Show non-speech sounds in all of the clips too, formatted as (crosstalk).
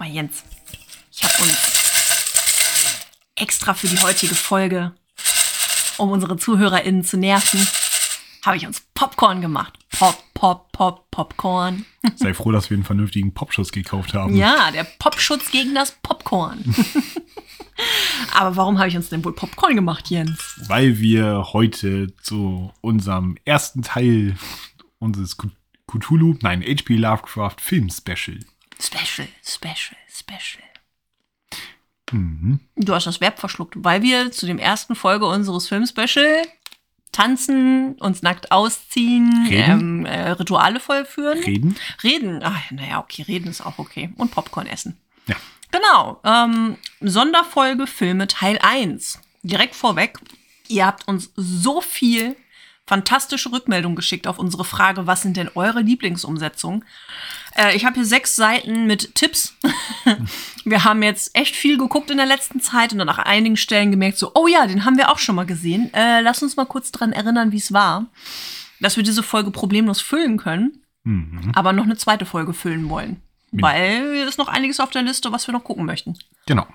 Mal, Jens. Ich habe uns extra für die heutige Folge, um unsere ZuhörerInnen zu nerven, habe ich uns Popcorn gemacht. Pop, Pop, Pop, Popcorn. (laughs) Sei froh, dass wir einen vernünftigen Popschutz gekauft haben. Ja, der Popschutz gegen das Popcorn. (laughs) Aber warum habe ich uns denn wohl Popcorn gemacht, Jens? Weil wir heute zu unserem ersten Teil unseres Cthulhu, nein, HP Lovecraft Film Special. Special, Special, Special. Mhm. Du hast das Verb verschluckt, weil wir zu dem ersten Folge unseres Film Special tanzen, uns nackt ausziehen, ähm, äh, Rituale vollführen. Reden. Reden. Ach, naja, okay, reden ist auch okay. Und Popcorn essen. Ja. Genau. Ähm, Sonderfolge Filme Teil 1. Direkt vorweg, ihr habt uns so viel fantastische Rückmeldung geschickt auf unsere Frage, was sind denn eure Lieblingsumsetzungen? Äh, ich habe hier sechs Seiten mit Tipps. (laughs) wir haben jetzt echt viel geguckt in der letzten Zeit und dann nach einigen Stellen gemerkt, so, oh ja, den haben wir auch schon mal gesehen. Äh, lass uns mal kurz dran erinnern, wie es war, dass wir diese Folge problemlos füllen können, mhm. aber noch eine zweite Folge füllen wollen. Mit weil es noch einiges auf der Liste, was wir noch gucken möchten. Genau.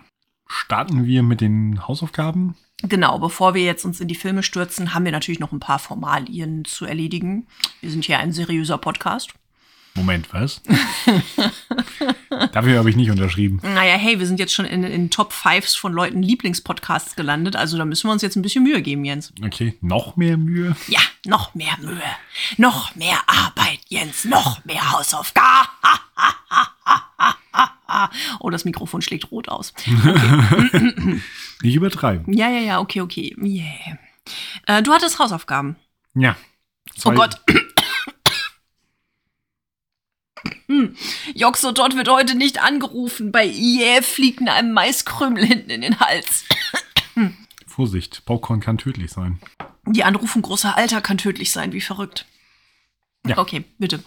Starten wir mit den Hausaufgaben? Genau, bevor wir jetzt uns in die Filme stürzen, haben wir natürlich noch ein paar Formalien zu erledigen. Wir sind hier ein seriöser Podcast. Moment, was? (laughs) Dafür habe ich nicht unterschrieben. Naja, hey, wir sind jetzt schon in den Top 5 von Leuten Lieblingspodcasts gelandet, also da müssen wir uns jetzt ein bisschen Mühe geben, Jens. Okay, noch mehr Mühe? Ja, noch mehr Mühe. Noch mehr Arbeit, Jens. Noch mehr Hausaufgaben. (laughs) (laughs) oh, das Mikrofon schlägt rot aus. Okay. (laughs) nicht übertreiben. Ja, ja, ja, okay, okay. Yeah. Äh, du hattest Hausaufgaben. Ja. Oh Gott. Hm. Joxodot wird heute nicht angerufen. Bei IE fliegt einem Maiskrümel hinten in den Hals. Vorsicht, Popcorn kann tödlich sein. Die Anrufung großer Alter kann tödlich sein, wie verrückt. Ja. Okay, bitte.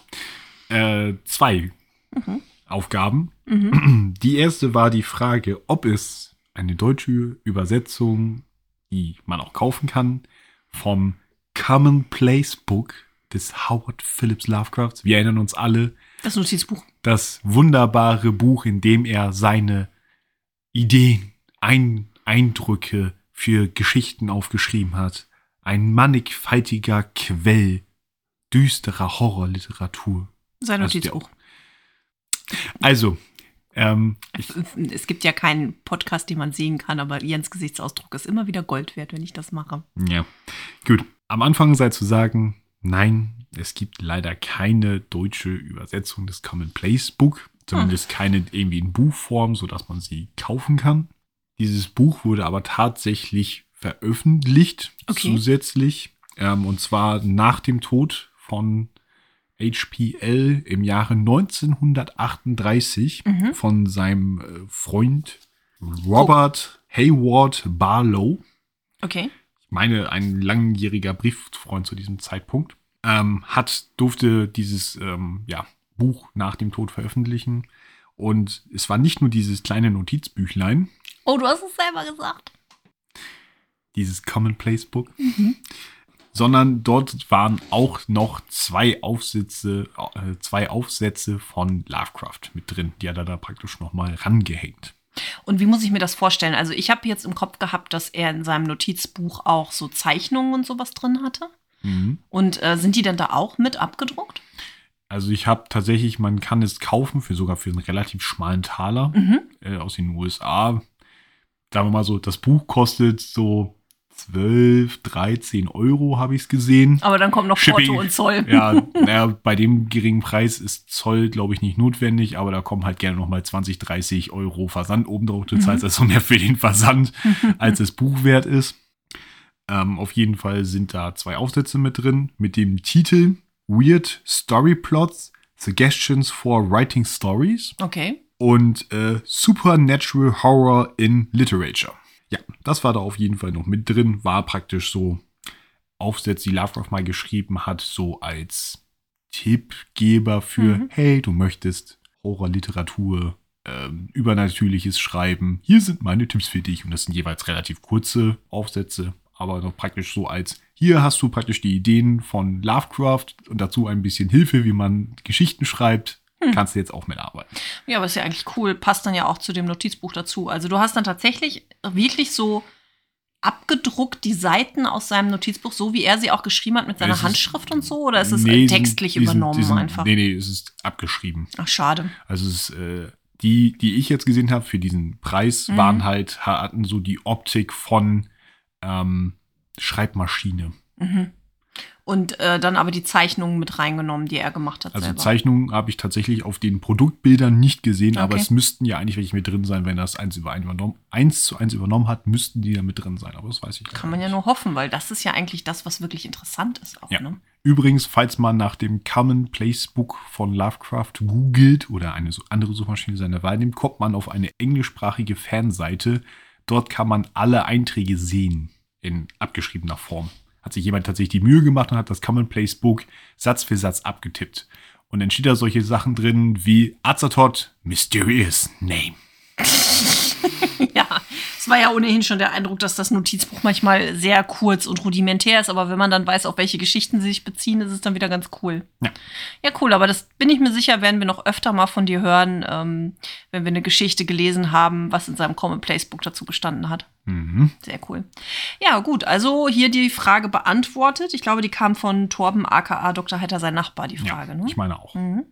Äh, zwei mhm. Aufgaben. Mhm. Die erste war die Frage, ob es eine deutsche Übersetzung, die man auch kaufen kann, vom Commonplace Book des Howard Phillips Lovecrafts. Wir erinnern uns alle. Das Notizbuch. Das wunderbare Buch, in dem er seine Ideen, Ein Eindrücke für Geschichten aufgeschrieben hat. Ein mannigfaltiger Quell düsterer Horrorliteratur. Sein also Notizbuch. Also, ähm, es gibt ja keinen Podcast, den man sehen kann, aber Jens Gesichtsausdruck ist immer wieder Gold wert, wenn ich das mache. Ja, gut. Am Anfang sei zu sagen, Nein, es gibt leider keine deutsche Übersetzung des Commonplace Book, zumindest hm. keine irgendwie in Buchform, sodass man sie kaufen kann. Dieses Buch wurde aber tatsächlich veröffentlicht, okay. zusätzlich, ähm, und zwar nach dem Tod von HPL im Jahre 1938 mhm. von seinem äh, Freund Robert oh. Hayward Barlow. Okay meine, ein langjähriger Brieffreund zu diesem Zeitpunkt, ähm, hat, durfte dieses ähm, ja, Buch nach dem Tod veröffentlichen. Und es war nicht nur dieses kleine Notizbüchlein. Oh, du hast es selber gesagt. Dieses Commonplace Book. Mhm. Sondern dort waren auch noch zwei Aufsätze, äh, zwei Aufsätze von Lovecraft mit drin. Die hat er da praktisch nochmal rangehängt. Und wie muss ich mir das vorstellen? Also ich habe jetzt im Kopf gehabt, dass er in seinem Notizbuch auch so Zeichnungen und sowas drin hatte. Mhm. Und äh, sind die denn da auch mit abgedruckt? Also ich habe tatsächlich, man kann es kaufen für sogar für einen relativ schmalen Taler mhm. äh, aus den USA. Sagen wir mal so, das Buch kostet so 12, 13 Euro habe ich es gesehen. Aber dann kommt noch Shipping. Porto und Zoll. Ja, (laughs) naja, bei dem geringen Preis ist Zoll, glaube ich, nicht notwendig, aber da kommen halt gerne nochmal 20, 30 Euro Versand oben drauf. Du mhm. zahlst also mehr für den Versand, als das Buch wert ist. Ähm, auf jeden Fall sind da zwei Aufsätze mit drin, mit dem Titel Weird Story Plots, Suggestions for Writing Stories Okay. und äh, Supernatural Horror in Literature. Ja, das war da auf jeden Fall noch mit drin. War praktisch so Aufsätze, die Lovecraft mal geschrieben hat, so als Tippgeber für, Mhm. hey, du möchtest Horrorliteratur, ähm, Übernatürliches schreiben. Hier sind meine Tipps für dich. Und das sind jeweils relativ kurze Aufsätze, aber noch praktisch so als, hier hast du praktisch die Ideen von Lovecraft und dazu ein bisschen Hilfe, wie man Geschichten schreibt. Hm. Kannst du jetzt auch mitarbeiten. Ja, aber ist ja eigentlich cool. Passt dann ja auch zu dem Notizbuch dazu. Also du hast dann tatsächlich wirklich so abgedruckt die Seiten aus seinem Notizbuch, so wie er sie auch geschrieben hat mit seiner ist- Handschrift und so? Oder ist es Nee, textlich die sind- übernommen die sind, einfach? Nee, nee, es ist abgeschrieben. Ach, schade. Also es ist, äh, die, die ich jetzt gesehen habe für diesen Preis, Mhm. waren halt, hatten so die Optik von ähm, Schreibmaschine. Mhm. Und äh, dann aber die Zeichnungen mit reingenommen, die er gemacht hat Also selber. Zeichnungen habe ich tatsächlich auf den Produktbildern nicht gesehen, aber Okay. es müssten ja eigentlich welche mit drin sein, wenn das eins über eins übernommen, eins zu eins übernommen hat, müssten die da mit drin sein. Aber das weiß ich Kann man ja nicht. nur hoffen, weil das ist ja eigentlich das, was wirklich interessant ist auch, Ja. ne? Übrigens, falls man nach dem Common Place Book von Lovecraft googelt oder eine andere Suchmaschine seiner Wahl nimmt, kommt man auf eine englischsprachige Fanseite. Dort kann man alle Einträge sehen in abgeschriebener Form. Hat sich jemand tatsächlich die Mühe gemacht und hat das Common Place Book Satz für Satz abgetippt. Und dann steht da solche Sachen drin wie Azathoth, Mysterious Name. War ja ohnehin schon der Eindruck, dass das Notizbuch manchmal sehr kurz und rudimentär ist, aber wenn man dann weiß, auf welche Geschichten sie sich beziehen, ist es dann wieder ganz cool. Ja. Ja, cool, aber das bin ich mir sicher, werden wir noch öfter mal von dir hören, ähm, wenn wir eine Geschichte gelesen haben, was in seinem Common Place Book dazu gestanden hat. Mhm. Sehr cool. Ja, gut, also hier die Frage beantwortet. Ich glaube, die kam von Torben aka Dr. Heiter, sein Nachbar, die Frage, ja, ne? ich meine auch. Mhm.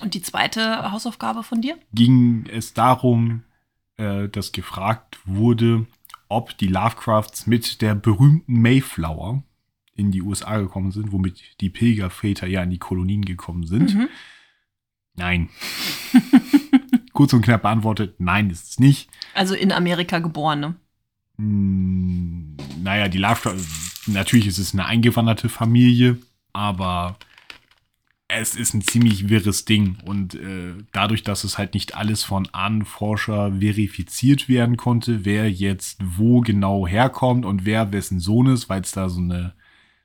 Und die zweite Hausaufgabe von dir? ging es darum, äh, dass gefragt wurde, ob die Lovecrafts mit der berühmten Mayflower in die USA gekommen sind, womit die Pilgerväter ja in die Kolonien gekommen sind. Mhm. Nein. (laughs) Kurz und knapp beantwortet, nein, ist es nicht. Also in Amerika geboren, ne? Hm, naja, die Lovecraft, natürlich ist es eine eingewanderte Familie, aber es ist ein ziemlich wirres Ding. Und äh, dadurch, dass es halt nicht alles von Ahnenforscher verifiziert werden konnte, wer jetzt wo genau herkommt und wer wessen Sohn ist, weil es da so eine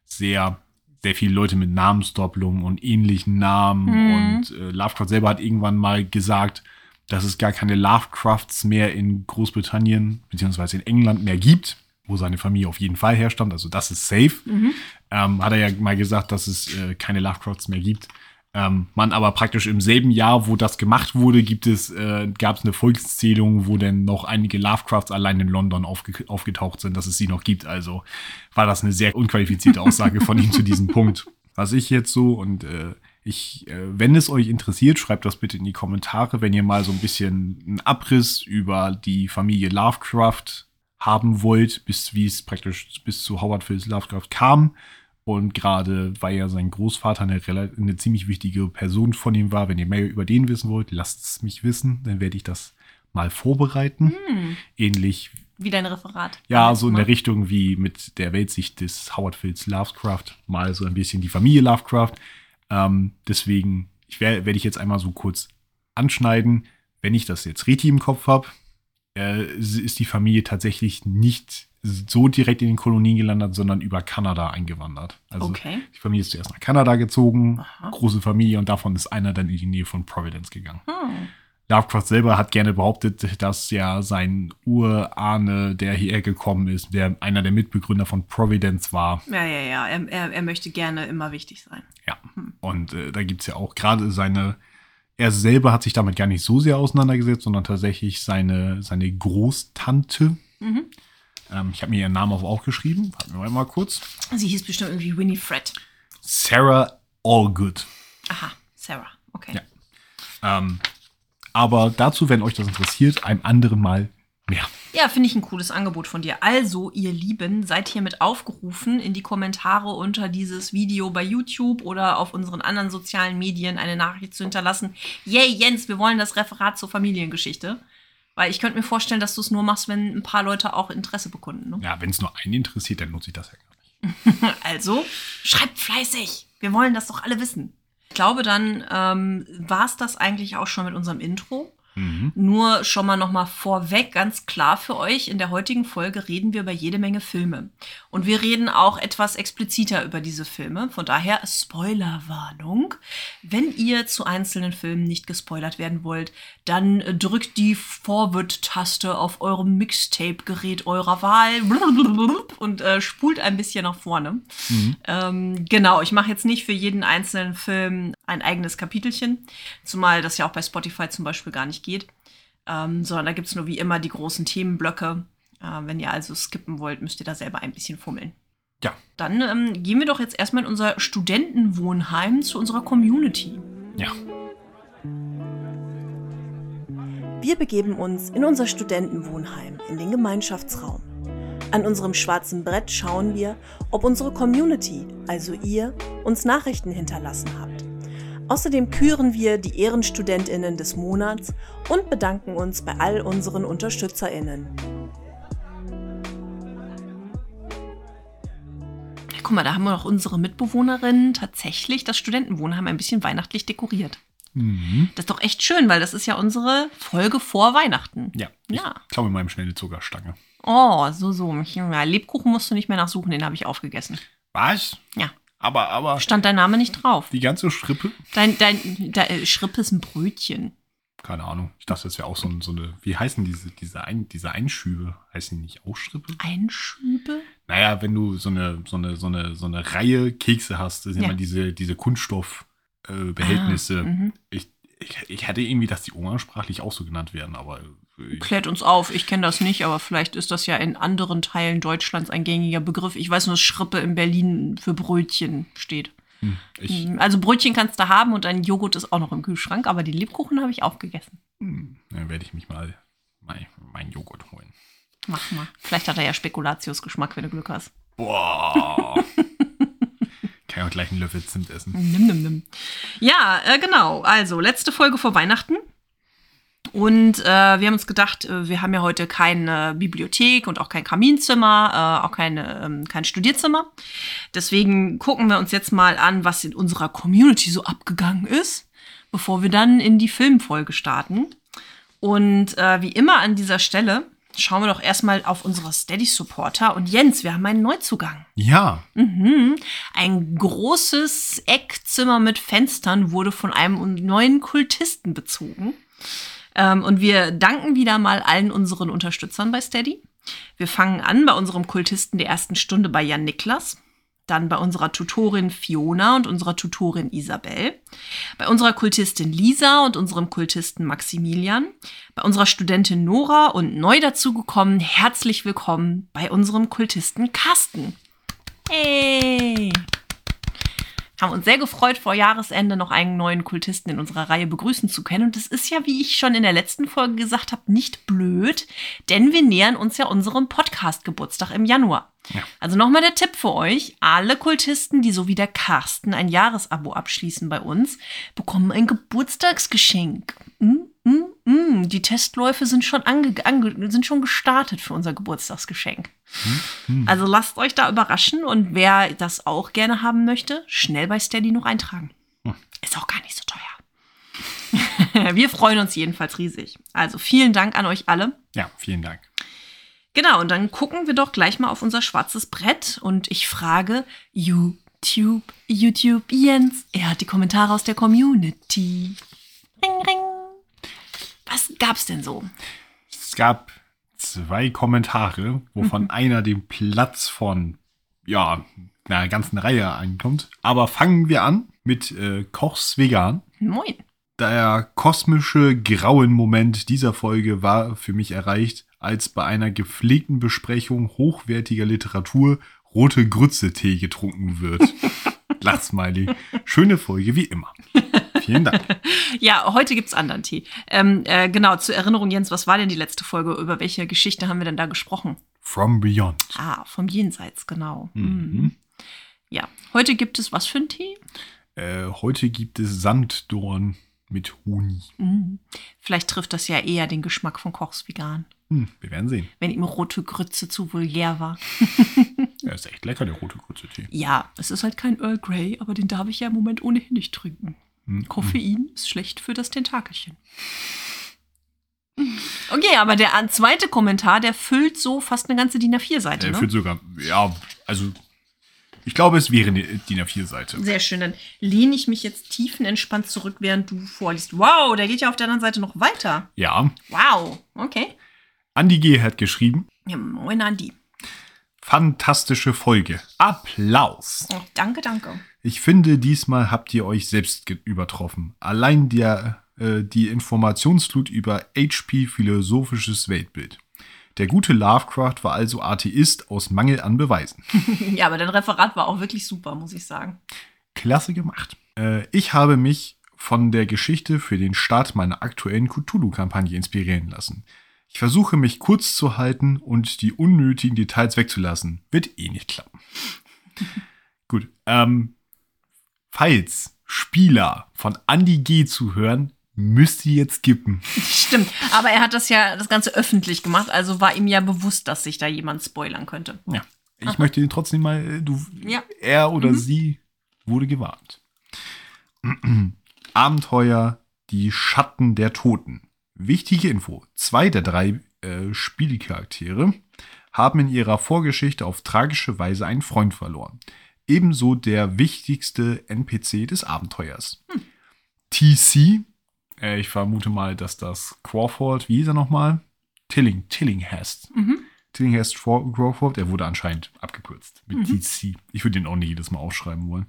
sehr, sehr viele Leute mit Namensdoppelungen und ähnlichen Namen Mhm. und äh, Lovecraft selber hat irgendwann mal gesagt, dass es gar keine Lovecrafts mehr in Großbritannien beziehungsweise in England mehr gibt, wo seine Familie auf jeden Fall herstammt. Also das ist safe. Mhm. Ähm, hat er ja mal gesagt, dass es äh, keine Lovecrafts mehr gibt. Ähm, man aber praktisch im selben Jahr, wo das gemacht wurde, gibt es, äh, gab es eine Volkszählung, wo dann noch einige Lovecrafts allein in London aufge aufgetaucht sind, dass es sie noch gibt. Also war das eine sehr unqualifizierte Aussage von ihm zu diesem Punkt. Was ich jetzt so und äh, ich, äh, wenn es euch interessiert, schreibt das bitte in die Kommentare, wenn ihr mal so ein bisschen einen Abriss über die Familie Lovecraft haben wollt, bis wie es praktisch bis zu Howard Phillips Lovecraft kam. Und gerade weil ja sein Großvater eine, eine ziemlich wichtige Person von ihm war, wenn ihr mehr über den wissen wollt, lasst es mich wissen, dann werde ich das mal vorbereiten. Hm. Ähnlich, Wie dein Referat. ja, so in der. Richtung wie mit der Weltsicht des Howard Phillips Lovecraft, mal so ein bisschen die Familie Lovecraft. Ähm, deswegen ich werde werd ich jetzt einmal so kurz anschneiden. Wenn ich das jetzt richtig im Kopf habe, äh, ist die Familie tatsächlich nicht so direkt in den Kolonien gelandet, sondern über Kanada eingewandert. Also Okay. die Familie ist zuerst nach Kanada gezogen, Aha. große Familie, und davon ist einer dann in die Nähe von Providence gegangen. Hm. Lovecraft selber hat gerne behauptet, dass ja sein Urahne, der hierher gekommen ist, der einer der Mitbegründer von Providence war. Ja, ja, ja. Er, er, er möchte gerne immer wichtig sein. Ja. Und äh, da gibt es ja auch gerade seine, er selber hat sich damit gar nicht so sehr auseinandergesetzt, sondern tatsächlich seine, seine Großtante. Mhm. Ähm, ich habe mir ihren Namen auch aufgeschrieben. Warten wir mal kurz. Sie hieß bestimmt irgendwie Winifred. Sarah Allgood. Aha, Sarah. Okay. Ja. Ähm, aber dazu, wenn euch das interessiert, ein anderen Mal mehr. Ja, finde ich ein cooles Angebot von dir. Also, ihr Lieben, seid hiermit aufgerufen, in die Kommentare unter dieses Video bei YouTube oder auf unseren anderen sozialen Medien eine Nachricht zu hinterlassen. Yay, Jens, wir wollen das Referat zur Familiengeschichte. Weil ich könnte mir vorstellen, dass du es nur machst, wenn ein paar Leute auch Interesse bekunden. Ne? Ja, wenn es nur einen interessiert, dann lohnt sich das ja gar nicht. (laughs) Also, schreibt fleißig. Wir Wir wollen das doch alle wissen. Ich glaube, dann ähm, war es das eigentlich auch schon mit unserem Intro. Mhm. Nur schon mal noch mal vorweg, ganz klar für euch, in der heutigen Folge reden wir über jede Menge Filme. Und wir reden auch etwas expliziter über diese Filme. Von daher Spoilerwarnung. Wenn ihr zu einzelnen Filmen nicht gespoilert werden wollt, dann drückt die Forward-Taste auf eurem Mixtape-Gerät eurer Wahl und äh, spult ein bisschen nach vorne. Ähm, genau, ich mache jetzt nicht für jeden einzelnen Film ein eigenes Kapitelchen, zumal das ja auch bei Spotify zum Beispiel gar nicht geht, ähm, sondern da gibt es nur wie immer die großen Themenblöcke. Äh, wenn ihr also skippen wollt, müsst ihr da selber ein bisschen fummeln. Ja. Dann ähm, gehen wir doch jetzt erstmal in unser Studentenwohnheim zu unserer Community. Ja. Wir begeben uns in unser Studentenwohnheim, in den Gemeinschaftsraum. An unserem schwarzen Brett schauen wir, ob unsere Community, also ihr, uns Nachrichten hinterlassen habt. Außerdem küren wir die Ehrenstudentinnen des Monats und bedanken uns bei all unseren Unterstützerinnen. Ja, guck mal, da haben wir doch unsere Mitbewohnerinnen tatsächlich das Studentenwohnheim ein bisschen weihnachtlich dekoriert. Mhm. Das ist doch echt schön, weil das ist ja unsere Folge vor Weihnachten. Ja. Ich Ja. klaue mir mal schnell eine Zuckerstange. Oh, so, so. Ja, Lebkuchen musst du nicht mehr nachsuchen, den habe ich aufgegessen. Was? Ja. Aber, aber Stand dein Name nicht drauf. die ganze Schrippe? Dein, dein, dein äh, Schrippe ist ein Brötchen. Keine Ahnung. Ich dachte, das wäre auch so, ein, so eine, wie heißen diese, diese, ein, diese Einschübe? Heißen die nicht auch Schrippe? Einschübe? Naja, wenn du so eine, so eine, so eine, so eine Reihe Kekse hast, das sind Ja. immer diese, diese Kunststoffbehältnisse. Äh. Ah, mhm. ich, ich, ich hatte irgendwie, dass die umgangssprachlich auch so genannt werden, aber Klärt uns auf. Ich kenne das nicht, aber vielleicht ist das ja in anderen Teilen Deutschlands ein gängiger Begriff. Ich weiß nur, dass Schrippe in Berlin für Brötchen steht. hm, ich, Also Brötchen kannst du haben und ein Joghurt ist auch noch im Kühlschrank, aber die Lebkuchen habe ich aufgegessen. hm, dann werde ich mich mal mein, mein Joghurt holen. Mach mal. Vielleicht hat er ja Spekulatius-Geschmack, wenn du Glück hast. Boah. (laughs) Kann ja auch gleich einen Löffel Zimt essen. Nimm, nimm, nimm. Ja, äh, genau. Also, letzte Folge vor Weihnachten. Und äh, wir haben uns gedacht, äh, wir haben ja heute keine Bibliothek und auch kein Kaminzimmer, äh, auch keine, ähm, kein Studierzimmer. Deswegen gucken wir uns jetzt mal an, was in unserer Community so abgegangen ist, bevor wir dann in die Filmfolge starten. Und äh, wie immer an dieser Stelle schauen wir doch erstmal auf unsere Steady-Supporter. Und Jens, wir haben einen Neuzugang. Ja, Mhm. Ein großes Eckzimmer mit Fenstern wurde von einem neuen Kultisten bezogen. Ähm, und wir danken wieder mal allen unseren Unterstützern bei Steady. Wir fangen an bei unserem Kultisten der ersten Stunde bei Jan Niklas. Dann bei unserer Tutorin Fiona und unserer Tutorin Isabel. Bei unserer Kultistin Lisa und unserem Kultisten Maximilian. Bei unserer Studentin Nora und neu dazugekommen, herzlich willkommen bei unserem Kultisten Carsten. Hey! Haben uns sehr gefreut, vor Jahresende noch einen neuen Kultisten in unserer Reihe begrüßen zu können. Und das ist ja, wie ich schon in der letzten Folge gesagt habe, nicht blöd, denn wir nähern uns ja unserem Podcast-Geburtstag im Januar. Ja. Also nochmal der Tipp für euch. Alle Kultisten, die so wie der Carsten ein Jahresabo abschließen bei uns, bekommen ein Geburtstagsgeschenk. Mm, mm, mm. Die Testläufe sind schon, ange ange sind schon gestartet für unser Geburtstagsgeschenk. Also lasst euch da überraschen und wer das auch gerne haben möchte, schnell bei Steady noch eintragen. Hm. Ist auch gar nicht so teuer. (laughs) Wir freuen uns jedenfalls riesig. Also vielen Dank an euch alle. ja, vielen Dank. Genau, und dann gucken wir doch gleich mal auf unser schwarzes Brett und ich frage YouTube, YouTube Jens. Er hat die Kommentare aus der Community. Ring, ring. Was gab's denn so? Es gab zwei Kommentare, wovon einer den Platz von, ja, einer ganzen Reihe einkommt. Aber fangen wir an mit äh, Kochs Vegan. Moin. Der kosmische Grauen-Moment dieser Folge war für mich erreicht, als bei einer gepflegten Besprechung hochwertiger Literatur rote Grütze-Tee getrunken wird. (laughs) Lachsmiley. Schöne Folge wie immer. Vielen Dank. (laughs) Ja, heute gibt's anderen Tee. Ähm, äh, genau, zur Erinnerung, Jens, was war denn die letzte Folge? Über welche Geschichte haben wir denn da gesprochen? From Beyond. Ah, vom Jenseits, genau. Mhm. Mhm. Ja, heute gibt es was für einen Tee? Äh, heute gibt es Sanddorn mit Honig. Mhm. Vielleicht trifft das ja eher den Geschmack von Kochs Vegan, Hm, wir werden sehen. wenn ihm rote Grütze zu vulgär war. Ja, ist echt lecker, der rote kurze Tee. Ja, es ist halt kein Earl Grey, aber den darf ich ja im Moment ohnehin nicht trinken. Hm, Koffein ist schlecht für das Tentakelchen. Okay, aber der zweite Kommentar, der füllt so fast eine ganze DIN A4-Seite. Der Ne? führt sogar, ja, also ich glaube, es wäre eine DIN A4-Seite. Sehr schön, dann lehne ich mich jetzt tiefenentspannt zurück, während du vorliest. Wow, der geht ja auf der anderen Seite noch weiter. Ja, Wow, okay. Andi G. hat geschrieben, Ja, moin Andi. fantastische Folge. Applaus. Oh, danke, danke. Ich finde, diesmal habt ihr euch selbst übertroffen. Allein der, äh, die Informationsflut über HP philosophisches Weltbild. Der gute Lovecraft war also Atheist aus Mangel an Beweisen. (laughs) (laughs) Ja, aber dein Referat war auch wirklich super, muss ich sagen. Klasse gemacht. Äh, ich habe mich von der Geschichte für den Start meiner aktuellen Cthulhu-Kampagne inspirieren lassen. Ich versuche mich kurz zu halten und die unnötigen Details wegzulassen. Wird eh nicht klappen. (laughs) Gut. Ähm, falls Spieler von Andy G zuhören, müsst ihr jetzt skippen. Stimmt, aber er hat das ja das Ganze öffentlich gemacht, also war ihm ja bewusst, dass sich da jemand spoilern könnte. Ja. Ich möchte ihn trotzdem mal, äh, du, Ja. er oder sie wurde gewarnt. (clears throat) Abenteuer, die Schatten der Toten. Wichtige Info. Zwei der drei äh, Spielcharaktere haben in ihrer Vorgeschichte auf tragische Weise einen Freund verloren. Ebenso der wichtigste NPC des Abenteuers. TC, äh, ich vermute mal, dass das Crawford, wie hieß er nochmal? Tilling, Tillinghast. Mhm. Tillinghast Craw- Crawford, der wurde anscheinend abgekürzt mit TC. Ich würde den auch nicht jedes Mal aufschreiben wollen.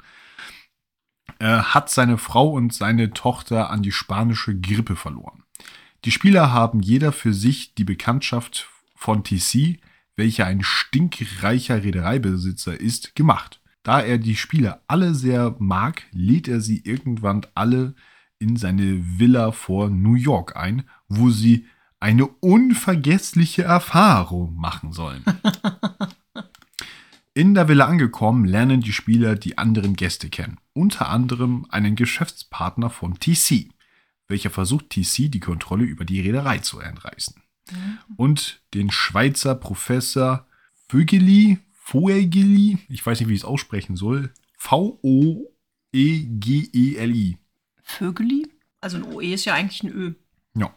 Äh, hat seine Frau und seine Tochter an die spanische Grippe verloren. Die Spieler haben jeder für sich die Bekanntschaft von TC, welcher ein stinkreicher Reedereibesitzer ist, gemacht. Da er die Spieler alle sehr mag, lädt er sie irgendwann alle in seine Villa vor New York ein, wo sie eine unvergessliche Erfahrung machen sollen. (laughs) In der Villa angekommen, lernen die Spieler die anderen Gäste kennen. Unter anderem einen Geschäftspartner von TC, welcher versucht, TC die Kontrolle über die Reederei zu entreißen. Und den Schweizer Professor Vögeli, Voegeli, ich weiß nicht, wie ich es aussprechen soll, V-O-E-G-E-L-I. Vögeli? Also ein OE ist ja eigentlich ein Ö. Ja.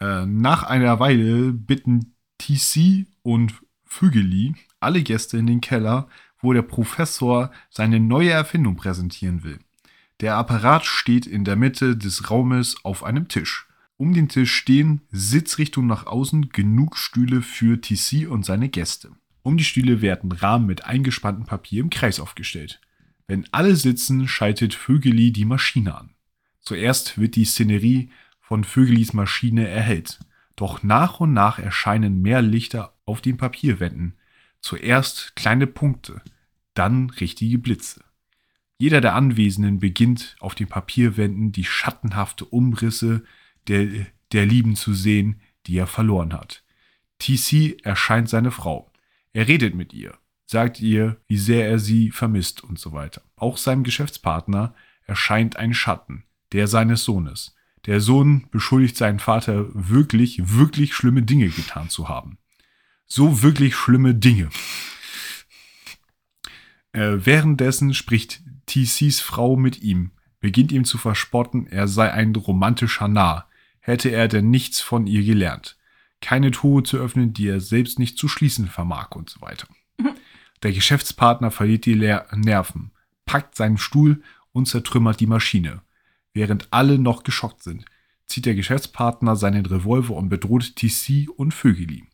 Äh, nach einer Weile bitten TC und Vögeli alle Gäste in den Keller, wo der Professor seine neue Erfindung präsentieren will. Der Apparat steht in der Mitte des Raumes auf einem Tisch. Um den Tisch stehen, Sitzrichtung nach außen, genug Stühle für TC und seine Gäste. Um die Stühle werden Rahmen mit eingespanntem Papier im Kreis aufgestellt. Wenn alle sitzen, schaltet Vögeli die Maschine an. Zuerst wird die Szenerie von Vögelis Maschine erhellt. Doch nach und nach erscheinen mehr Lichter auf den Papierwänden. Zuerst kleine Punkte, dann richtige Blitze. Jeder der Anwesenden beginnt auf den Papierwänden die schattenhafte Umrisse der, der Lieben zu sehen, die er verloren hat. TC erscheint seine Frau. Er redet mit ihr, sagt ihr, wie sehr er sie vermisst und so weiter. Auch seinem Geschäftspartner erscheint ein Schatten, der seines Sohnes. Der Sohn beschuldigt seinen Vater wirklich, wirklich schlimme Dinge getan zu haben. So wirklich schlimme Dinge. Äh, währenddessen spricht TCs Frau mit ihm, beginnt ihm zu verspotten, er sei ein romantischer Narr, hätte er denn nichts von ihr gelernt. Keine Tore zu öffnen, die er selbst nicht zu schließen vermag und so weiter. Der Geschäftspartner verliert die Leer Nerven, packt seinen Stuhl und zertrümmert die Maschine. Während alle noch geschockt sind, zieht der Geschäftspartner seinen Revolver und bedroht TC und Vögeli.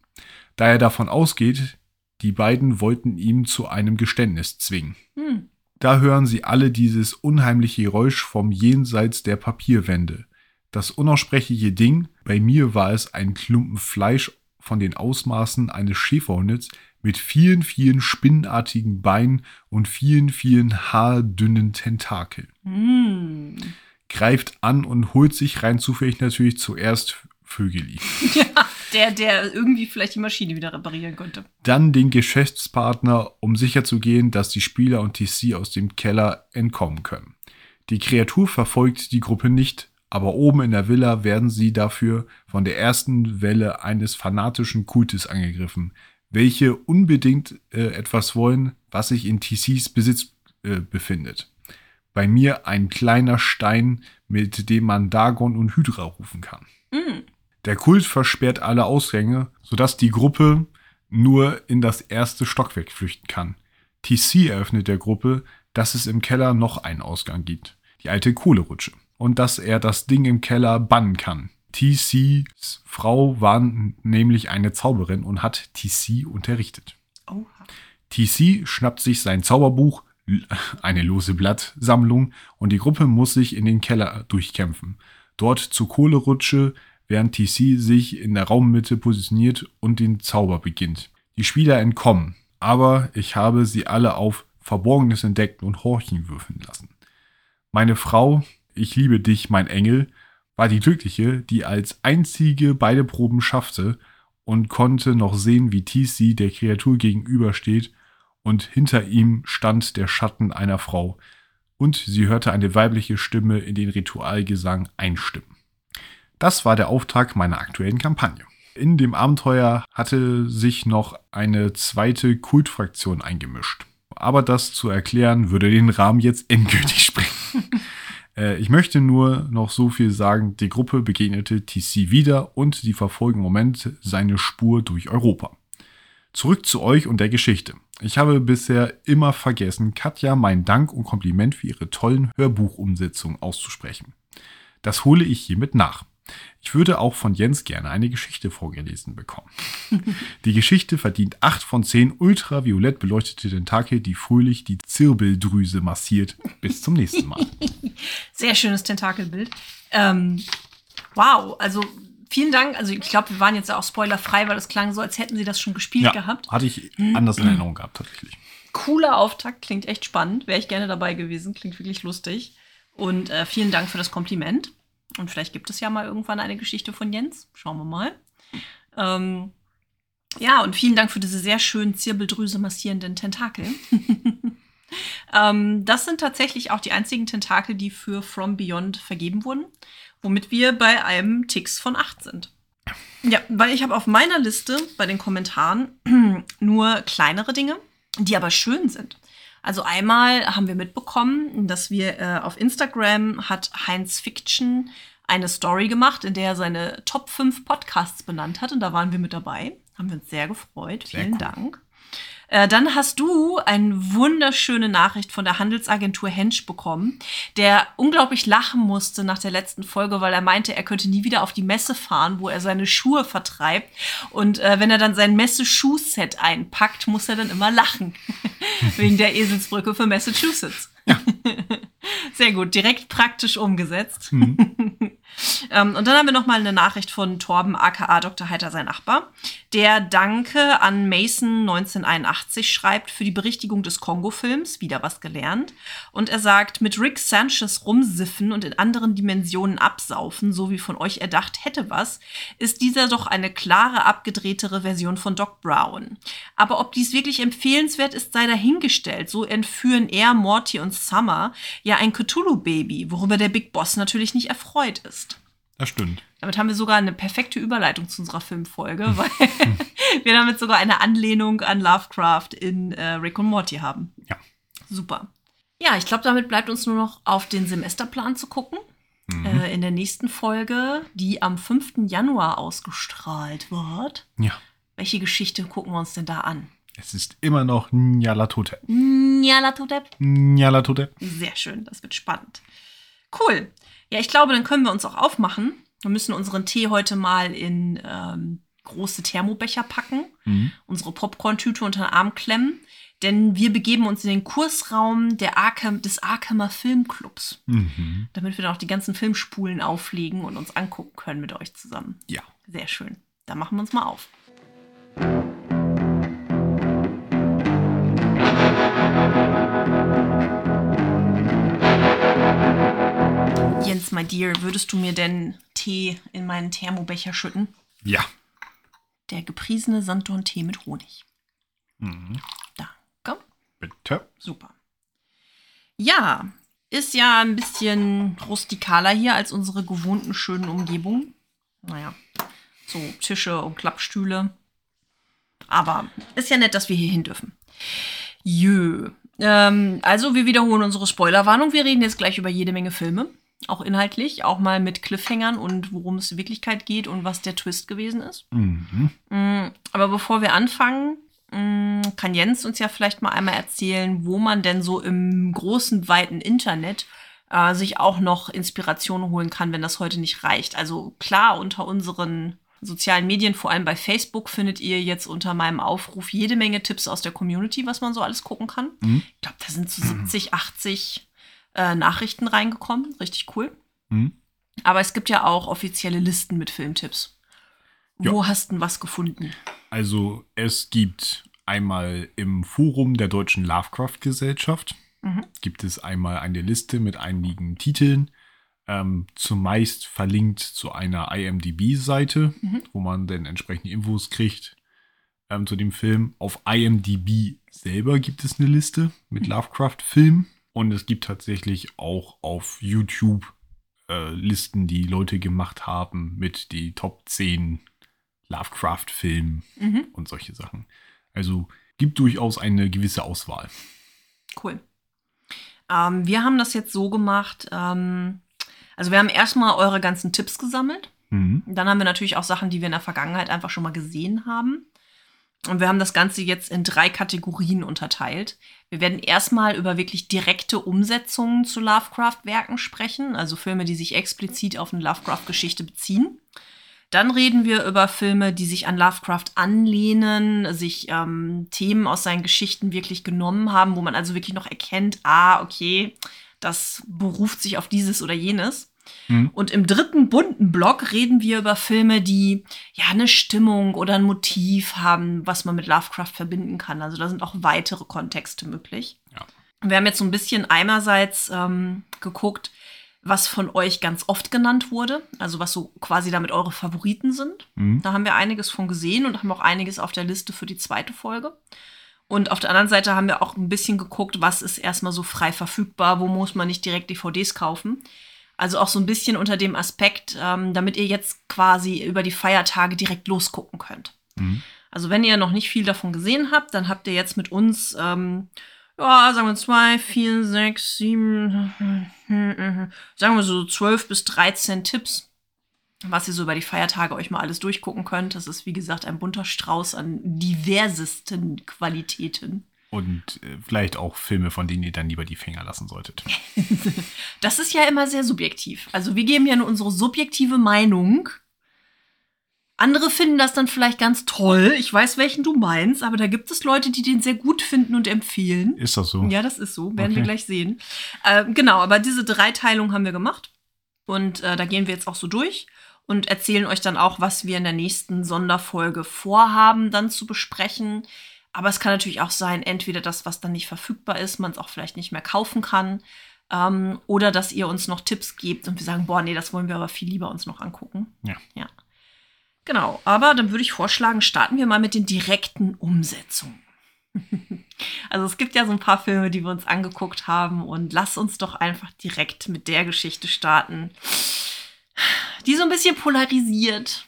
Da er davon ausgeht, die beiden wollten ihn zu einem Geständnis zwingen. Hm. Da hören sie alle dieses unheimliche Geräusch vom Jenseits der Papierwände. Das unaussprechliche Ding, bei mir war es ein Klumpen Fleisch von den Ausmaßen eines Schäferhundes mit vielen, vielen spinnenartigen Beinen und vielen, vielen haardünnen Tentakeln. Hm. Greift an und holt sich rein zufällig natürlich zuerst Vögeli. (laughs) Der, der irgendwie vielleicht die Maschine wieder reparieren könnte. Dann den Geschäftspartner, um sicherzugehen, dass die Spieler und TC aus dem Keller entkommen können. Die Kreatur verfolgt die Gruppe nicht, aber oben in der Villa werden sie dafür von der ersten Welle eines fanatischen Kultes angegriffen, welche unbedingt äh, etwas wollen, was sich in TCs Besitz äh, befindet. Bei mir ein kleiner Stein, mit dem man Dagon und Hydra rufen kann. Mm. Der Kult versperrt alle Ausgänge, sodass die Gruppe nur in das erste Stockwerk flüchten kann. TC eröffnet der Gruppe, dass es im Keller noch einen Ausgang gibt, die alte Kohlerutsche, und dass er das Ding im Keller bannen kann. TCs Frau war nämlich eine Zauberin und hat TC unterrichtet. Oha. TC schnappt sich sein Zauberbuch, eine lose Blattsammlung, und die Gruppe muss sich in den Keller durchkämpfen. Dort zur Kohlerutsche, während TC sich in der Raummitte positioniert und den Zauber beginnt. Die Spieler entkommen, aber ich habe sie alle auf Verborgenes entdecken und horchen würfeln lassen. Meine Frau, ich liebe dich, mein Engel, war die Glückliche, die als einzige beide Proben schaffte und konnte noch sehen, wie TC der Kreatur gegenübersteht und hinter ihm stand der Schatten einer Frau und sie hörte eine weibliche Stimme in den Ritualgesang einstimmen. Das war der Auftakt meiner aktuellen Kampagne. In dem Abenteuer hatte sich noch eine zweite Kultfraktion eingemischt. Aber das zu erklären würde den Rahmen jetzt endgültig (laughs) sprengen. Äh, ich möchte nur noch so viel sagen, die Gruppe begegnete TC wieder und sie verfolgen im Moment seine Spur durch Europa. Zurück zu euch und der Geschichte. Ich habe bisher immer vergessen, Katja meinen Dank und Kompliment für ihre tollen Hörbuchumsetzungen auszusprechen. Das hole ich hiermit nach. Ich würde auch von Jens gerne eine Geschichte vorgelesen bekommen. (laughs) Die Geschichte verdient 8 von 10 ultraviolett beleuchtete Tentakel, die fröhlich die Zirbeldrüse massiert. Bis zum nächsten Mal. (laughs) Sehr schönes Tentakelbild. Ähm, wow, also vielen Dank. Also ich glaube, wir waren jetzt auch spoilerfrei, weil es klang so, als hätten sie das schon gespielt gehabt. hatte ich anders in Erinnerung gehabt, tatsächlich. Cooler Auftakt, klingt echt spannend. Wäre ich gerne dabei gewesen, klingt wirklich lustig. Und äh, vielen Dank für das Kompliment. Und vielleicht gibt es ja mal irgendwann eine Geschichte von Jens. Schauen wir mal. Ähm, ja, und vielen Dank für diese sehr schönen Zirbeldrüse massierenden Tentakel. (laughs) ähm, das sind tatsächlich auch die einzigen Tentakel, die für From Beyond vergeben wurden, womit wir bei einem Tix von 8 sind. Ja, weil ich habe auf meiner Liste bei den Kommentaren (clears throat) nur kleinere Dinge, die aber schön sind. Also einmal haben wir mitbekommen, dass wir äh, auf Instagram hat Heinz Fiction eine Story gemacht, in der er seine Top 5 Podcasts benannt hat. Und da waren wir mit dabei. Haben wir uns sehr gefreut. Sehr Vielen cool. Dank. Äh, dann hast du eine wunderschöne Nachricht von der Handelsagentur Hensch bekommen, der unglaublich lachen musste nach der letzten Folge, weil er meinte, er könnte nie wieder auf die Messe fahren, wo er seine Schuhe vertreibt. Und äh, wenn er dann sein Messe-Schuhset einpackt, muss er dann immer lachen. (laughs) Wegen der Eselsbrücke für Massachusetts. (laughs) Sehr gut, direkt praktisch umgesetzt. (laughs) ähm, und dann haben wir noch mal eine Nachricht von Torben aka Dr. Heiter, sein Nachbar, der Danke an Mason 1981 schreibt für die Berichtigung des Kongo-Films, wieder was gelernt. Und er sagt, mit Rick Sanchez rumsiffen und in anderen Dimensionen absaufen, so wie von euch erdacht hätte was, ist dieser doch eine klare, abgedrehtere Version von Doc Brown. Aber ob dies wirklich empfehlenswert ist, sei dahingestellt. So entführen er, Morty und Summer ja ein Cthulhu-Baby, worüber der Big Boss natürlich nicht erfreut ist. Das stimmt. Damit haben wir sogar eine perfekte Überleitung zu unserer Filmfolge, weil (laughs) wir damit sogar eine Anlehnung an Lovecraft in äh, Rick und Morty haben. Ja. Super. Ja, ich glaube, damit bleibt uns nur noch auf den Semesterplan zu gucken. Äh, in der nächsten Folge, die am 5. Januar ausgestrahlt wird. Ja. Welche Geschichte gucken wir uns denn da an? Es ist immer noch Nyalatotep. Nyalatotep. Nyalatotep. Sehr schön, das wird spannend. Cool. Ja, ich glaube, dann können wir uns auch aufmachen. Wir müssen unseren Tee heute mal in ähm, große Thermobecher packen, Mhm. unsere Popcorn-Tüte unter den Arm klemmen, denn wir begeben uns in den Kursraum der Arkham, des Arkhamer Filmclubs, Mhm. damit wir dann auch die ganzen Filmspulen auflegen und uns angucken können mit euch zusammen. Ja. Sehr schön. Da machen wir uns mal auf. Jens, my dear, würdest du mir denn Tee in meinen Thermobecher schütten? Ja. Der gepriesene Sanddorn-Tee mit Honig. Mhm. Danke. Bitte. Super. Ja, ist ja ein bisschen rustikaler hier als unsere gewohnten schönen Umgebungen. Naja, so Tische und Klappstühle. Aber ist ja nett, dass wir hier hin dürfen. Jö. Ähm, also, wir wiederholen unsere Spoilerwarnung. Wir reden jetzt gleich über jede Menge Filme. Auch inhaltlich, auch mal mit Cliffhangern und worum es in Wirklichkeit geht und was der Twist gewesen ist. Mhm. Mm, Aber bevor wir anfangen, mm, kann Jens uns ja vielleicht mal einmal erzählen, wo man denn so im großen, weiten Internet äh, sich auch noch Inspirationen holen kann, wenn das heute nicht reicht. Also klar, unter unseren sozialen Medien, vor allem bei Facebook, findet ihr jetzt unter meinem Aufruf jede Menge Tipps aus der Community, was man so alles gucken kann. Mhm. Ich glaube, da sind so 70, 80 äh, Nachrichten reingekommen. Richtig cool. Mhm. Aber es gibt ja auch offizielle Listen mit Filmtipps. Wo hast du denn was gefunden? Also es gibt einmal im Forum der Deutschen Lovecraft-Gesellschaft Mhm. gibt es einmal eine Liste mit einigen Titeln, ähm, zumeist verlinkt zu einer IMDb-Seite, Mhm. wo man dann entsprechende Infos kriegt ähm, zu dem Film. Auf IMDb selber gibt es eine Liste mit Lovecraft-Filmen und es gibt tatsächlich auch auf YouTube äh, Listen, die Leute gemacht haben mit die Top 10 Lovecraft-Filmen Mhm. und solche Sachen. Also gibt durchaus eine gewisse Auswahl. Cool. Ähm, wir haben das jetzt so gemacht. Ähm, also wir haben erstmal eure ganzen Tipps gesammelt. Mhm. Dann haben wir natürlich auch Sachen, die wir in der Vergangenheit einfach schon mal gesehen haben. Und wir haben das Ganze jetzt in drei Kategorien unterteilt. Wir werden erstmal über wirklich direkte Umsetzungen zu Lovecraft-Werken sprechen, also Filme, die sich explizit auf eine Lovecraft-Geschichte beziehen. Dann reden wir über Filme, die sich an Lovecraft anlehnen, sich ähm, Themen aus seinen Geschichten wirklich genommen haben, wo man also wirklich noch erkennt, ah, okay, das beruft sich auf dieses oder jenes. Mhm. Und im dritten bunten Block reden wir über Filme, die ja eine Stimmung oder ein Motiv haben, was man mit Lovecraft verbinden kann. Also da sind auch weitere Kontexte möglich. Ja. Wir haben jetzt so ein bisschen einerseits ähm, geguckt, was von euch ganz oft genannt wurde, also was so quasi damit eure Favoriten sind. Mhm. Da haben wir einiges von gesehen und haben auch einiges auf der Liste für die zweite Folge. Und auf der anderen Seite haben wir auch ein bisschen geguckt, was ist erstmal so frei verfügbar, wo muss man nicht direkt DVDs kaufen. Also auch so ein bisschen unter dem Aspekt, ähm, damit ihr jetzt quasi über die Feiertage direkt losgucken könnt. Mhm. Also wenn ihr noch nicht viel davon gesehen habt, dann habt ihr jetzt mit uns, ähm, ja, sagen wir zwei, vier, sechs, sieben, (laughs) sagen wir so zwölf bis 13 Tipps, was ihr so über die Feiertage euch mal alles durchgucken könnt. Das ist, wie gesagt, ein bunter Strauß an diversesten Qualitäten. Und äh, vielleicht auch Filme, von denen ihr dann lieber die Finger lassen solltet. (laughs) Das ist ja immer sehr subjektiv. Also wir geben ja nur unsere subjektive Meinung. Andere finden das dann vielleicht ganz toll. Ich weiß, welchen du meinst, aber da gibt es Leute, die den sehr gut finden und empfehlen. Ist das so? Ja, das ist so. Werden wir Okay. gleich sehen. Ähm, genau, aber diese Dreiteilung haben wir gemacht. Und äh, da gehen wir jetzt auch so durch und erzählen euch dann auch, was wir in der nächsten Sonderfolge vorhaben, dann zu besprechen. Aber es kann natürlich auch sein, entweder das, was dann nicht verfügbar ist, man es auch vielleicht nicht mehr kaufen kann. Ähm, oder dass ihr uns noch Tipps gebt und wir sagen, boah, nee, das wollen wir aber viel lieber uns noch angucken. Ja. Ja. Genau, aber dann würde ich vorschlagen, starten wir mal mit den direkten Umsetzungen. (laughs) Also es gibt ja so ein paar Filme, die wir uns angeguckt haben und lass uns doch einfach direkt mit der Geschichte starten, die so ein bisschen polarisiert,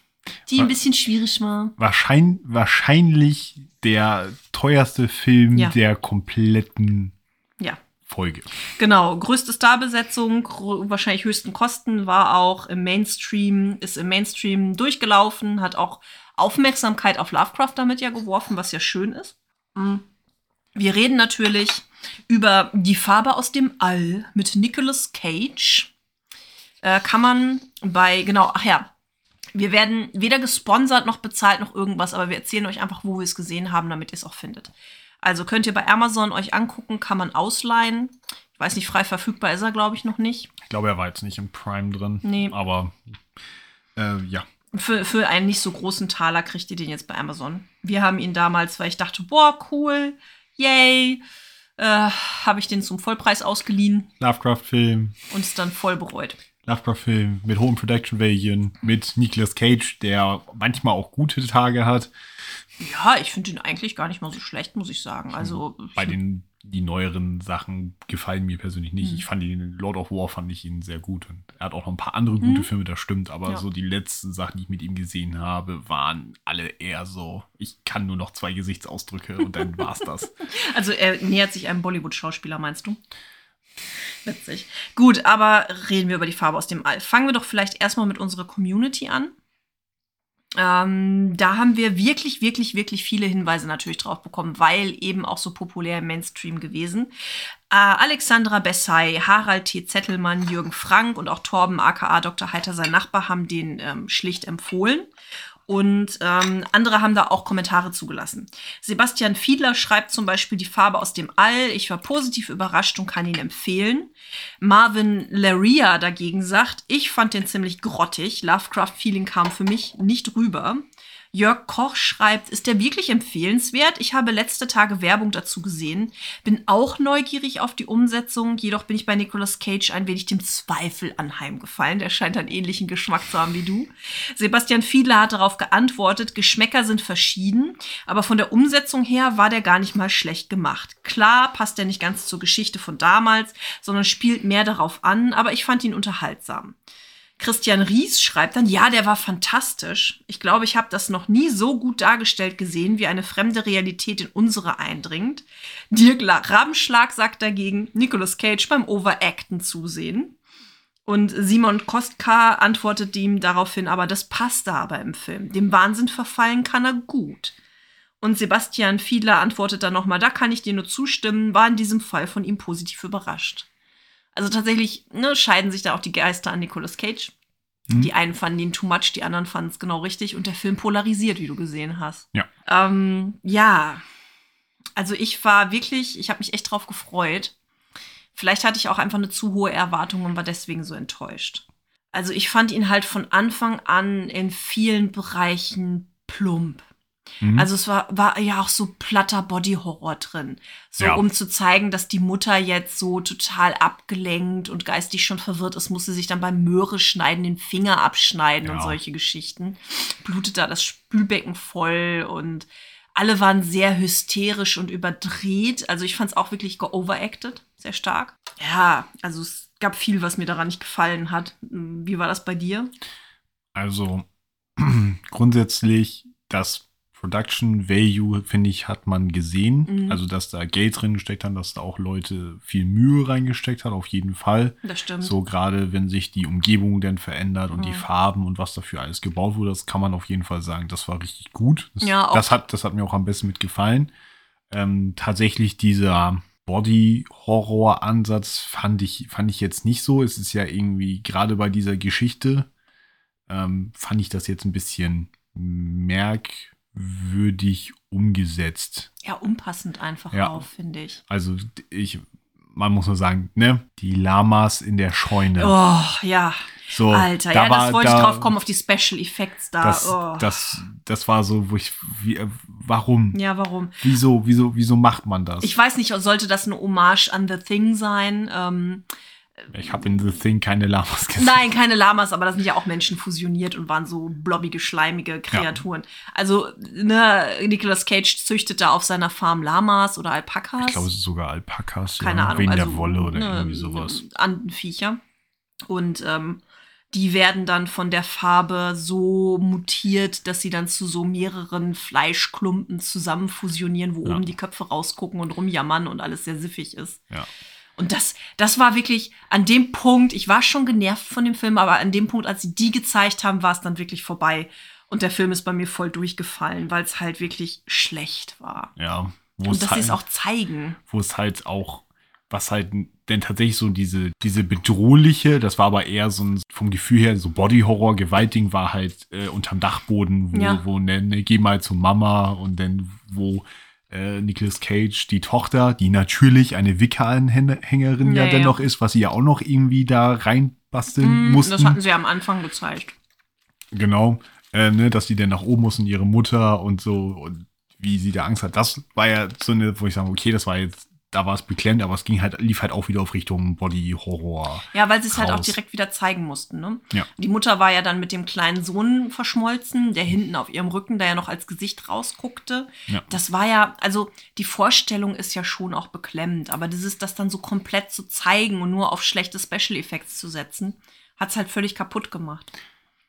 die ein bisschen schwierig war. Wahrschein, wahrscheinlich der teuerste Film Ja. der kompletten Ja, Folge. genau. Größte Starbesetzung, wahrscheinlich höchsten Kosten war auch im Mainstream, ist im Mainstream durchgelaufen, hat auch Aufmerksamkeit auf Lovecraft damit ja geworfen, was ja schön ist. Mm. Wir reden natürlich über Die Farbe aus dem All mit Nicolas Cage. Äh, kann man bei, genau, ach ja, wir werden weder gesponsert noch bezahlt noch irgendwas, aber wir erzählen euch einfach, wo wir es gesehen haben, damit ihr es auch findet. Also könnt ihr bei Amazon euch angucken, kann man ausleihen. Ich weiß nicht, frei verfügbar ist er, glaube ich, noch nicht. Ich glaube, er war jetzt nicht im Prime drin. Nee. Aber äh, ja. Für, für einen nicht so großen Taler kriegt ihr den jetzt bei Amazon. Wir haben ihn damals, weil ich dachte, boah, cool, yay, äh, habe ich den zum Vollpreis ausgeliehen Lovecraft-Film. und es dann voll bereut. Lovecraft-Film mit hohem Production Value, mit Nicolas Cage, der manchmal auch gute Tage hat. Ja, ich finde ihn eigentlich gar nicht mal so schlecht, muss ich sagen. Also Bei den die neueren Sachen gefallen mir persönlich nicht. Hm. Ich fand ihn, Lord of War fand ich ihn sehr gut. Und er hat auch noch ein paar andere gute Hm. Filme, das stimmt. Aber Ja. so die letzten Sachen, die ich mit ihm gesehen habe, waren alle eher so, ich kann nur noch zwei Gesichtsausdrücke und dann war's das. (laughs) Also er nähert sich einem Bollywood-Schauspieler, meinst du? Witzig. Gut, aber reden wir über die Farbe aus dem All. Fangen wir doch vielleicht erstmal mit unserer Community an. Ähm, da haben wir wirklich, wirklich, wirklich viele Hinweise natürlich drauf bekommen, weil eben auch so populär im Mainstream gewesen. Äh, Alexandra Bessay, Harald T. Zettelmann, Jürgen Frank und auch Torben aka Dr. Heiter, sein Nachbar, haben den ähm, schlicht empfohlen. Und ähm, andere haben da auch Kommentare zugelassen. Sebastian Fiedler schreibt zum Beispiel die Farbe aus dem All. Ich war positiv überrascht und kann ihn empfehlen. Marvin Laria dagegen sagt, ich fand den ziemlich grottig. Lovecraft-Feeling kam für mich nicht rüber. Jörg Koch schreibt, ist der wirklich empfehlenswert? Ich habe letzte Tage Werbung dazu gesehen, bin auch neugierig auf die Umsetzung, jedoch bin ich bei Nicolas Cage ein wenig dem Zweifel anheimgefallen. Der scheint einen ähnlichen Geschmack zu haben wie du. Sebastian Fiedler hat darauf geantwortet, Geschmäcker sind verschieden, aber von der Umsetzung her war der gar nicht mal schlecht gemacht. Klar passt er nicht ganz zur Geschichte von damals, sondern spielt mehr darauf an, aber ich fand ihn unterhaltsam. Christian Ries schreibt dann, ja, der war fantastisch. Ich glaube, ich habe das noch nie so gut dargestellt gesehen, wie eine fremde Realität in unsere eindringt. Dirk La- Rabenschlag sagt dagegen, Nicolas Cage beim Overacten zusehen. Und Simon Kostka antwortet ihm daraufhin, aber das passt da aber im Film. Dem Wahnsinn verfallen kann er gut. Und Sebastian Fiedler antwortet dann nochmal, da kann ich dir nur zustimmen, war in diesem Fall von ihm positiv überrascht. Also tatsächlich ne, scheiden sich da auch die Geister an Nicolas Cage. Mhm. Die einen fanden ihn too much, die anderen fanden es genau richtig und der Film polarisiert, wie du gesehen hast. Ja. Ähm, ja, also ich war wirklich, ich habe mich echt drauf gefreut. Vielleicht hatte ich auch einfach eine zu hohe Erwartung und war deswegen so enttäuscht. Also ich fand ihn halt von Anfang an in vielen Bereichen plump. Mhm. Also es war, war ja auch so platter Body-Horror drin. So Ja. um zu zeigen, dass die Mutter jetzt so total abgelenkt und geistig schon verwirrt ist, muss sie sich dann beim Möhre schneiden, den Finger abschneiden und Ja. solche Geschichten. Blutet da das Spülbecken voll und alle waren sehr hysterisch und überdreht. Also ich fand es auch wirklich geoveracted, sehr stark. Ja, also es gab viel, was mir daran nicht gefallen hat. Wie war das bei dir? Also (clears throat) grundsätzlich das Production Value, finde ich, hat man gesehen. Mhm. Also, dass da Geld drin gesteckt haben, dass da auch Leute viel Mühe reingesteckt hat, auf jeden Fall. Das stimmt. So gerade wenn sich die Umgebung dann verändert und die Mhm. Farben und was dafür alles gebaut wurde, das kann man auf jeden Fall sagen, das war richtig gut. Das, Ja, auch- das, hat, das hat mir auch am besten mitgefallen. Ähm, tatsächlich dieser Body-Horror-Ansatz fand ich, fand ich jetzt nicht so. Es ist ja irgendwie, gerade bei dieser Geschichte, ähm, fand ich das jetzt ein bisschen merkwürdig umgesetzt. ja, unpassend einfach Ja. auch, finde ich. Also ich, man muss nur sagen, ne, die Lamas in der Scheune. Oh, ja. So, Alter, da ja, war- das wollte da- ich drauf kommen, auf die Special Effects da. Das, oh. das, das war so, wo ich, wie, äh, warum? ja, warum? Wieso, wieso, wieso macht man das? Ich weiß nicht, sollte das eine Hommage an The Thing sein? Ähm, Ich habe in The Thing keine Lamas gesehen. nein, keine Lamas, aber da sind ja auch Menschen fusioniert und waren so blobbige, schleimige Kreaturen. Also, ne, Nicolas Cage züchtet da auf seiner Farm Lamas oder Alpakas. Ich glaube, es ist sogar Alpakas, keine ja, Ahnung. wegen also, der Wolle oder ne, irgendwie sowas. Andenviecher. Und ähm, die werden dann von der Farbe so mutiert, dass sie dann zu so mehreren Fleischklumpen zusammen fusionieren, wo Ja. oben die Köpfe rausgucken und rumjammern und alles sehr siffig ist. Ja. Und das, das war wirklich an dem Punkt, ich war schon genervt von dem Film, aber an dem Punkt, als sie die gezeigt haben, war es dann wirklich vorbei. Und der Film ist bei mir voll durchgefallen, weil es halt wirklich schlecht war. Ja. Wo Und dass sie halt, es auch zeigen. wo es halt auch, was halt denn tatsächlich so diese, diese bedrohliche, das war aber eher so ein, vom Gefühl her, so Body-Horror, Gewaltding war halt äh, unterm Dachboden, wo, Ja. wo ne, ne, geh mal zu Mama und dann, wo äh, Nicolas Cage, die Tochter, die natürlich eine Wickeranhängerin ja, Ja, ja. dennoch ist, was sie ja auch noch irgendwie da reinbasteln Mm, mussten. Das hatten sie am Anfang gezeigt. Genau, äh, ne, dass die dann nach oben muss und ihre Mutter und so und wie sie da Angst hat. Das war ja so eine, wo ich sage, okay, das war jetzt da war es beklemmt, aber es ging halt, lief halt auch wieder auf Richtung Body-Horror. Ja, weil sie es halt auch direkt wieder zeigen mussten. Ne? Ja. Die Mutter war ja dann mit dem kleinen Sohn verschmolzen, der hinten auf ihrem Rücken da ja noch als Gesicht rausguckte. Ja. Das war ja, also die Vorstellung ist ja schon auch beklemmend, aber dieses, das dann so komplett zu zeigen und nur auf schlechte Special Effects zu setzen, hat es halt völlig kaputt gemacht.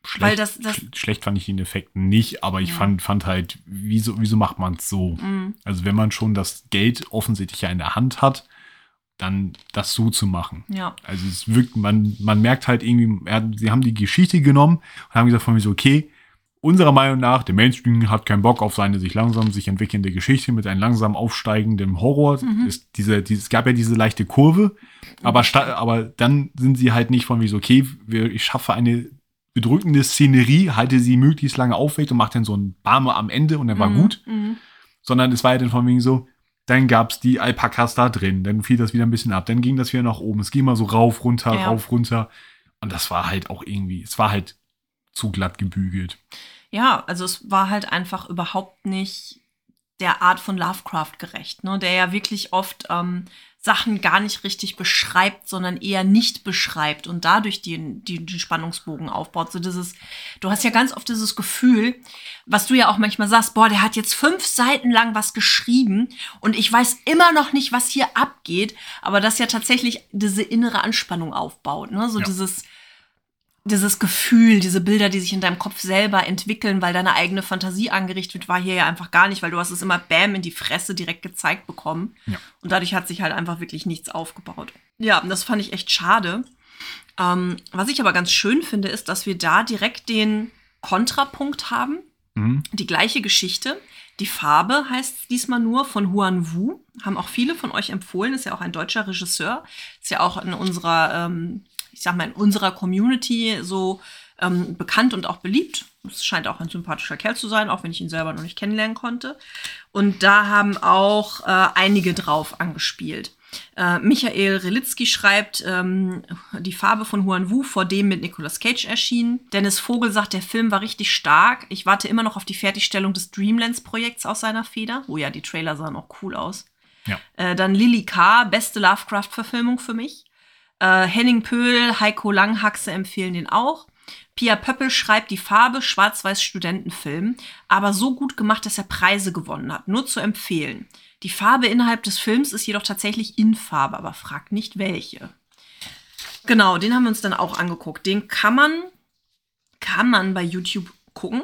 Schlecht, Weil das- das- sch- schlecht fand ich den Effekt nicht, aber ich Ja. fand, fand halt, wieso, wieso macht man es so? Mhm. Also wenn man schon das Geld offensichtlich ja in der Hand hat, dann das so zu machen. Ja. Also es wirkt, man, man merkt halt irgendwie, er, sie haben die Geschichte genommen und haben gesagt von mir so, okay, unserer Meinung nach, der Mainstream hat keinen Bock auf seine sich langsam sich entwickelnde Geschichte mit einem langsam aufsteigenden Horror. Es, diese, diese, es gab ja diese leichte Kurve, aber, aber dann sind sie halt nicht von wie so, okay, wir, ich schaffe eine bedrückende Szenerie, halte sie möglichst lange aufrecht und mache dann so ein Barme am Ende und dann war Mhm. gut Mhm. sondern es war ja dann von wegen so, dann gab's die Alpakas da drin, dann fiel das wieder ein bisschen ab, dann ging das wieder nach oben, es ging mal so rauf, runter, Ja. rauf, runter und das war halt auch irgendwie, es war halt zu glatt gebügelt. Ja, also es war halt einfach überhaupt nicht der Art von Lovecraft gerecht, ne? der ja wirklich oft ähm, Sachen gar nicht richtig beschreibt, sondern eher nicht beschreibt und dadurch den, die, den Spannungsbogen aufbaut. So dieses, du hast ja ganz oft dieses Gefühl, was du ja auch manchmal sagst, boah, der hat jetzt fünf Seiten lang was geschrieben und ich weiß immer noch nicht, was hier abgeht, aber das ja tatsächlich diese innere Anspannung aufbaut, ne? So Ja. dieses, dieses Gefühl, diese Bilder, die sich in deinem Kopf selber entwickeln, weil deine eigene Fantasie angerichtet wird, war hier ja einfach gar nicht, weil du hast es immer bam in die Fresse direkt gezeigt bekommen. Ja. Und dadurch hat sich halt einfach wirklich nichts aufgebaut. Ja, und das fand ich echt schade. Ähm, was ich aber ganz schön finde, ist, dass wir da direkt den Kontrapunkt haben. Mhm. Die gleiche Geschichte. Die Farbe heißt diesmal nur von Huan Wu. Haben auch viele von euch empfohlen. Ist ja auch ein deutscher Regisseur. Ist ja auch in unserer, ähm, ich sag mal, in unserer Community so ähm, bekannt und auch beliebt. Es scheint auch ein sympathischer Kerl zu sein, auch wenn ich ihn selber noch nicht kennenlernen konnte. Und da haben auch äh, einige drauf angespielt. Äh, Michael Relitzky schreibt, ähm, die Farbe von Huan Wu vor dem mit Nicolas Cage erschienen. Dennis Vogel sagt, der Film war richtig stark. Ich warte immer noch auf die Fertigstellung des Dreamlands-Projekts aus seiner Feder. Oh ja, die Trailer sahen auch cool aus. Ja. Äh, dann Lily K., beste Lovecraft-Verfilmung für mich. Äh, Henning Pöhl, Heiko Langhaxe empfehlen den auch. Pia Pöppel schreibt die Farbe Schwarz-Weiß-Studentenfilm, aber so gut gemacht, dass er Preise gewonnen hat. Nur zu empfehlen. Die Farbe innerhalb des Films ist jedoch tatsächlich in Farbe, aber fragt nicht welche. Genau, den haben wir uns dann auch angeguckt. Den kann man, kann man bei YouTube gucken.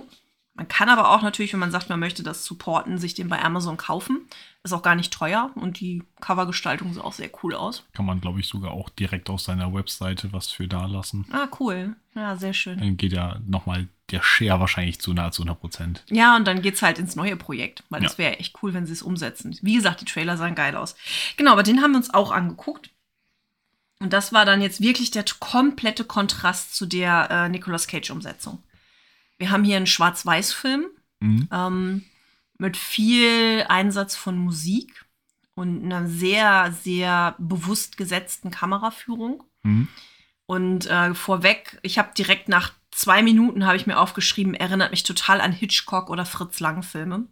Man kann aber auch natürlich, wenn man sagt, man möchte das supporten, sich den bei Amazon kaufen. Ist auch gar nicht teuer und die Covergestaltung sieht auch sehr cool aus. Kann man, glaube ich, sogar auch direkt aus seiner Webseite was für da lassen. Ah, cool. Ja, sehr schön. Dann geht ja nochmal der Share wahrscheinlich zu nahezu 100 Prozent. Ja, und dann geht's halt ins neue Projekt, weil das Ja. wäre echt cool, wenn sie es umsetzen. Wie gesagt, die Trailer sahen geil aus. Genau, aber den haben wir uns auch angeguckt. Und das war dann jetzt wirklich der komplette Kontrast zu der äh, Nicolas Cage-Umsetzung. Wir haben hier einen Schwarz-Weiß-Film Mhm. ähm, mit viel Einsatz von Musik und einer sehr, sehr bewusst gesetzten Kameraführung. Mhm. Und äh, vorweg, ich habe direkt nach zwei Minuten habe ich mir aufgeschrieben, erinnert mich total an Hitchcock oder Fritz Lang Filme.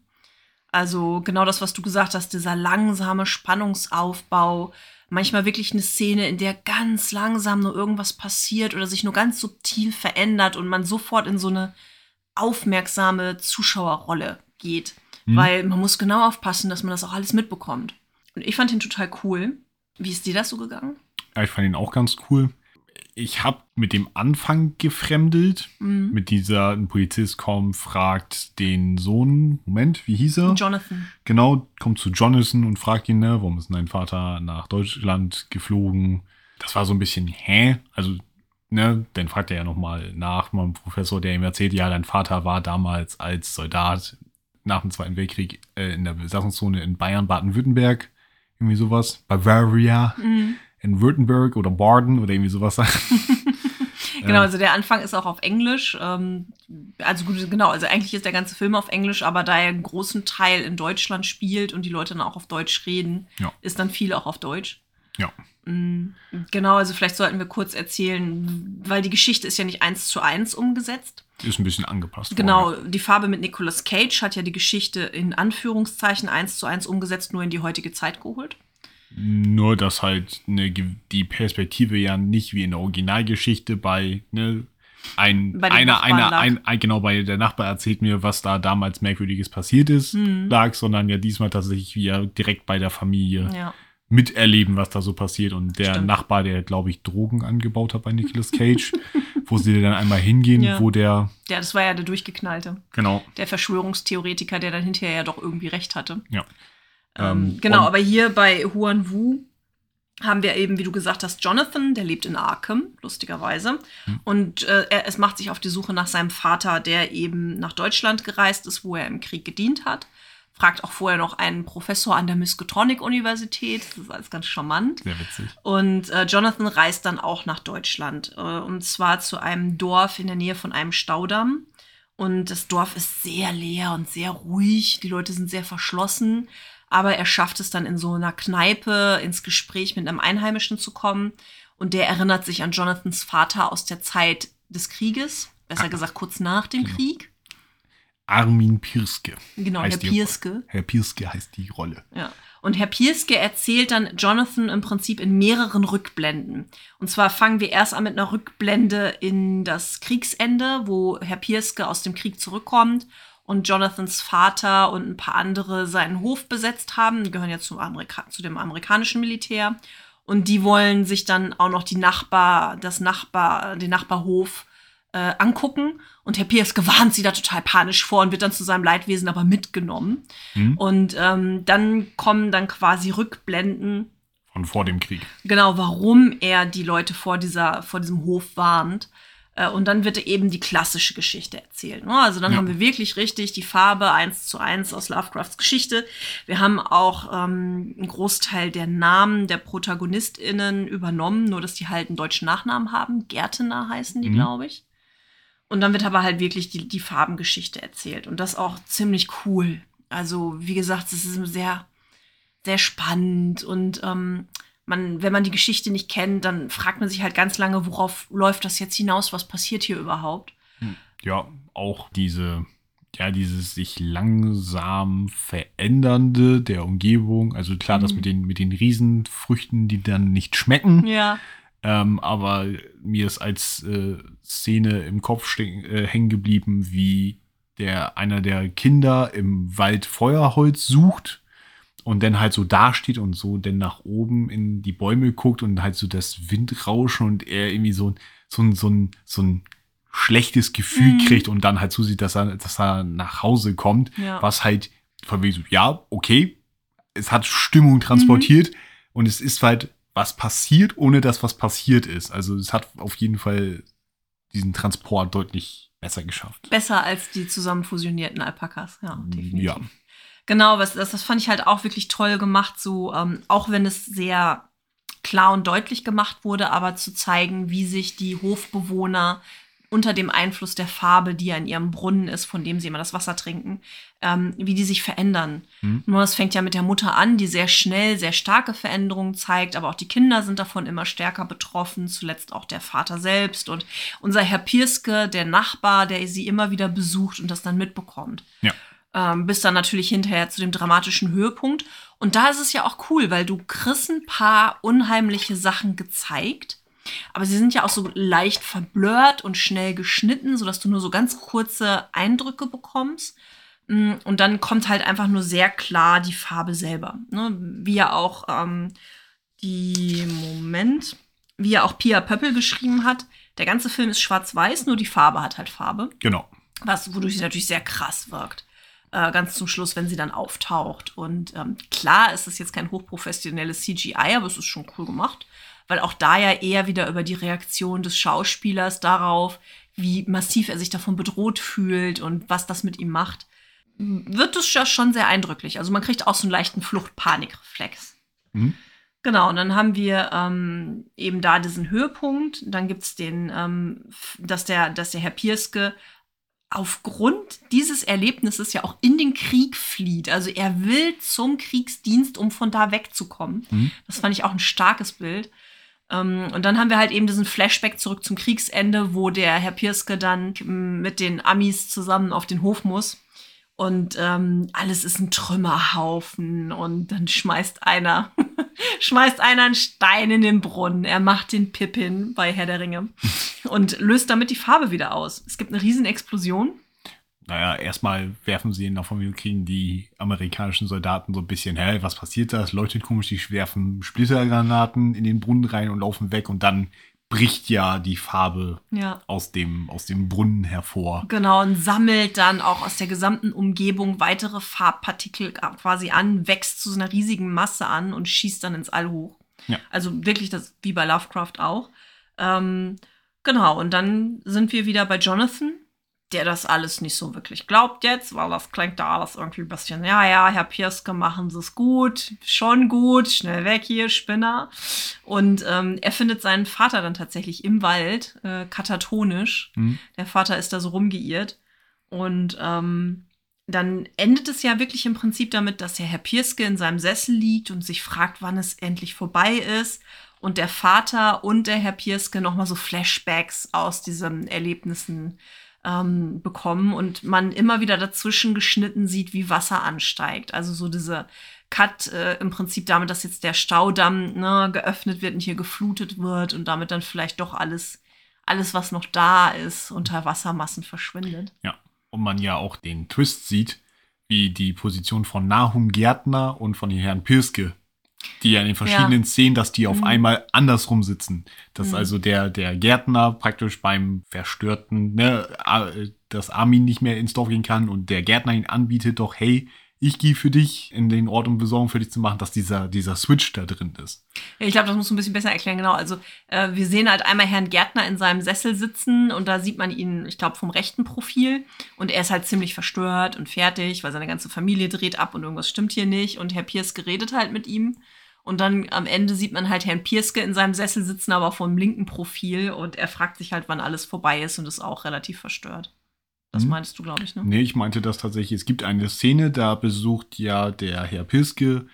Also genau das, was du gesagt hast, dieser langsame Spannungsaufbau, manchmal wirklich eine Szene, in der ganz langsam nur irgendwas passiert oder sich nur ganz subtil verändert und man sofort in so eine aufmerksame Zuschauerrolle geht, Mhm. weil man muss genau aufpassen, dass man das auch alles mitbekommt. Und ich fand ihn total cool. Wie ist dir das so gegangen? Ja, ich fand ihn auch ganz cool. Ich habe mit dem Anfang gefremdelt. Mhm. Mit dieser, ein Polizist kommt, fragt den Sohn, Moment, wie hieß er? Jonathan. Genau, kommt zu Jonathan und fragt ihn, ne, warum ist dein Vater nach Deutschland geflogen? Das war so ein bisschen, hä? Also, ne, dann fragt er ja nochmal nach, mein Professor, der ihm erzählt, ja, dein Vater war damals als Soldat nach dem Zweiten Weltkrieg äh, in der Besatzungszone in Bayern, Baden-Württemberg, irgendwie sowas, Bavaria, Mhm. in Württemberg oder Baden oder irgendwie sowas. (laughs) (laughs) Genau, also der Anfang ist auch auf Englisch. Ähm, also gut, genau, also eigentlich ist der ganze Film auf Englisch, aber da er einen großen Teil in Deutschland spielt und die Leute dann auch auf Deutsch reden, Ja. ist dann viel auch auf Deutsch. Ja. Mm, Genau, also vielleicht sollten wir kurz erzählen, weil die Geschichte ist ja nicht eins zu eins umgesetzt. Ist ein bisschen angepasst Genau, worden. die Farbe mit Nicolas Cage hat ja die Geschichte in Anführungszeichen eins zu eins umgesetzt, nur in die heutige Zeit geholt. Nur, dass halt ne, die Perspektive ja nicht wie in der Originalgeschichte bei ne, ein, Bei einer, einer, ein, ein, genau, bei der Nachbar erzählt mir, was da damals Merkwürdiges passiert ist, Mhm. lag, sondern ja diesmal tatsächlich wir direkt bei der Familie Ja. Miterleben, was da so passiert. Und der Stimmt. Nachbar, der, glaube ich, Drogen angebaut hat bei Nicolas Cage, (laughs) wo sie dann einmal hingehen, Ja. wo der, ja, das war ja der Durchgeknallte. genau, Der Verschwörungstheoretiker, der dann hinterher ja doch irgendwie recht hatte. ja. Ähm, Ähm, genau, aber hier bei Huan Wu haben wir eben, wie du gesagt hast, Jonathan, der lebt in Arkham, lustigerweise. Hm. Und äh, er, es macht sich auf die Suche nach seinem Vater, der eben nach Deutschland gereist ist, wo er im Krieg gedient hat. Fragt auch vorher noch einen Professor an der Miskatonic-Universität. Das ist alles ganz charmant. Sehr witzig. Und äh, Jonathan reist dann auch nach Deutschland. Äh, und zwar zu einem Dorf in der Nähe von einem Staudamm. Und das Dorf ist sehr leer und sehr ruhig. Die Leute sind sehr verschlossen. Aber er schafft es dann in so einer Kneipe ins Gespräch mit einem Einheimischen zu kommen. Und der erinnert sich an Jonathans Vater aus der Zeit des Krieges. Besser gesagt, kurz nach dem Genau. Krieg. Armin Pirske. Genau, Herr Pierske. Herr Pirske heißt die Rolle. Ja. Und Herr Pierske erzählt dann Jonathan im Prinzip in mehreren Rückblenden. Und zwar fangen wir erst an mit einer Rückblende in das Kriegsende, wo Herr Pierske aus dem Krieg zurückkommt und Jonathans Vater und ein paar andere seinen Hof besetzt haben. Die gehören ja zum Amerika zu dem amerikanischen Militär. Und die wollen sich dann auch noch die Nachbar, das Nachbar, den Nachbarhof äh, angucken. Und Herr Pierske warnt sie da total panisch vor und wird dann zu seinem Leidwesen aber mitgenommen. Hm? Und ähm, dann kommen dann quasi Rückblenden, Von vor dem Krieg. genau, warum er die Leute vor, dieser, vor diesem Hof warnt. Äh, und dann wird eben die klassische Geschichte erzählt. Ne? Also dann Ja. haben wir wirklich richtig die Farbe eins zu eins aus Lovecrafts Geschichte. Wir haben auch ähm, einen Großteil der Namen der ProtagonistInnen übernommen, nur dass die halt einen deutschen Nachnamen haben. Gärtener heißen die, Mhm. glaube ich. Und dann wird aber halt wirklich die, die Farbengeschichte erzählt. Und das auch ziemlich cool. Also, wie gesagt, es ist sehr, sehr spannend. Und ähm, man, wenn man die Geschichte nicht kennt, dann fragt man sich halt ganz lange, worauf läuft das jetzt hinaus? Was passiert hier überhaupt? Ja, auch diese, ja, dieses sich langsam verändernde der Umgebung. Also klar, das Mhm. mit den, mit den Riesenfrüchten, die dann nicht schmecken. Ja. Ähm, aber mir ist als äh, Szene im Kopf äh, hängen geblieben, wie der einer der Kinder im Wald Feuerholz sucht und dann halt so dasteht und so dann nach oben in die Bäume guckt und halt so das Windrauschen und er irgendwie so, ein- so, ein- so, ein, so ein schlechtes Gefühl Mhm. kriegt und dann halt zusieht, dass er, dass er nach Hause kommt, Ja. was halt von wegen so, ja, okay, es hat Stimmung transportiert und es ist halt was passiert, ohne dass was passiert ist. Also es hat auf jeden Fall diesen Transport deutlich besser geschafft. Besser als die zusammen fusionierten Alpakas. Ja, definitiv. Ja. Genau, was, das, das fand ich halt auch wirklich toll gemacht, so, ähm, auch wenn es sehr klar und deutlich gemacht wurde, aber zu zeigen, wie sich die Hofbewohner unter dem Einfluss der Farbe, die ja in ihrem Brunnen ist, von dem sie immer das Wasser trinken, ähm, wie die sich verändern. Hm. Nur das fängt ja mit der Mutter an, die sehr schnell, sehr starke Veränderungen zeigt, aber auch die Kinder sind davon immer stärker betroffen, zuletzt auch der Vater selbst und unser Herr Pierske, der Nachbar, der sie immer wieder besucht und das dann mitbekommt Ja. ähm, bis dann natürlich hinterher zu dem dramatischen Höhepunkt. Und da ist es ja auch cool, weil du kriegst ein paar unheimliche Sachen gezeigt, aber sie sind ja auch so leicht verblurrt und schnell geschnitten, sodass du nur so ganz kurze Eindrücke bekommst. Mm, Und dann kommt halt einfach nur sehr klar die Farbe selber. Ne? Wie ja auch ähm, die Moment, wie ja auch Pia Pöppel geschrieben hat. Der ganze Film ist schwarz-weiß, nur die Farbe hat halt Farbe Genau. was, wodurch sie natürlich sehr krass wirkt. Äh, ganz zum Schluss, wenn sie dann auftaucht. Und ähm, klar ist es jetzt kein hochprofessionelles CGI, aber es ist schon cool gemacht, weil auch da ja eher wieder über die Reaktion des Schauspielers darauf, wie massiv er sich davon bedroht fühlt und was das mit ihm macht, wird es ja schon sehr eindrücklich. Also man kriegt auch so einen leichten Flucht-Panik-Reflex. Mhm. Genau, und dann haben wir ähm, eben da diesen Höhepunkt. Dann gibt es den, ähm, dass, der, dass der Herr Pierske aufgrund dieses Erlebnisses ja auch in den Krieg flieht. Also er will zum Kriegsdienst, um von da wegzukommen. Mhm. Das fand ich auch ein starkes Bild. Ähm, und dann haben wir halt eben diesen Flashback zurück zum Kriegsende, wo der Herr Pierske dann m, mit den Amis zusammen auf den Hof muss. Und ähm, alles ist ein Trümmerhaufen. Und dann schmeißt einer (laughs) schmeißt einer einen Stein in den Brunnen. Er macht den Pippin bei Herr der Ringe und löst damit die Farbe wieder aus. Es gibt eine riesen Explosion. Naja, erstmal werfen sie ihn auf und kriegen die amerikanischen Soldaten so ein bisschen, hä, was passiert da? Es leuchtet komisch, die werfen Splittergranaten in den Brunnen rein und laufen weg und dann bricht ja die Farbe Ja. aus, dem, aus dem Brunnen hervor. Genau, und sammelt dann auch aus der gesamten Umgebung weitere Farbpartikel quasi an, wächst zu so einer riesigen Masse an und schießt dann ins All hoch. Ja. Also wirklich das wie bei Lovecraft auch. Ähm, genau, und dann sind wir wieder bei Jonathan, der das alles nicht so wirklich glaubt jetzt, weil das klingt da alles irgendwie ein bisschen, ja, ja, Herr Pierske, machen Sie es gut, schon gut, schnell weg hier, Spinner. Und ähm, er findet seinen Vater dann tatsächlich im Wald, äh, katatonisch. Hm? Der Vater ist da so rumgeirrt. Und ähm, dann endet es ja wirklich im Prinzip damit, dass der Herr Pierske in seinem Sessel liegt und sich fragt, wann es endlich vorbei ist. Und der Vater und der Herr Pierske nochmal so Flashbacks aus diesen Erlebnissen ähm, bekommen und man immer wieder dazwischen geschnitten sieht, wie Wasser ansteigt. Also so diese Cut äh, im Prinzip damit, dass jetzt der Staudamm ne, geöffnet wird und hier geflutet wird und damit dann vielleicht doch alles, alles, was noch da ist, unter Wassermassen verschwindet. Ja. Und man ja auch den Twist sieht, wie die Position von Nahum Gärtner und von Herrn Pirske, die ja in den verschiedenen Szenen, dass die auf Mhm. einmal andersrum sitzen. Dass Mhm. also der, der Gärtner praktisch beim Verstörten, ne, äh, dass Armin nicht mehr ins Dorf gehen kann und der Gärtner ihn anbietet, doch, hey, ich gehe für dich in den Ort, um Besorgung für dich zu machen, dass dieser, dieser Switch da drin ist. Ja, ich glaube, das musst du ein bisschen besser erklären. Genau, also äh, wir sehen halt einmal Herrn Gärtner in seinem Sessel sitzen und da sieht man ihn, ich glaube, vom rechten Profil und er ist halt ziemlich verstört und fertig, weil seine ganze Familie dreht ab und irgendwas stimmt hier nicht und Herr Pierske redet halt mit ihm und dann am Ende sieht man halt Herrn Pierske in seinem Sessel sitzen, aber vom linken Profil und er fragt sich halt, wann alles vorbei ist und ist auch relativ verstört. Das Mhm. meinst du, glaube ich, ne? Nee, ich meinte das tatsächlich. Es gibt eine Szene, da besucht ja der Herr Pirske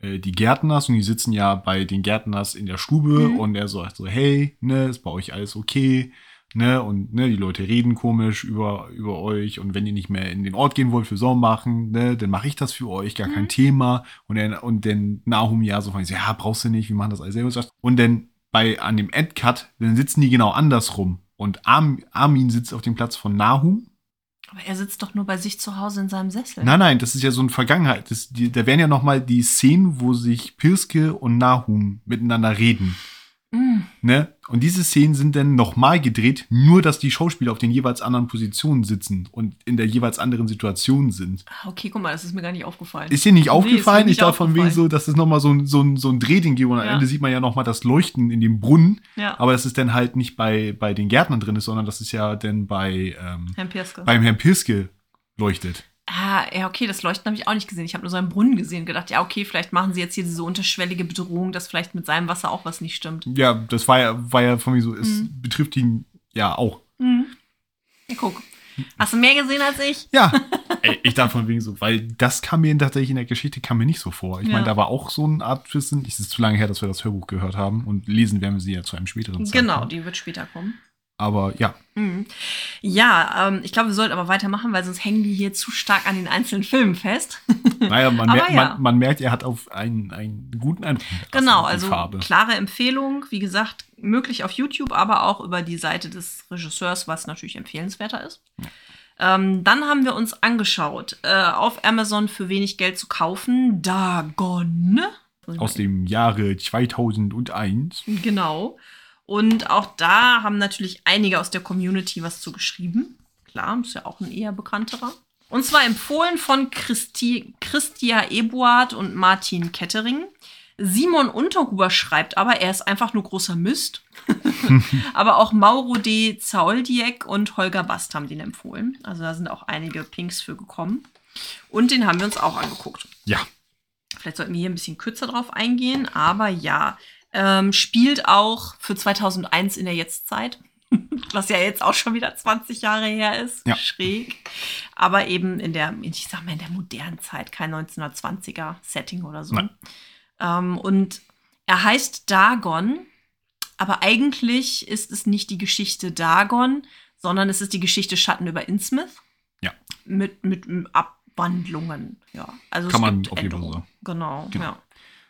äh, die Gärtners und die sitzen ja bei den Gärtners in der Stube Mhm. und er sagt so, hey, ne, ist bei euch alles okay? Ne, und ne, die Leute reden komisch über, über euch und wenn ihr nicht mehr in den Ort gehen wollt für Sommer machen, ne, dann mache ich das für euch, gar kein Mhm. Thema. Und dann, und dann Nahum ja so von, ja, brauchst du nicht, wir machen das alles selber. Und dann bei, an dem Endcut, dann sitzen die genau andersrum. Und Arm, Armin sitzt auf dem Platz von Nahum Aber er sitzt doch nur bei sich zu Hause in seinem Sessel. Nein, nein, das ist ja so ein Vergangenheit. Das, die, da wären ja noch mal die Szenen, wo sich Pirske und Nahum miteinander reden. Mm. Ne? Und diese Szenen sind dann nochmal gedreht, nur dass die Schauspieler auf den jeweils anderen Positionen sitzen und in der jeweils anderen Situation sind. Ah, Okay, guck mal, das ist mir gar nicht aufgefallen. Ist dir nicht Nee, aufgefallen? mir ich nicht dachte von wegen so, dass es nochmal so ein, so ein, so ein Drehding gibt und am Ja. Ende sieht man ja nochmal das Leuchten in dem Brunnen. ja, Aber das ist dann halt nicht bei, bei den Gärtnern drin ist, sondern das ist ja dann bei ähm, Herrn beim Herrn Pirske leuchtet. Ah, ja, okay, das Leuchten habe ich auch nicht gesehen. Ich habe nur so einen Brunnen gesehen und gedacht, ja, okay, vielleicht machen sie jetzt hier diese unterschwellige Bedrohung, dass vielleicht mit seinem Wasser auch was nicht stimmt. Ja, das war ja, war ja von mir so, es Mhm. betrifft ihn ja auch. Mhm. Ja, guck. Hast du mehr gesehen als ich? Ja, (laughs) Ey, ich dachte von wegen so, weil das kam mir tatsächlich in der Geschichte kam mir nicht so vor. Ich Ja. meine, da war auch so eine Art Wissen. Es ist zu lange her, dass wir das Hörbuch gehört haben und lesen werden wir sie ja zu einem späteren Zeitpunkt. Genau, die wird später kommen. Aber ja, Mhm. Ja, ähm, ich glaube, wir sollten aber weitermachen, weil sonst hängen die hier zu stark an den einzelnen Filmen fest. (laughs) naja, man, merkt, ja. man, man merkt, er hat auf einen, einen guten Eindruck. Genau, also Farbe. klare Empfehlung, wie gesagt, möglich auf YouTube, aber auch über die Seite des Regisseurs, was natürlich empfehlenswerter ist. Ähm, dann haben wir uns angeschaut, äh, auf Amazon für wenig Geld zu kaufen, Dagon. Aus dem Jahre 2001. Genau. Und auch da haben natürlich einige aus der Community was zu geschrieben. Klar, ist ja auch ein eher bekannterer. Und zwar empfohlen von Christi, Christia Ebuard und Martin Kettering. Simon Unterhuber schreibt aber, er ist einfach nur großer Mist. (laughs) aber auch Mauro D. Zauldiek und Holger Bast haben den empfohlen. Also da sind auch einige Pinks für gekommen. Und den haben wir uns auch angeguckt. Ja, Vielleicht sollten wir hier ein bisschen kürzer drauf eingehen, aber ja. Ähm, spielt auch für 2001 in der Jetztzeit, (laughs) was ja jetzt auch schon wieder 20 Jahre her ist. Ja. Schräg. Aber eben in der, ich sag mal, in der modernen Zeit, kein 1920er Setting oder so. Ähm, und er heißt Dagon, aber eigentlich ist es nicht die Geschichte Dagon, sondern es ist die Geschichte Schatten über Innsmouth. Ja. Mit, mit Abwandlungen, ja. Also Kann es man auf jeden Fall sagen. Genau, Genau. ja.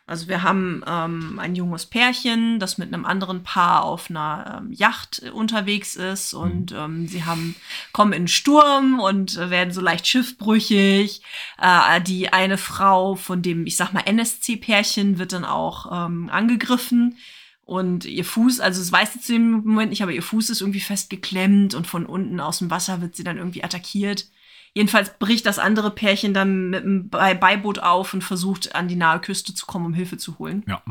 Also wir haben ähm, ein junges Pärchen, das mit einem anderen Paar auf einer ähm, Yacht unterwegs ist und ähm, sie haben kommen in Sturm und äh, werden so leicht schiffbrüchig. Äh, die eine Frau von dem, ich sag mal NSC-Pärchen wird dann auch ähm, angegriffen und ihr Fuß, also es weiß sie zu dem Moment nicht, aber ihr Fuß ist irgendwie festgeklemmt und von unten aus dem Wasser wird sie dann irgendwie attackiert. Jedenfalls bricht das andere Pärchen dann mit einem Be- Beiboot auf und versucht an die nahe Küste zu kommen, um Hilfe zu holen. Ja,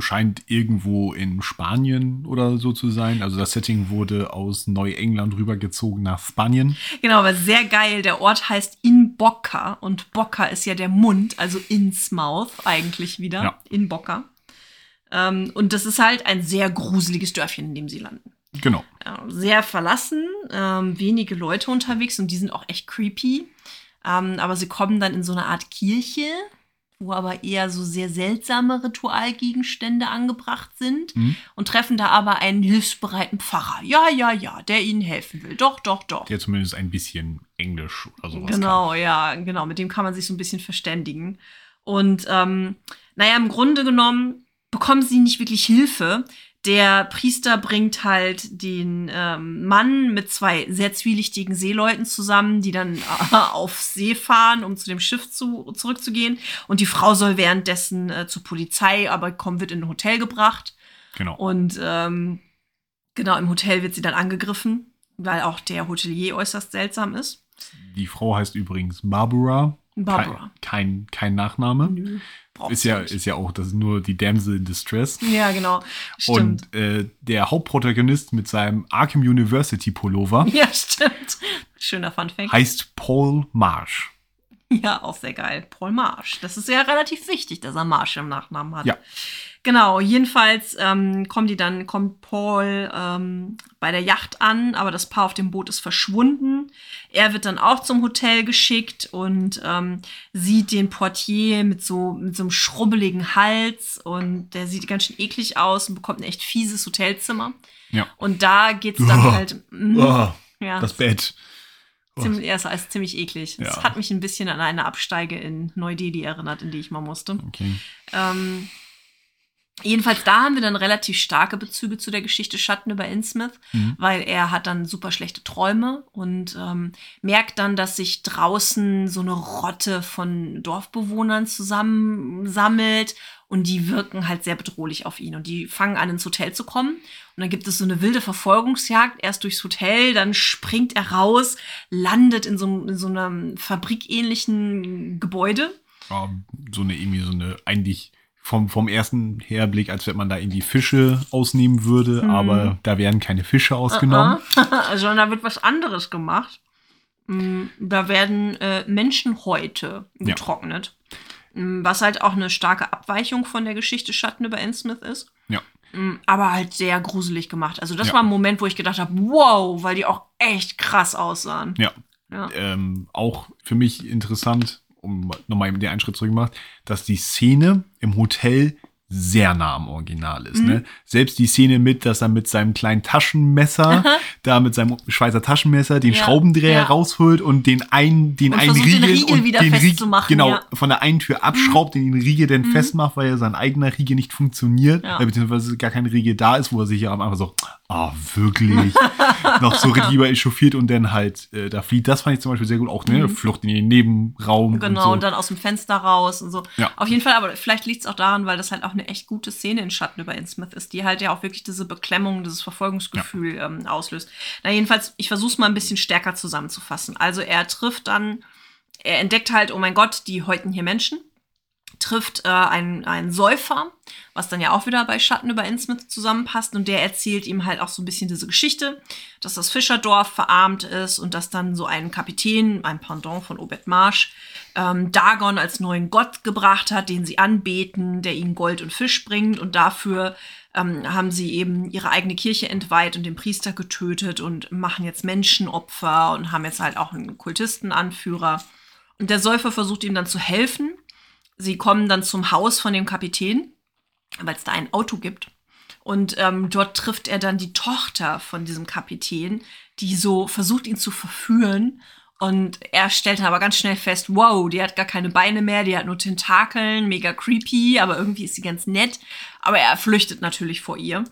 scheint irgendwo in Spanien oder so zu sein. Also das Setting wurde aus Neuengland rübergezogen nach Spanien. Genau, aber sehr geil. Der Ort heißt In Boca und Boca ist ja der Mund, also ins Mouth eigentlich wieder. Ja. In Boca. Ähm, und das ist halt ein sehr gruseliges Dörfchen, in dem sie landen. Genau. Ja, sehr verlassen, ähm, wenige Leute unterwegs und die sind auch echt creepy. Ähm, aber sie kommen dann in so eine Art Kirche, wo aber eher so sehr seltsame Ritualgegenstände angebracht sind Mhm. und treffen da aber einen hilfsbereiten Pfarrer. Ja, ja, ja, der ihnen helfen will. Doch, doch, doch. Der zumindest ein bisschen Englisch oder sowas kann. Genau, ja, genau. Mit dem kann man sich so ein bisschen verständigen. Und ähm, naja, im Grunde genommen bekommen sie nicht wirklich Hilfe. Der Priester bringt halt den ähm, Mann mit zwei sehr zwielichtigen Seeleuten zusammen, die dann äh, auf See fahren, um zu dem Schiff zu, zurückzugehen. Und die Frau soll währenddessen äh, zur Polizei, aber kommt, wird in ein Hotel gebracht. Genau. Und ähm, genau, im Hotel wird sie dann angegriffen, weil auch der Hotelier äußerst seltsam ist. Die Frau heißt übrigens Barbara. Barbara. Kein, kein, kein Nachname. Nö, Ist ja, nicht. ist ja auch das nur die Damsel in Distress. Ja, genau. Stimmt. Und äh, der Hauptprotagonist mit seinem Arkham University Pullover ja, stimmt. Schöner Fun Fact. heißt Paul Marsh. Ja, auch sehr geil. Paul Marsh. Das ist ja relativ wichtig, dass er Marsh im Nachnamen hat. Ja. Genau, jedenfalls ähm, kommen die dann, kommt Paul ähm, bei der Yacht an, aber das Paar auf dem Boot ist verschwunden. Er wird dann auch zum Hotel geschickt und ähm, sieht den Portier mit so, mit so einem schrubbeligen Hals und der sieht ganz schön eklig aus und bekommt ein echt fieses Hotelzimmer. Ja. Und da geht's dann Uah. halt. mm, Ah, ja, das Bett. ziemlich, er ist als ziemlich eklig. Es Ja. hat mich ein bisschen an eine Absteige in Neu-Delhi erinnert, in die ich mal musste. Okay. Ähm, jedenfalls da haben wir dann relativ starke Bezüge zu der Geschichte Schatten über Innsmouth, Mhm. weil er hat dann super schlechte Träume und ähm, merkt dann, dass sich draußen so eine Rotte von Dorfbewohnern zusammensammelt und die wirken halt sehr bedrohlich auf ihn und die fangen an ins Hotel zu kommen. Und dann gibt es so eine wilde Verfolgungsjagd. Erst durchs Hotel, dann springt er raus, landet in so, einem- in so einem fabrikähnlichen Gebäude. Ja, so eine irgendwie so eine eigentlich vom, vom ersten Herblick, als wenn man da irgendwie Fische ausnehmen würde, Mhm. aber da werden keine Fische ausgenommen. also (laughs) da wird was anderes gemacht. Mm, Da werden äh, Menschenhäute Ja. getrocknet. Mm, Was halt auch eine starke Abweichung von der Geschichte Schatten über Innsmouth ist. Ja. Mm, Aber halt sehr gruselig gemacht. Also das Ja. war ein Moment, wo ich gedacht habe, wow, weil die auch echt krass aussahen. Ja. Ja. Ähm, auch für mich interessant, um nochmal den einen Schritt zurück gemacht, dass die Szene im Hotel sehr nah am Original ist. Mhm. Ne? Selbst die Szene mit, dass er mit seinem kleinen Taschenmesser, da mit seinem Schweizer Taschenmesser den Ja, Schraubendreher ja. rausholt und den einen, den Und einen versucht, den Riegel, Riegel und wieder den Riegel, festzumachen, genau, ja. Mhm. von der einen Tür abschraubt, den Riegel dann festmacht, weil ja sein eigener Riegel nicht funktioniert, äh, beziehungsweise gar kein Riegel da ist, wo er sich ja einfach so, ah, wirklich, (laughs) noch so richtig über echauffiert und dann halt äh, da flieht. Das fand ich zum Beispiel sehr gut, auch ne, Flucht in den Nebenraum Genau, und so. und dann aus dem Fenster raus und so. Ja. Auf jeden Fall, aber vielleicht liegt es auch daran, weil das halt auch eine echt gute Szene in Schatten über Innsmouth ist, die halt ja auch wirklich diese Beklemmung, dieses Verfolgungsgefühl ähm, auslöst. Na, jedenfalls, ich versuche es mal ein bisschen stärker zusammenzufassen. Also er trifft dann, er entdeckt halt, oh mein Gott, die häuten hier Menschen, trifft äh, einen, einen Säufer, was dann ja auch wieder bei Schatten über Innsmouth zusammenpasst. Und der erzählt ihm halt auch so ein bisschen diese Geschichte, dass das Fischerdorf verarmt ist und dass dann so ein Kapitän, ein Pendant von Obed Marsh, ähm, Dagon als neuen Gott gebracht hat, den sie anbeten, der ihnen Gold und Fisch bringt. Und dafür ähm, haben sie eben ihre eigene Kirche entweiht und den Priester getötet und machen jetzt Menschenopfer und haben jetzt halt auch einen Kultistenanführer. Und der Säufer versucht ihm dann zu helfen. Sie kommen dann zum Haus von dem Kapitän, weil es da ein Auto gibt. Und ähm, dort trifft er dann die Tochter von diesem Kapitän, die so versucht, ihn zu verführen. Und er stellt dann aber ganz schnell fest, wow, die hat gar keine Beine mehr, die hat nur Tentakeln, mega creepy, aber irgendwie ist sie ganz nett. Aber er flüchtet natürlich vor ihr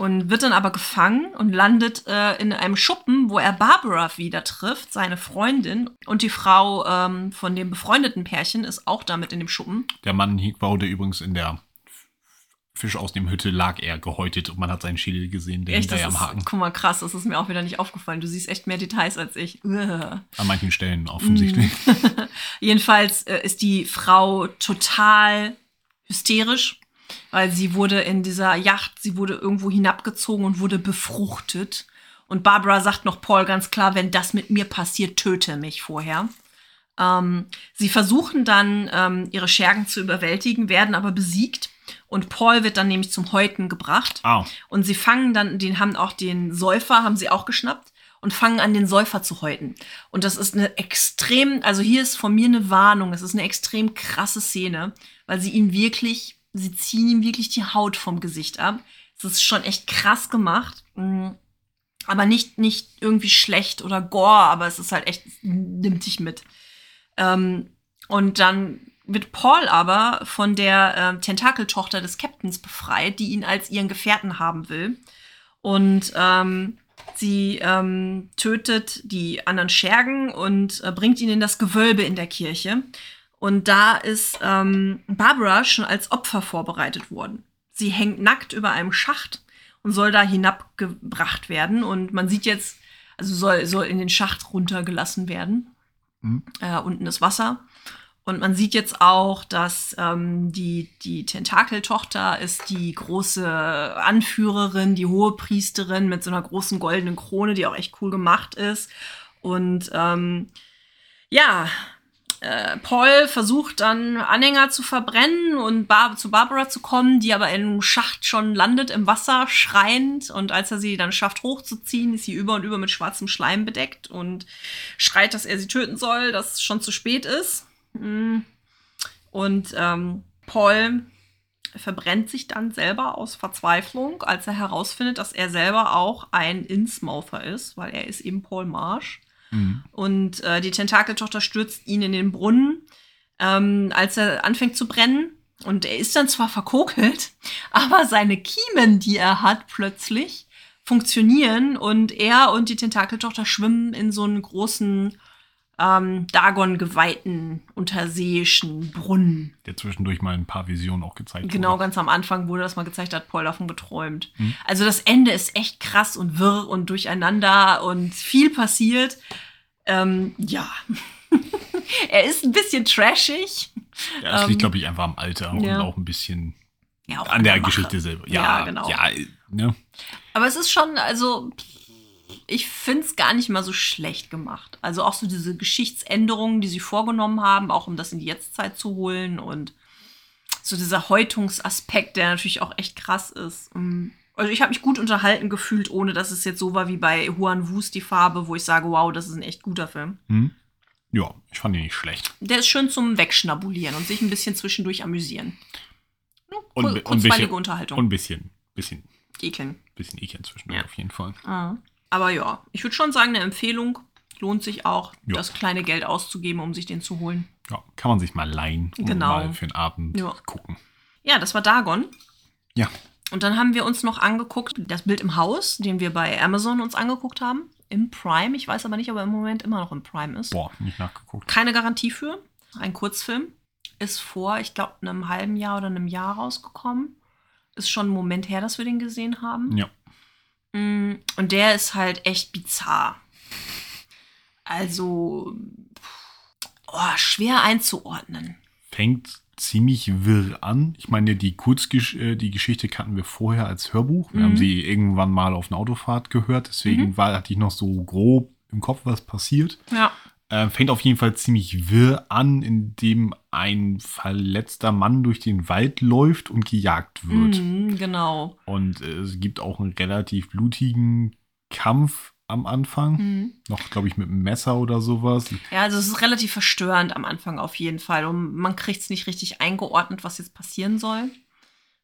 und wird dann aber gefangen und landet äh, in einem Schuppen, wo er Barbara wieder trifft, seine Freundin. Und die Frau ähm, von dem befreundeten Pärchen ist auch damit in dem Schuppen. Der Mann wurde übrigens in der Fisch aus dem Hütte lag er gehäutet und man hat seinen Schädel gesehen, der Echt, hinterher am ist, Haken. guck mal, krass, das ist mir auch wieder nicht aufgefallen. Du siehst echt mehr Details als ich. Uah. An manchen Stellen offensichtlich. (laughs) Jedenfalls äh, ist die Frau total hysterisch, weil sie wurde in dieser Yacht, sie wurde irgendwo hinabgezogen und wurde befruchtet. Und Barbara sagt noch Paul ganz klar, wenn das mit mir passiert, töte mich vorher. Ähm, sie versuchen dann, ähm, ihre Schergen zu überwältigen, werden aber besiegt. Und Paul wird dann nämlich zum Häuten gebracht. Ah, Und sie fangen dann, den haben auch den Säufer, haben sie auch geschnappt und fangen an, den Säufer zu häuten. Und das ist eine extrem, also hier ist von mir eine Warnung, das ist eine extrem krasse Szene, weil sie ihn wirklich, sie ziehen ihm wirklich die Haut vom Gesicht ab. Das ist schon echt krass gemacht. Mm. Aber nicht, nicht irgendwie schlecht oder gore, aber es ist halt echt, nimmt dich mit. Ähm, und dann wird Paul aber von der ähm, Tentakeltochter des Captains befreit, die ihn als ihren Gefährten haben will. Und ähm, sie ähm, tötet die anderen Schergen und äh, bringt ihn in das Gewölbe in der Kirche. Und da ist ähm, Barbara schon als Opfer vorbereitet worden. Sie hängt nackt über einem Schacht und soll da hinabgebracht werden. Und man sieht jetzt, also soll, soll in den Schacht runtergelassen werden. Mhm. Äh, unten ist Wasser. Und man sieht jetzt auch, dass ähm, die, die Tentakeltochter ist die große Anführerin, die hohe Priesterin mit so einer großen goldenen Krone, die auch echt cool gemacht ist. Und ähm, ja, äh, Paul versucht dann Anhänger zu verbrennen und Bar zu Barbara zu kommen, die aber in einem Schacht schon landet im Wasser, schreiend. Und als er sie dann schafft hochzuziehen, ist sie über und über mit schwarzem Schleim bedeckt und schreit, dass er sie töten soll, dass es schon zu spät ist. Mm. Und ähm, Paul verbrennt sich dann selber aus Verzweiflung, als er herausfindet, dass er selber auch ein Innsmouther ist, weil er ist eben Paul Marsh. Mhm. Und äh, die Tentakeltochter stürzt ihn in den Brunnen, ähm, als er anfängt zu brennen. Und er ist dann zwar verkokelt, (laughs) aber seine Kiemen, die er hat, plötzlich funktionieren und er und die Tentakeltochter schwimmen in so einen großen ähm, Dagon geweihten unterseeischen Brunnen. Der zwischendurch mal ein paar Visionen auch gezeigt Genau, wurde. ganz am Anfang wurde das mal gezeigt, hat Paul davon geträumt. Mhm. Also das Ende ist echt krass und wirr und durcheinander und viel passiert. Ähm, ja. (laughs) er ist ein bisschen trashig. Ja, es Ähm, liegt, glaube ich, einfach am Alter ja. und auch ein bisschen Ja, auch an der Mache. Geschichte selber. Ja, Ja, genau. Ja, ne? Aber es ist schon, also, ich finde es gar nicht mal so schlecht gemacht. Also auch so diese Geschichtsänderungen, die sie vorgenommen haben, auch um das in die Jetztzeit zu holen und so dieser Häutungsaspekt, der natürlich auch echt krass ist. Mm. Also ich habe mich gut unterhalten gefühlt, ohne dass es jetzt so war wie bei Juan Wus die Farbe, wo ich sage, wow, das ist ein echt guter Film. Hm? Ja, ich fand ihn nicht schlecht. Der ist schön zum Wegschnabulieren und sich ein bisschen zwischendurch amüsieren. Und, kur- und, kurzweilige bisschen, Unterhaltung. und ein bisschen, bisschen, Ekeln. bisschen ekeln zwischendurch Ja. auf jeden Fall. Mhm. Aber ja, ich würde schon sagen, eine Empfehlung. Lohnt sich auch, Ja. das kleine Geld auszugeben, um sich den zu holen. Ja, kann man sich mal leihen und Genau. mal für einen Abend Ja. gucken. Ja, das war Dagon. Ja, Und dann haben wir uns noch angeguckt, das Bild im Haus, den wir bei Amazon uns angeguckt haben. Im Prime. Ich weiß aber nicht, ob er im Moment immer noch im Prime ist. boah, nicht nachgeguckt. Keine Garantie für. Ein Kurzfilm. Ist vor, ich glaube, einem halben Jahr oder einem Jahr rausgekommen. Ist schon ein Moment her, dass wir den gesehen haben. Ja, Und der ist halt echt bizarr. Also, oh, schwer einzuordnen. fängt ziemlich wirr an. Ich meine, die Kurzgesch äh, die Geschichte kannten wir vorher als Hörbuch. Wir Mhm. haben sie irgendwann mal auf einer Autofahrt gehört. Deswegen Mhm. war, hatte ich noch so grob im Kopf, was passiert. Ja. Äh, fängt auf jeden Fall ziemlich wirr an, indem ein verletzter Mann durch den Wald läuft und gejagt wird. Mhm, genau. Und äh, es gibt auch einen relativ blutigen Kampf am Anfang. Mhm. Noch, glaube ich, mit einem Messer oder sowas. Ja, also es ist relativ verstörend am Anfang auf jeden Fall. Und man kriegt es nicht richtig eingeordnet, was jetzt passieren soll.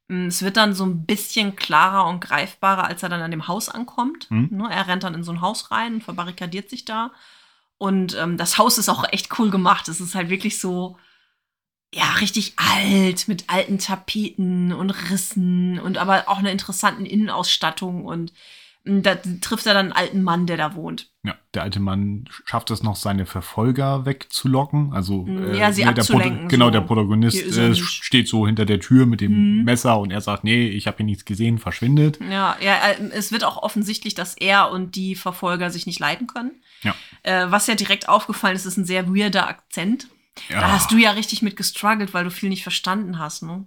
Mm, Es wird dann so ein bisschen klarer und greifbarer, als er dann an dem Haus ankommt. Mhm. Ne, er rennt dann in so ein Haus rein und verbarrikadiert sich da. Und ähm, das Haus ist auch echt cool gemacht. Es ist halt wirklich so, ja, richtig alt, mit alten Tapeten und Rissen und aber auch einer interessanten Innenausstattung. Und da trifft er dann einen alten Mann, der da wohnt. Ja, der alte Mann schafft es noch, seine Verfolger wegzulocken. Also Mm, äh, ja, sie ne, der abzulenken, genau, so. der Protagonist äh, steht so hinter der Tür mit dem Mhm. Messer und er sagt, nee, ich habe hier nichts gesehen, verschwindet. Ja, ja, äh, es wird auch offensichtlich, dass er und die Verfolger sich nicht leiten können. Ja. Äh, was ja direkt aufgefallen ist, ist ein sehr weirder Akzent. Ja, Da hast du ja richtig mit gestruggelt, weil du viel nicht verstanden hast, ne?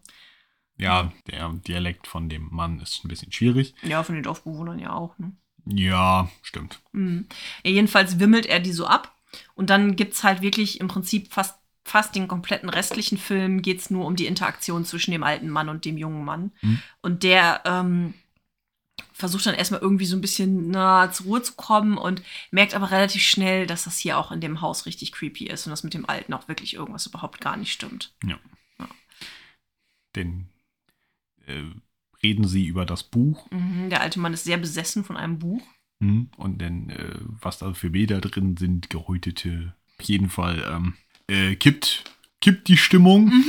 Ja, der Dialekt von dem Mann ist ein bisschen schwierig. Ja, von den Dorfbewohnern ja auch, ne? Ja, stimmt. Mhm. Ja, jedenfalls wimmelt er die so ab. Und dann gibt's halt wirklich im Prinzip fast, fast den kompletten restlichen Film geht's nur um die Interaktion zwischen dem alten Mann und dem jungen Mann. Mhm. Und der ähm, versucht dann erstmal irgendwie so ein bisschen na, zur Ruhe zu kommen und merkt aber relativ schnell, dass das hier auch in dem Haus richtig creepy ist und dass mit dem Alten auch wirklich irgendwas überhaupt gar nicht stimmt. Denn äh, reden sie über das Buch Mhm. Der alte Mann ist sehr besessen von einem Buch. hm, und dann, äh, was da für Bilder drin sind, gehäutete. Auf jeden Fall ähm, äh, kippt, kippt die Stimmung. Mhm.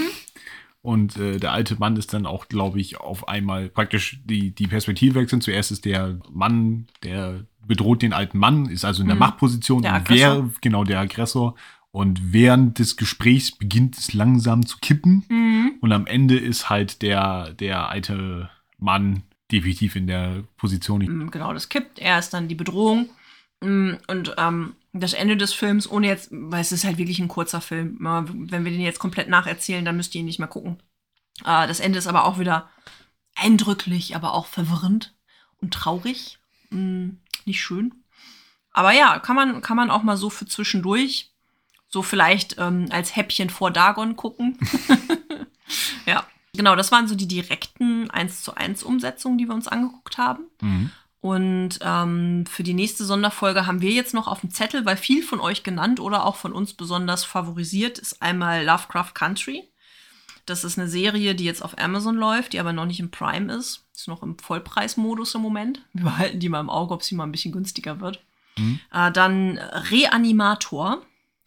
Und äh, der alte Mann ist dann auch, glaube ich, auf einmal praktisch die, die Perspektive wechseln. Zuerst ist der Mann, der bedroht den alten Mann, ist also in der Mhm. Machtposition. Der und Aggressor. wer, genau, der Aggressor. Und während des Gesprächs beginnt es langsam zu kippen. Mhm. Und am Ende ist halt der, der alte Mann definitiv in der Position. Mm, Genau, das kippt. Er ist dann die Bedrohung. Mm, Und ähm, das Ende des Films, ohne jetzt, weil es ist halt wirklich ein kurzer Film. Äh, Wenn wir den jetzt komplett nacherzählen, dann müsst ihr ihn nicht mehr gucken. Äh, Das Ende ist aber auch wieder eindrücklich, aber auch verwirrend und traurig. Mm, Nicht schön. Aber ja, kann man, kann man auch mal so für zwischendurch, so vielleicht ähm, als Häppchen vor Dagon gucken. (laughs) ja, genau, das waren so die direkten 1 zu 1 Umsetzungen, die wir uns angeguckt haben. Mhm. Und ähm, für die nächste Sonderfolge haben wir jetzt noch auf dem Zettel, weil viel von euch genannt oder auch von uns besonders favorisiert, ist einmal Lovecraft Country. Das ist eine Serie, die jetzt auf Amazon läuft, die aber noch nicht im Prime ist. Ist noch im Vollpreismodus im Moment. Wir behalten die mal im Auge, ob sie mal ein bisschen günstiger wird. Mhm. Äh, dann Reanimator.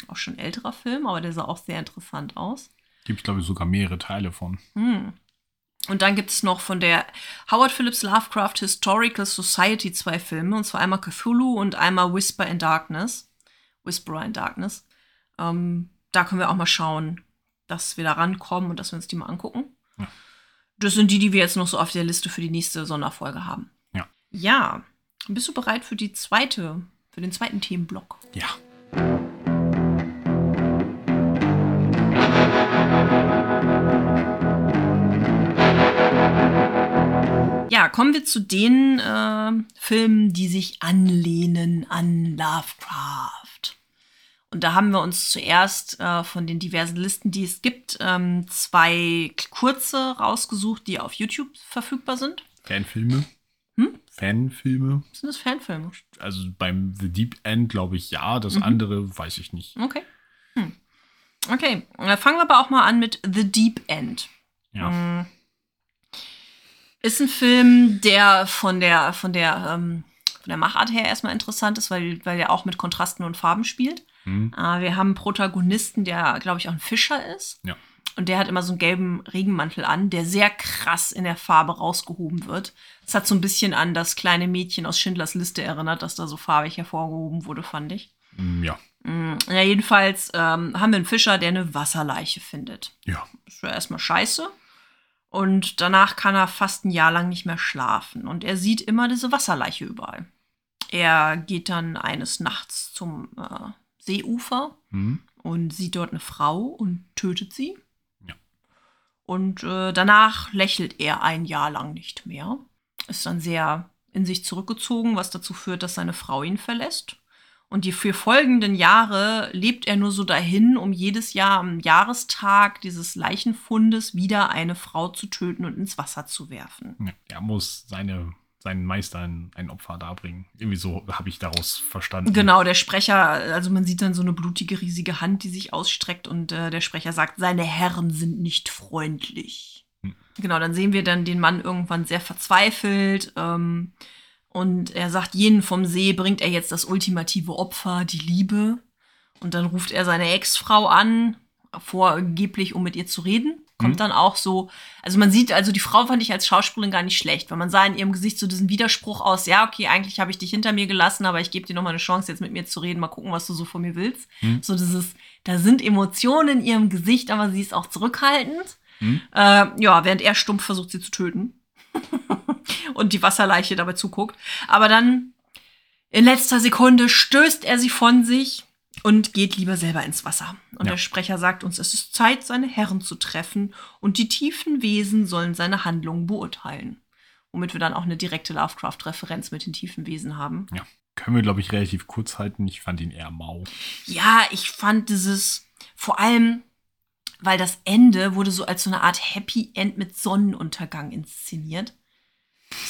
Auch schon älterer Film, aber der sah auch sehr interessant aus. Gibt es, glaube ich, sogar mehrere Teile von. Hm. Und dann gibt es noch von der Howard Phillips Lovecraft Historical Society zwei Filme, und zwar einmal Cthulhu und einmal Whisper in Darkness. Whisperer in Darkness. Ähm, da können wir auch mal schauen, dass wir da rankommen und dass wir uns die mal angucken. Ja. Das sind die, die wir jetzt noch so auf der Liste für die nächste Sonderfolge haben. Ja. Ja. Bist du bereit für die zweite, für den zweiten Themenblock? Ja. Kommen wir zu den äh, Filmen, die sich anlehnen an Lovecraft. Und da haben wir uns zuerst äh, von den diversen Listen, die es gibt, ähm, zwei kurze rausgesucht, die auf YouTube verfügbar sind. Fanfilme. Hm? Fanfilme. Sind das Fanfilme? Also beim The Deep End glaube ich ja, das Mhm. andere weiß ich nicht. Okay. Hm. Okay, äh, fangen wir aber auch mal an mit The Deep End. Ja. Mm. Ist ein Film, der von der, von der, ähm, von der Machart her erstmal interessant ist, weil, weil er auch mit Kontrasten und Farben spielt. Hm. Äh, wir haben einen Protagonisten, der, glaube ich, auch ein Fischer ist. Ja. Und der hat immer so einen gelben Regenmantel an, der sehr krass in der Farbe rausgehoben wird. Es hat so ein bisschen an das kleine Mädchen aus Schindlers Liste erinnert, dass da so farbig hervorgehoben wurde, fand ich. Mm, Ja. Mm, Ja, jedenfalls ähm, haben wir einen Fischer, der eine Wasserleiche findet. Ja. Das wäre erstmal scheiße. Und danach kann er fast ein Jahr lang nicht mehr schlafen. Und er sieht immer diese Wasserleiche überall. Er geht dann eines Nachts zum äh, Seeufer Hm. und sieht dort eine Frau und tötet sie. Ja. Und äh, danach lächelt er ein Jahr lang nicht mehr. Ist dann sehr in sich zurückgezogen, was dazu führt, dass seine Frau ihn verlässt. Und die vier folgenden Jahre lebt er nur so dahin, um jedes Jahr am Jahrestag dieses Leichenfundes wieder eine Frau zu töten und ins Wasser zu werfen. ja. Er muss seine, seinen Meister ein, ein Opfer darbringen. Irgendwie so habe ich daraus verstanden. Genau, der Sprecher, also man sieht dann so eine blutige, riesige Hand, die sich ausstreckt und äh, der Sprecher sagt, seine Herren sind nicht freundlich. Hm. Genau, dann sehen wir dann den Mann irgendwann sehr verzweifelt ähm, und er sagt, jenen vom See bringt er jetzt das ultimative Opfer, die Liebe. Und dann ruft er seine Ex-Frau an, vorgeblich, um mit ihr zu reden. Kommt Mhm. dann auch so, also man sieht, also die Frau fand ich als Schauspielerin gar nicht schlecht, weil man sah in ihrem Gesicht so diesen Widerspruch aus, ja, okay, eigentlich habe ich dich hinter mir gelassen, aber ich gebe dir noch mal eine Chance, jetzt mit mir zu reden, mal gucken, was du so von mir willst. Mhm. So dieses, da sind Emotionen in ihrem Gesicht, aber sie ist auch zurückhaltend. Mhm. Äh, ja, während er stumpf versucht, sie zu töten. (laughs) und die Wasserleiche dabei zuguckt. Aber dann in letzter Sekunde stößt er sie von sich und geht lieber selber ins Wasser. Und Ja. der Sprecher sagt uns, es ist Zeit, seine Herren zu treffen und die tiefen Wesen sollen seine Handlungen beurteilen. Womit wir dann auch eine direkte Lovecraft-Referenz mit den tiefen Wesen haben. Ja. Können wir, glaube ich, relativ kurz halten. Ich fand ihn eher mau. Ja, ich fand dieses, vor allem, weil das Ende wurde so als so eine Art Happy End mit Sonnenuntergang inszeniert.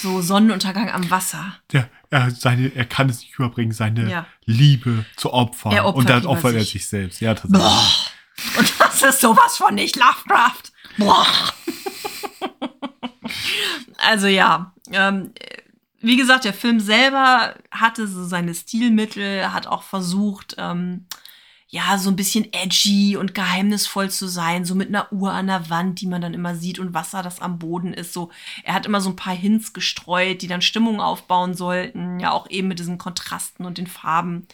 So Sonnenuntergang am Wasser. Der, er, seine, er kann es nicht überbringen, seine Ja. Liebe zu opfern. Er opfert Und dann opfert er sich. sich selbst. Ja, tatsächlich. Boah. Und das ist sowas von nicht Lovecraft. Boah. (laughs) Also ja, ähm, wie gesagt, der Film selber hatte so seine Stilmittel, hat auch versucht, ähm, ja, so ein bisschen edgy und geheimnisvoll zu sein, so mit einer Uhr an der Wand, die man dann immer sieht und Wasser, das am Boden ist. So, er hat immer so ein paar Hints gestreut, die dann Stimmung aufbauen sollten, ja auch eben mit diesen Kontrasten und den Farben.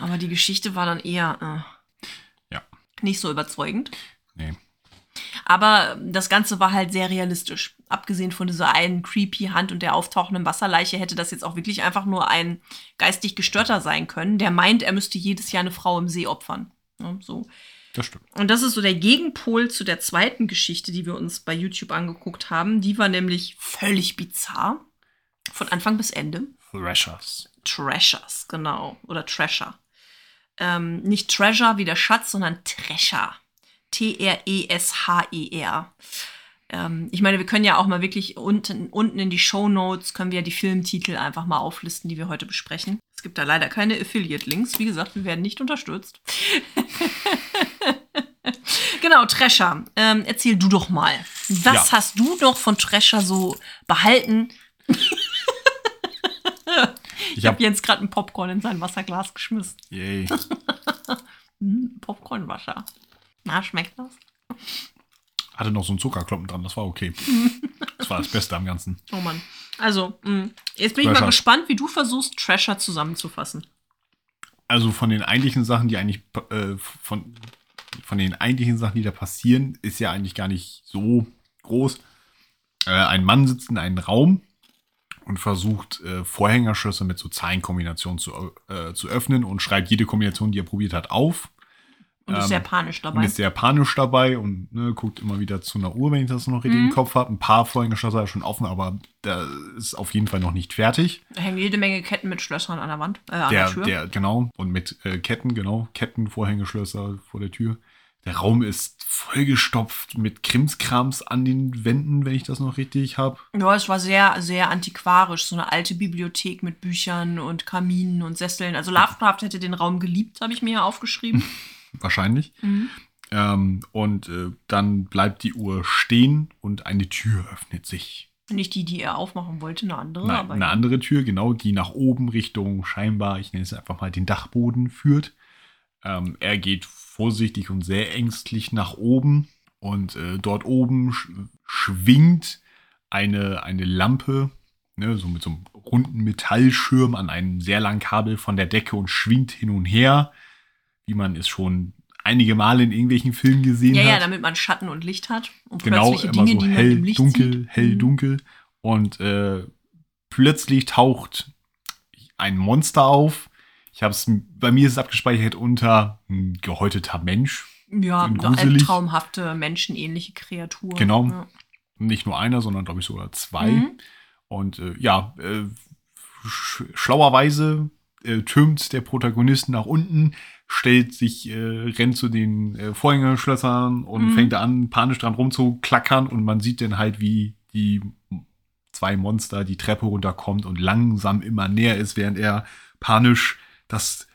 Aber die Geschichte war dann eher äh, Ja. nicht so überzeugend. Nee. Aber das Ganze war halt sehr realistisch. Abgesehen von dieser einen creepy Hand und der auftauchenden Wasserleiche hätte das jetzt auch wirklich einfach nur ein geistig Gestörter sein können, der meint, er müsste jedes Jahr eine Frau im See opfern. Ja, so. Das stimmt. Und das ist so der Gegenpol zu der zweiten Geschichte, die wir uns bei YouTube angeguckt haben. Die war nämlich völlig bizarr. Von Anfang bis Ende. Thrashers. Treasures, genau. Oder Treasure. Ähm, nicht Treasure wie der Schatz, sondern Treasure. T-R-E-S-H-E-R. Ähm, ich meine, wir können ja auch mal wirklich unten, unten in die Show Notes können wir ja die Filmtitel einfach mal auflisten, die wir heute besprechen. Es gibt da leider keine Affiliate-Links. Wie gesagt, wir werden nicht unterstützt. (laughs) genau, Treasure. Ähm, erzähl du doch mal. Was Ja. hast du noch von Treasure so behalten? (laughs) Ich habe habe Jens gerade ein Popcorn in sein Wasserglas geschmissen. Yay. (laughs) Hm, Popcornwasser. Na, schmeckt das? hatte noch so einen Zuckerkloppen dran, das war okay. (laughs) Das war das Beste am Ganzen. Oh Mann. Also, mh, jetzt bin ich mal Treasure. gespannt, wie du versuchst, Treasure zusammenzufassen. Also von den eigentlichen Sachen, die eigentlich äh, von, von den eigentlichen Sachen, die da passieren, ist ja eigentlich gar nicht so groß. Äh, ein Mann sitzt in einem Raum und versucht äh, Vorhängerschlösser mit so Zahlenkombinationen zu, äh, zu öffnen und schreibt jede Kombination, die er probiert hat, auf. Und ist Ähm, sehr panisch Und dabei. ist sehr panisch dabei und ne, guckt immer wieder zu einer Uhr, wenn ich das noch richtig Mhm. im Kopf habe. Ein paar Vorhängerschlösser hat er schon offen, aber der ist auf jeden Fall noch nicht fertig. Da hängen jede Menge Ketten mit Schlössern an der Wand, äh, an Der, der Tür. der, genau, und mit äh, Ketten, genau, Ketten, Vorhängeschlösser vor der Tür. Der Raum ist vollgestopft mit Krimskrams an den Wänden, wenn ich das noch richtig habe. ja, es war sehr, sehr antiquarisch. So eine alte Bibliothek mit Büchern und Kaminen und Sesseln. Also Lovecraft hätte den Raum geliebt, habe ich mir ja aufgeschrieben. (laughs) Wahrscheinlich. Mhm. Ähm, und äh, dann bleibt die Uhr stehen und eine Tür öffnet sich. Nicht die, die er aufmachen wollte, eine andere. Nein, aber eine andere Tür, genau, die nach oben Richtung scheinbar, ich nenne es einfach mal den Dachboden führt. Ähm, er geht vorsichtig und sehr ängstlich nach oben und äh, dort oben sch schwingt eine, eine Lampe, ne, so mit so einem runden Metallschirm an einem sehr langen Kabel von der Decke und schwingt hin und her, wie man es schon einige Male in irgendwelchen Filmen gesehen Ja, hat ja, damit man Schatten und Licht hat. Und genau immer Dinge, so hell, dunkel, sieht. hell, Mhm. dunkel. Und äh, plötzlich taucht ein Monster auf. Ich habe es, bei mir ist es abgespeichert unter ein gehäuteter Mensch. Ja, gruselig. traumhafte, menschenähnliche Kreatur. Genau. Ja. Nicht nur einer, sondern glaube ich sogar zwei. Mhm. Und äh, ja, äh, sch schlauerweise äh, türmt der Protagonist nach unten, stellt sich, äh, rennt zu den äh, Vorhängerschlössern und Mhm. fängt an, panisch dran rumzuklackern und man sieht dann halt, wie die zwei Monster die Treppe runterkommt und langsam immer näher ist, während er panisch das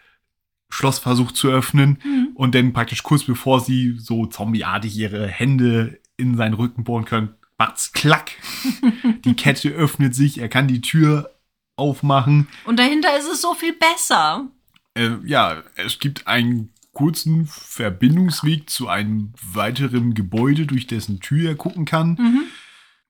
Schloss versucht zu öffnen Mhm. und dann praktisch kurz bevor sie so zombieartig ihre Hände in seinen Rücken bohren können, macht's klack. (laughs) die Kette öffnet sich, er kann die Tür aufmachen. Und dahinter ist es so viel besser. Äh, ja, es gibt einen kurzen Verbindungsweg zu einem weiteren Gebäude, durch dessen Tür er gucken kann. Mhm.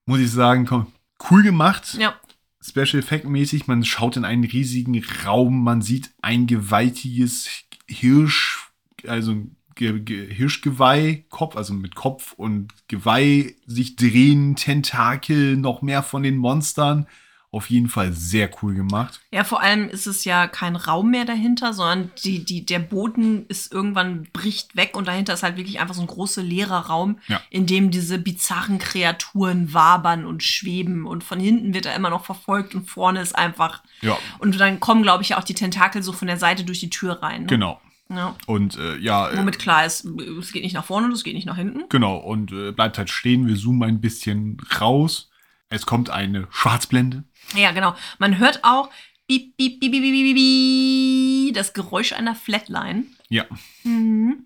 Muss ich sagen, komm, cool gemacht. Ja. Special Effect mäßig. Man schaut in einen riesigen Raum. Man sieht ein gewaltiges Hirsch, also Ge Ge Hirschgeweih, Kopf, also mit Kopf und Geweih sich drehen, Tentakel, noch mehr von den Monstern. Auf jeden Fall sehr cool gemacht. Ja, vor allem ist es ja kein Raum mehr dahinter, sondern die, die, der Boden ist irgendwann bricht weg und dahinter ist halt wirklich einfach so ein großer leerer Raum, Ja. in dem diese bizarren Kreaturen wabern und schweben und von hinten wird er immer noch verfolgt und vorne ist einfach. Ja, Und dann kommen, glaube ich, auch die Tentakel so von der Seite durch die Tür rein. Ne? genau. Ja. Und äh, ja, äh, Womit klar ist, es geht nicht nach vorne und es geht nicht nach hinten. genau. Und äh, bleibt halt stehen. Wir zoomen ein bisschen raus. Es kommt eine Schwarzblende. Ja, genau. Man hört auch piep, piep, piep, piep, piep, piep, das Geräusch einer Flatline. Ja. Mhm.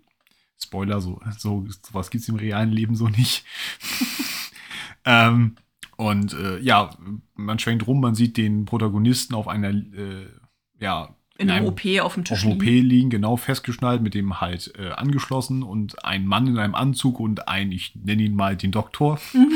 Spoiler, so, so sowas gibt es im realen Leben so nicht. (laughs) ähm, und äh, ja, man schwenkt rum, man sieht den Protagonisten auf einer, äh, ja, In einem einem- OP auf dem Tisch auf dem OP liegen. liegen, genau festgeschnallt, mit dem halt äh, angeschlossen und ein Mann in einem Anzug und ein, ich nenne ihn mal den Doktor, Mhm.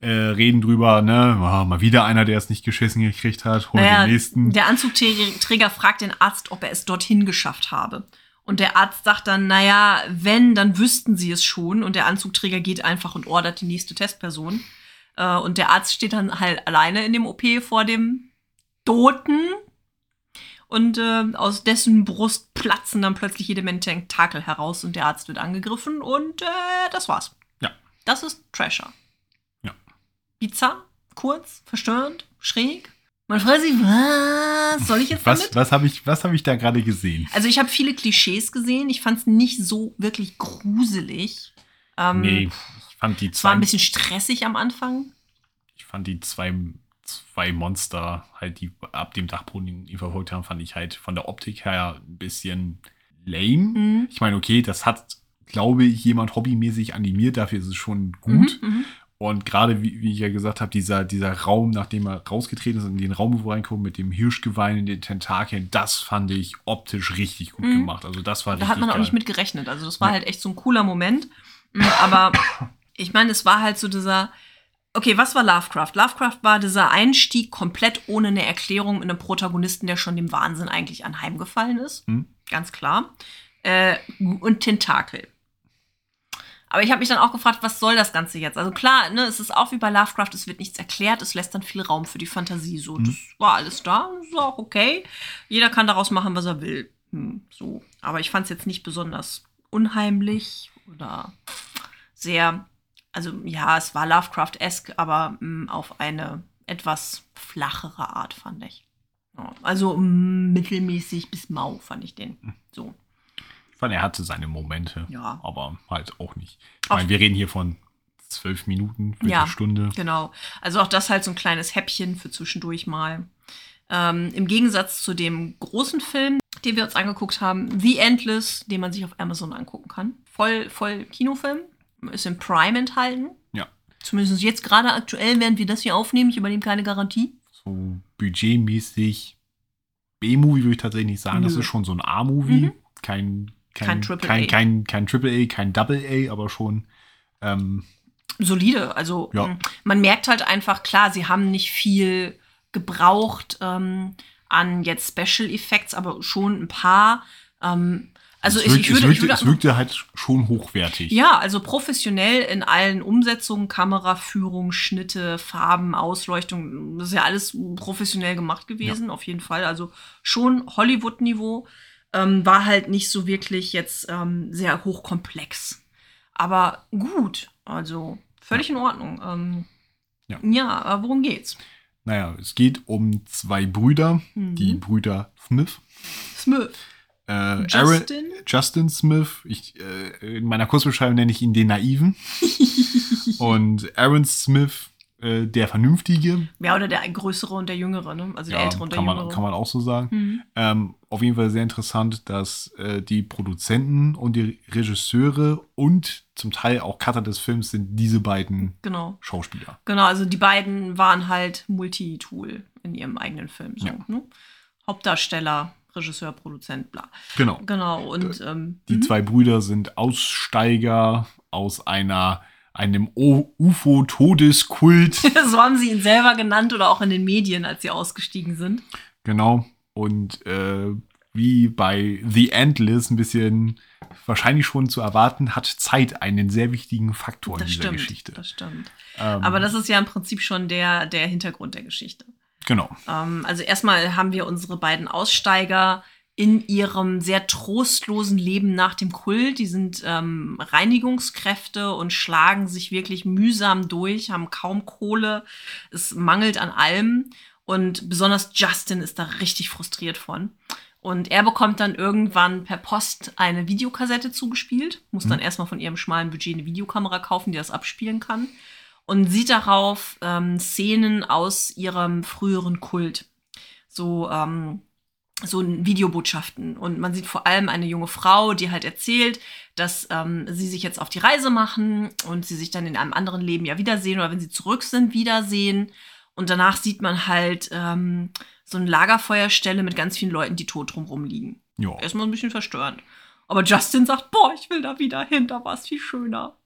Äh, reden drüber, ne, ah, mal wieder einer, der es nicht geschissen gekriegt hat, hol Naja, den nächsten. der Anzugträger fragt den Arzt, ob er es dorthin geschafft habe. Und der Arzt sagt dann, naja, wenn, dann wüssten sie es schon. Und der Anzugträger geht einfach und ordert die nächste Testperson. Äh, und der Arzt steht dann halt alleine in dem OP vor dem Toten. Und äh, aus dessen Brust platzen dann plötzlich jede Menge Tentakel heraus und der Arzt wird angegriffen und äh, das war's. Ja. Das ist Trasher. Bizarr, kurz, verstörend, schräg. Man fragt sich, was soll ich jetzt Was, damit? was habe ich, was hab ich da gerade gesehen? Also ich habe viele Klischees gesehen. Ich fand es nicht so wirklich gruselig. Ähm, nee, ich fand die Es war zwei ein bisschen stressig am Anfang. ich fand die zwei, zwei Monster, halt, die ab dem Dachboden ihn verfolgt haben, fand ich halt von der Optik her ein bisschen lame. Mhm. Ich meine, okay, das hat, glaube ich, jemand hobbymäßig animiert, dafür ist es schon gut. Mhm, mhm. Und gerade, wie, wie ich ja gesagt habe, dieser, dieser Raum, nachdem er rausgetreten ist, in den Raum, wo reinkommt, mit dem Hirschgeweih in den Tentakeln, das fand ich optisch richtig gut Mhm. gemacht. Also das war Da hat man auch geil. nicht mit gerechnet. Also das war Nee. halt echt so ein cooler Moment. Mhm, Aber (coughs) ich meine, es war halt so dieser. Okay, was war Lovecraft? Lovecraft war dieser Einstieg komplett ohne eine Erklärung mit einem Protagonisten, der schon dem Wahnsinn eigentlich anheimgefallen ist. Hm. Ganz klar. Äh, und Tentakel. Aber ich habe mich dann auch gefragt, was soll das Ganze jetzt? Also klar, ne, es ist auch wie bei Lovecraft, es wird nichts erklärt, es lässt dann viel Raum für die Fantasie. So, Mhm. das war alles da, das ist auch okay. Jeder kann daraus machen, was er will. Hm, so. Aber ich fand es jetzt nicht besonders unheimlich oder sehr, also ja, es war Lovecraft-esque, aber mh, auf eine etwas flachere Art, fand ich. Ja, also mh, mittelmäßig bis mau fand ich den. So. Fand, er hatte seine Momente, Ja. aber halt auch nicht. Ich meine, wir reden hier von zwölf Minuten, Ja. Stunde. Genau. Also auch das halt so ein kleines Häppchen für zwischendurch mal. Ähm, Im Gegensatz zu dem großen Film, den wir uns angeguckt haben, The Endless, den man sich auf Amazon angucken kann. Voll, voll Kinofilm. Ist im Prime enthalten. Ja. Zumindest jetzt gerade aktuell, während wir das hier aufnehmen. Ich übernehme keine Garantie. So budgetmäßig B-Movie würde ich tatsächlich nicht sagen. Das Nö. ist schon so ein A-Movie. Mhm. Kein, Kein Triple kein, A. kein, kein Triple A, kein Double A, aber schon. Ähm, solide. Also Ja. mh, man merkt halt einfach, klar, sie haben nicht viel gebraucht ähm, an jetzt Special Effects, aber schon ein paar. Ähm, also es, ich, wirkt, ich würde, es, ich wirkte, würde es wirkte halt schon hochwertig. Ja, also professionell in allen Umsetzungen, Kameraführung, Schnitte, Farben, Ausleuchtung, das ist ja alles professionell gemacht gewesen, auf jeden Fall. Also schon Hollywood-Niveau. Ähm, war halt nicht so wirklich jetzt ähm, sehr hochkomplex. Aber gut, also völlig in Ordnung. Ähm, Ja. ja, aber worum geht's? Naja, es geht um zwei Brüder, Mhm. die Brüder Smith. Smith. Äh, Aaron, Justin? Justin Smith. Ich, äh, in meiner Kurzbeschreibung nenne ich ihn den Naiven. (laughs) Und Aaron Smith, äh, der Vernünftige. Ja, oder der größere und der jüngere, ne? Also der Ja, ältere und der kann, man, jüngere. kann man auch so sagen. Mhm. Ähm, auf jeden Fall sehr interessant, dass äh, die Produzenten und die Regisseure und zum Teil auch Cutter des Films sind diese beiden Genau. Schauspieler. Genau, also die beiden waren halt Multitool in ihrem eigenen Film. So, Ja. ne? Hauptdarsteller Regisseur, Produzent, bla. Genau. Genau. Und ähm, Die mhm. zwei Brüder sind Aussteiger aus einer, einem UFO-Todeskult. so (laughs) haben sie ihn selber genannt oder auch in den Medien, als sie ausgestiegen sind. genau. Und äh, wie bei The Endless ein bisschen wahrscheinlich schon zu erwarten, hat Zeit einen sehr wichtigen Faktor in Das dieser stimmt. Geschichte. Das stimmt. Ähm, Aber das ist ja im Prinzip schon der, der Hintergrund der Geschichte. Genau. Ähm, also erstmal haben wir unsere beiden Aussteiger in ihrem sehr trostlosen Leben nach dem Kult. Die sind ähm, Reinigungskräfte und schlagen sich wirklich mühsam durch, haben kaum Kohle. Es mangelt an allem. Und besonders Justin ist da richtig frustriert von. Und er bekommt dann irgendwann per Post eine Videokassette zugespielt, muss dann erstmal von ihrem schmalen Budget eine Videokamera kaufen, die das abspielen kann. Und sieht darauf ähm, Szenen aus ihrem früheren Kult. So, ähm, so Videobotschaften. Und man sieht vor allem eine junge Frau, die halt erzählt, dass ähm, sie sich jetzt auf die Reise machen und sie sich dann in einem anderen Leben ja wiedersehen oder wenn sie zurück sind, wiedersehen. Und danach sieht man halt ähm, so eine Lagerfeuerstelle mit ganz vielen Leuten, die tot drumrum liegen. Ja. Erstmal ein bisschen verstörend. Aber Justin sagt, boah, ich will da wieder hin, da war es viel schöner.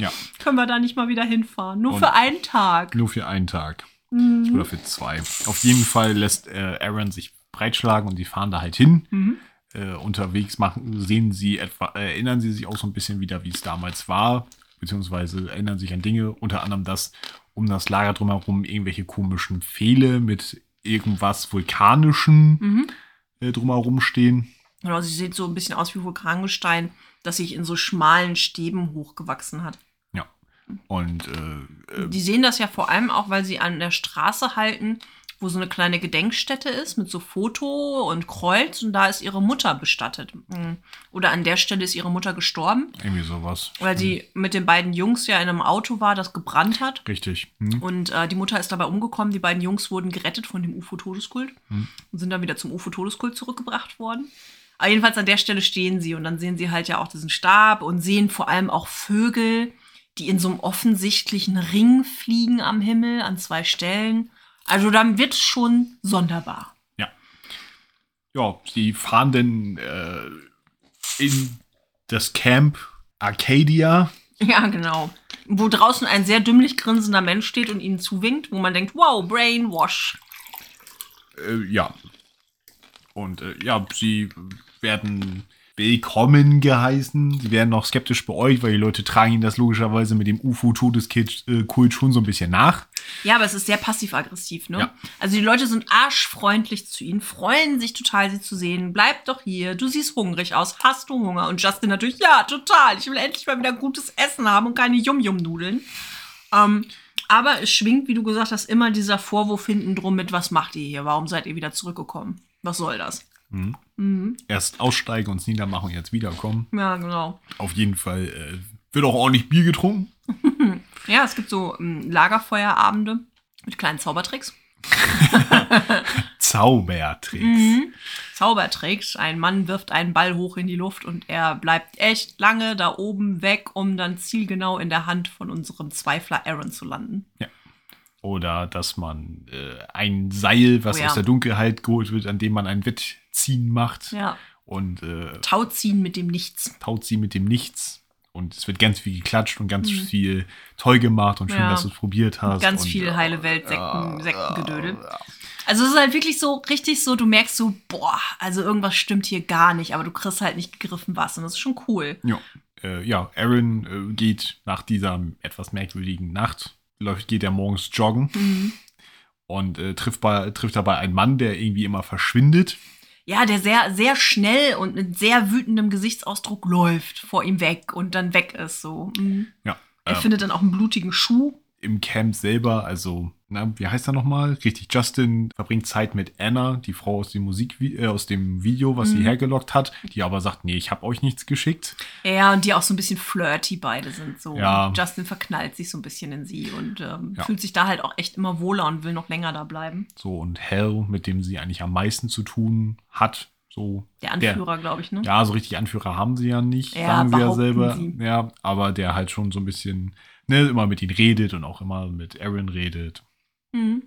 Ja. Können wir da nicht mal wieder hinfahren? Nur Und- für einen Tag. Nur für einen Tag. Mhm. Oder für zwei. Auf jeden Fall lässt äh, Aaron sich breitschlagen und die fahren da halt hin. Mhm. Äh, unterwegs machen, sehen sie etwa, äh, erinnern sie sich auch so ein bisschen wieder, wie es damals war, beziehungsweise erinnern sich an Dinge, unter anderem, dass um das Lager drumherum irgendwelche komischen Pfähle mit irgendwas Vulkanischem Mhm. äh, drumherum stehen. Genau, sie sieht so ein bisschen aus wie Vulkangestein, das sich in so schmalen Stäben hochgewachsen hat. Ja. Und äh, äh, Die sehen das ja vor allem auch, weil sie an der Straße halten, wo so eine kleine Gedenkstätte ist mit so Foto und Kreuz und da ist ihre Mutter bestattet. Mhm. Oder an der Stelle ist ihre Mutter gestorben, irgendwie sowas. weil sie mit den beiden Jungs ja in einem Auto war, das gebrannt hat. Richtig. Hm? Und äh, die Mutter ist dabei umgekommen. Die beiden Jungs wurden gerettet von dem UFO-Todeskult Hm. und sind dann wieder zum UFO-Todeskult zurückgebracht worden. Aber jedenfalls an der Stelle stehen sie und dann sehen sie halt ja auch diesen Stab und sehen vor allem auch Vögel, die in so einem offensichtlichen Ring fliegen am Himmel an zwei Stellen. Also dann wird es schon sonderbar. Ja, sie fahren dann äh, in das Camp Arcadia. Ja, genau. Wo draußen ein sehr dümmlich grinsender Mensch steht und ihnen zuwinkt, wo man denkt, wow, Brainwash. Äh, ja. Und äh, ja, sie werden willkommen geheißen. Sie werden noch skeptisch beäugt, weil die Leute tragen ihnen das logischerweise mit dem UFO-Todeskult Kult schon so ein bisschen nach. Ja, aber es ist sehr passiv-aggressiv, ne? Ja. Also die Leute sind arschfreundlich zu ihnen, freuen sich total, sie zu sehen. Bleib doch hier, du siehst hungrig aus, hast du Hunger? Und Justin natürlich, ja, total. Ich will endlich mal wieder gutes Essen haben und keine Yum-Yum-Nudeln. Ähm, aber es schwingt, wie du gesagt hast, immer dieser Vorwurf hinten drum mit, was macht ihr hier? Warum seid ihr wieder zurückgekommen? Was soll das? Mhm. Mhm. Erst aussteigen, uns niedermachen, jetzt wiederkommen. Ja, genau. Auf jeden Fall äh, wird auch ordentlich Bier getrunken. (laughs) Ja, es gibt so ähm, Lagerfeuerabende mit kleinen Zaubertricks. (laughs) Zaubertricks. Mhm. Zaubertricks. Ein Mann wirft einen Ball hoch in die Luft und er bleibt echt lange da oben weg, um dann zielgenau in der Hand von unserem Zweifler Aaron zu landen. Oder dass man äh, ein Seil, was Oh ja. aus der Dunkelheit geholt wird, an dem man ein Wettziehen macht. Ja. Und äh, Tauziehen mit dem Nichts. taut sie mit dem Nichts. Und es wird ganz viel geklatscht und ganz Mhm. viel toll gemacht und schön, Ja. dass du es probiert hast. Ganz und, viel äh, heile Welt, Sekten, äh, Sektengedödel. äh, Also es ist halt wirklich so richtig so, du merkst so, boah, also irgendwas stimmt hier gar nicht, aber du kriegst halt nicht gegriffen was und das ist schon cool. Ja, äh, ja Aaron äh, geht nach dieser etwas merkwürdigen Nacht, läuft, geht er morgens joggen Mhm. und äh, trifft, bei, trifft dabei einen Mann, der irgendwie immer verschwindet. Ja, der sehr, sehr schnell und mit sehr wütendem Gesichtsausdruck läuft vor ihm weg und dann weg ist so. Mhm. Ja, Er ähm, findet dann auch einen blutigen Schuh. Im Camp selber, also, na, wie heißt er nochmal? Richtig, Justin verbringt Zeit mit Anna, die Frau aus dem Musik, äh, aus dem Video, was sie Mhm. hergelockt hat, die aber sagt, nee, ich habe euch nichts geschickt. Ja, und die auch so ein bisschen flirty beide sind. So. Ja. Justin verknallt sich so ein bisschen in sie und ähm, Ja. fühlt sich da halt auch echt immer wohler und will noch länger da bleiben. So, und Hell, mit dem sie eigentlich am meisten zu tun hat, so. Der Anführer, glaube ich, ne? Ja, so richtig Anführer haben sie ja nicht, Ja, sagen sie ja selber. sie. Ja, aber der halt schon so ein bisschen, ne, immer mit ihnen redet und auch immer mit Aaron redet. Mhm.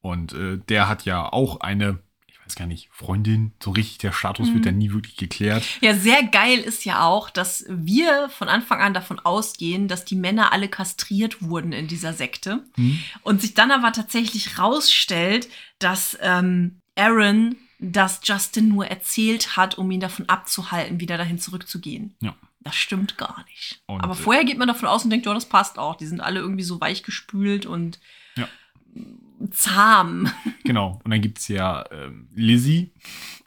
Und äh, der hat ja auch eine, ich weiß gar nicht, Freundin. So richtig, der Status Mhm. wird dann nie wirklich geklärt. Ja, sehr geil ist ja auch, dass wir von Anfang an davon ausgehen, dass die Männer alle kastriert wurden in dieser Sekte. Hm? Und sich dann aber tatsächlich rausstellt, dass ähm, Aaron das Justin nur erzählt hat, um ihn davon abzuhalten, wieder dahin zurückzugehen. Ja. Das stimmt gar nicht. Und, aber äh, vorher geht man davon aus und denkt, ja, das passt auch. Die sind alle irgendwie so weichgespült und Ja. zahm. (laughs) Genau. Und dann gibt es ja ähm, Lizzie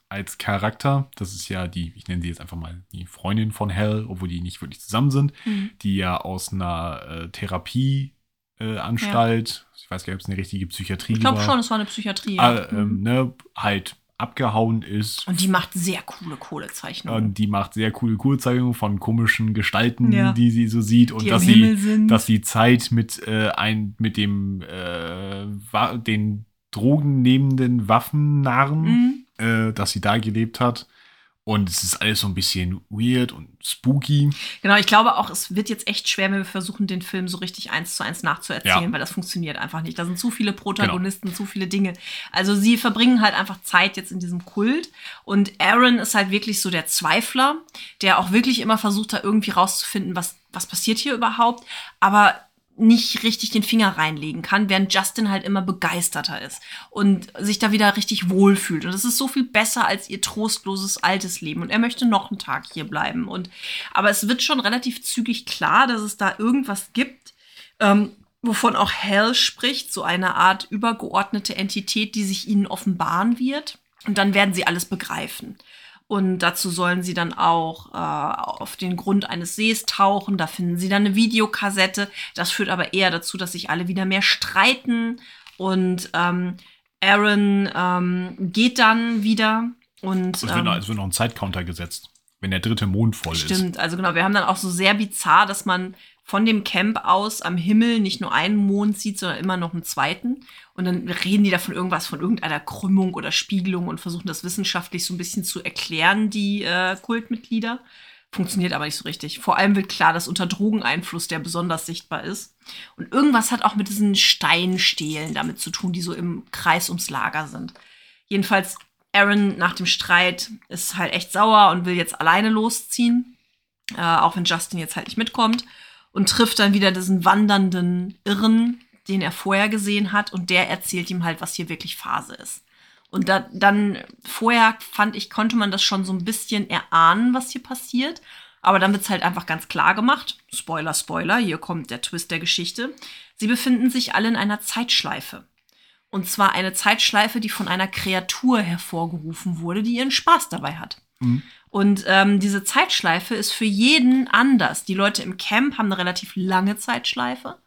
als Charakter. Das ist ja die, ich nenne sie jetzt einfach mal die Freundin von Hell, obwohl die nicht wirklich zusammen sind. Die ja aus einer äh, Therapieanstalt, äh, Anstalt, ich weiß gar nicht, ob es eine richtige Psychiatrie Ich glaube war, schon, es war eine Psychiatrie. äh, ja. ähm, ne, halt abgehauen ist. Und die macht sehr coole Kohlezeichnungen. Und die macht sehr coole Kurzzeichnungen von komischen Gestalten, Ja. die sie so sieht. Und Die dass sie, dass sie Zeit mit, äh, ein, mit dem äh, den drogennehmenden Waffennarren, Mhm. äh, dass sie da gelebt hat. Und es ist alles so ein bisschen weird und spooky. Genau, ich glaube auch, es wird jetzt echt schwer, wenn wir versuchen, den Film so richtig eins zu eins nachzuerzählen, Ja. Genau. weil das funktioniert einfach nicht. Da sind zu viele Protagonisten, zu viele Dinge. Also sie verbringen halt einfach Zeit jetzt in diesem Kult. Und Aaron ist halt wirklich so der Zweifler, der auch wirklich immer versucht, da irgendwie rauszufinden, was, was passiert hier überhaupt. Aber nicht richtig den Finger reinlegen kann, während Justin halt immer begeisterter ist und sich da wieder richtig wohlfühlt. Und es ist so viel besser als ihr trostloses altes Leben. Und er möchte noch einen Tag hier bleiben. Und aber es wird schon relativ zügig klar, dass es da irgendwas gibt, ähm, wovon auch Hell spricht, so eine Art übergeordnete Entität, die sich ihnen offenbaren wird. Und dann werden sie alles begreifen. Und dazu sollen sie dann auch äh, auf den Grund eines Sees tauchen. Da finden sie dann eine Videokassette. Das führt aber eher dazu, dass sich alle wieder mehr streiten. Und ähm, Aaron ähm, geht dann wieder. Und Es wird, ähm, noch, es wird noch ein Zeitcounter gesetzt, wenn der dritte Mond voll ist. Stimmt, also genau, wir haben dann auch so sehr bizarr, dass man von dem Camp aus am Himmel nicht nur einen Mond sieht, sondern immer noch einen zweiten. Und dann reden die da von irgendwas, von irgendeiner Krümmung oder Spiegelung und versuchen das wissenschaftlich so ein bisschen zu erklären, die äh, Kultmitglieder. Funktioniert aber nicht so richtig. Vor allem wird klar, dass unter Drogeneinfluss der besonders sichtbar ist. Und irgendwas hat auch mit diesen Steinstelen damit zu tun, die so im Kreis ums Lager sind. Jedenfalls, Aaron nach dem Streit ist halt echt sauer und will jetzt alleine losziehen. Äh, auch wenn Justin jetzt halt nicht mitkommt. Und trifft dann wieder diesen wandernden Irren, den er vorher gesehen hat. Und der erzählt ihm halt, was hier wirklich Phase ist. Und da, dann vorher fand ich, konnte man das schon so ein bisschen erahnen, was hier passiert. Aber dann wird's halt einfach ganz klar gemacht. Spoiler, Spoiler, hier kommt der Twist der Geschichte. Sie befinden sich alle in einer Zeitschleife. Und zwar eine Zeitschleife, die von einer Kreatur hervorgerufen wurde, die ihren Spaß dabei hat. Und ähm, diese Zeitschleife ist für jeden anders. Die Leute im Camp haben eine relativ lange Zeitschleife.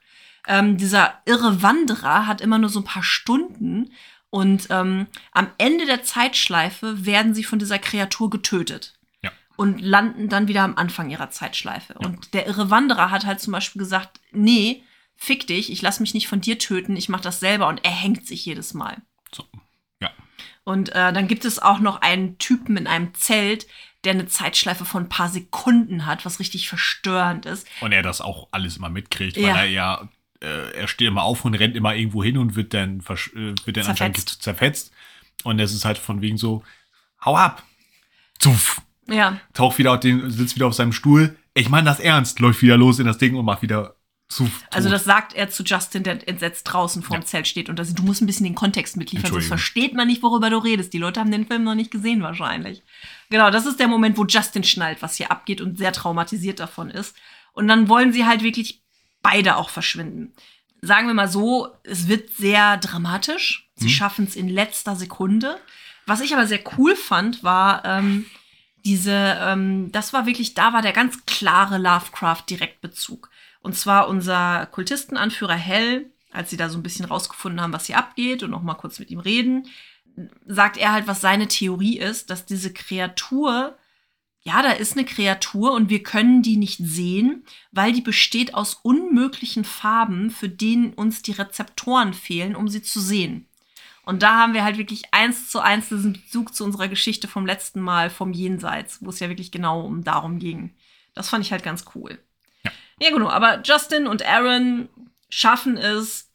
Ähm, dieser irre Wanderer hat immer nur so ein paar Stunden. Und ähm, am Ende der Zeitschleife werden sie von dieser Kreatur getötet Ja. und landen dann wieder am Anfang ihrer Zeitschleife. Und der irre Wanderer hat halt zum Beispiel gesagt, nee, fick dich, ich lass mich nicht von dir töten, ich mach das selber und er hängt sich jedes Mal. So. Und äh, dann gibt es auch noch einen Typen in einem Zelt, der eine Zeitschleife von ein paar Sekunden hat, was richtig verstörend ist. Und er das auch alles immer mitkriegt, Ja. weil er ja, äh, er steht immer auf und rennt immer irgendwo hin und wird dann, äh, wird dann anscheinend Zerfetzt. zerfetzt. Und es ist halt von wegen so, hau ab. Zuff. Ja, Taucht wieder auf den, sitzt wieder auf seinem Stuhl. Ich meine das ernst, läuft wieder los in das Ding und macht wieder zuff. also das sagt er zu Justin, der entsetzt draußen vorm Ja. Zelt steht. Und das, du musst ein bisschen den Kontext mitliefern, sonst versteht man nicht, worüber du redest. Die Leute haben den Film noch nicht gesehen wahrscheinlich. Genau, das ist der Moment, wo Justin schnallt, was hier abgeht und sehr traumatisiert davon ist. Und dann wollen sie halt wirklich beide auch verschwinden. Sagen wir mal so, es wird sehr dramatisch. Sie Mhm. schaffen es in letzter Sekunde. Was ich aber sehr cool fand, war ähm, diese, ähm, das war wirklich, da war der ganz klare Lovecraft-Direktbezug. Und zwar unser Kultistenanführer Hell, als sie da so ein bisschen rausgefunden haben, was hier abgeht und noch mal kurz mit ihm reden, sagt er halt, was seine Theorie ist, dass diese Kreatur, ja, da ist eine Kreatur und wir können die nicht sehen, weil die besteht aus unmöglichen Farben, für denen uns die Rezeptoren fehlen, um sie zu sehen. Und da haben wir halt wirklich eins zu eins diesen Bezug zu unserer Geschichte vom letzten Mal, vom Jenseits, wo es ja wirklich genau um darum ging. Das fand ich halt ganz cool. Ja. Genau. Aber Justin und Aaron schaffen es,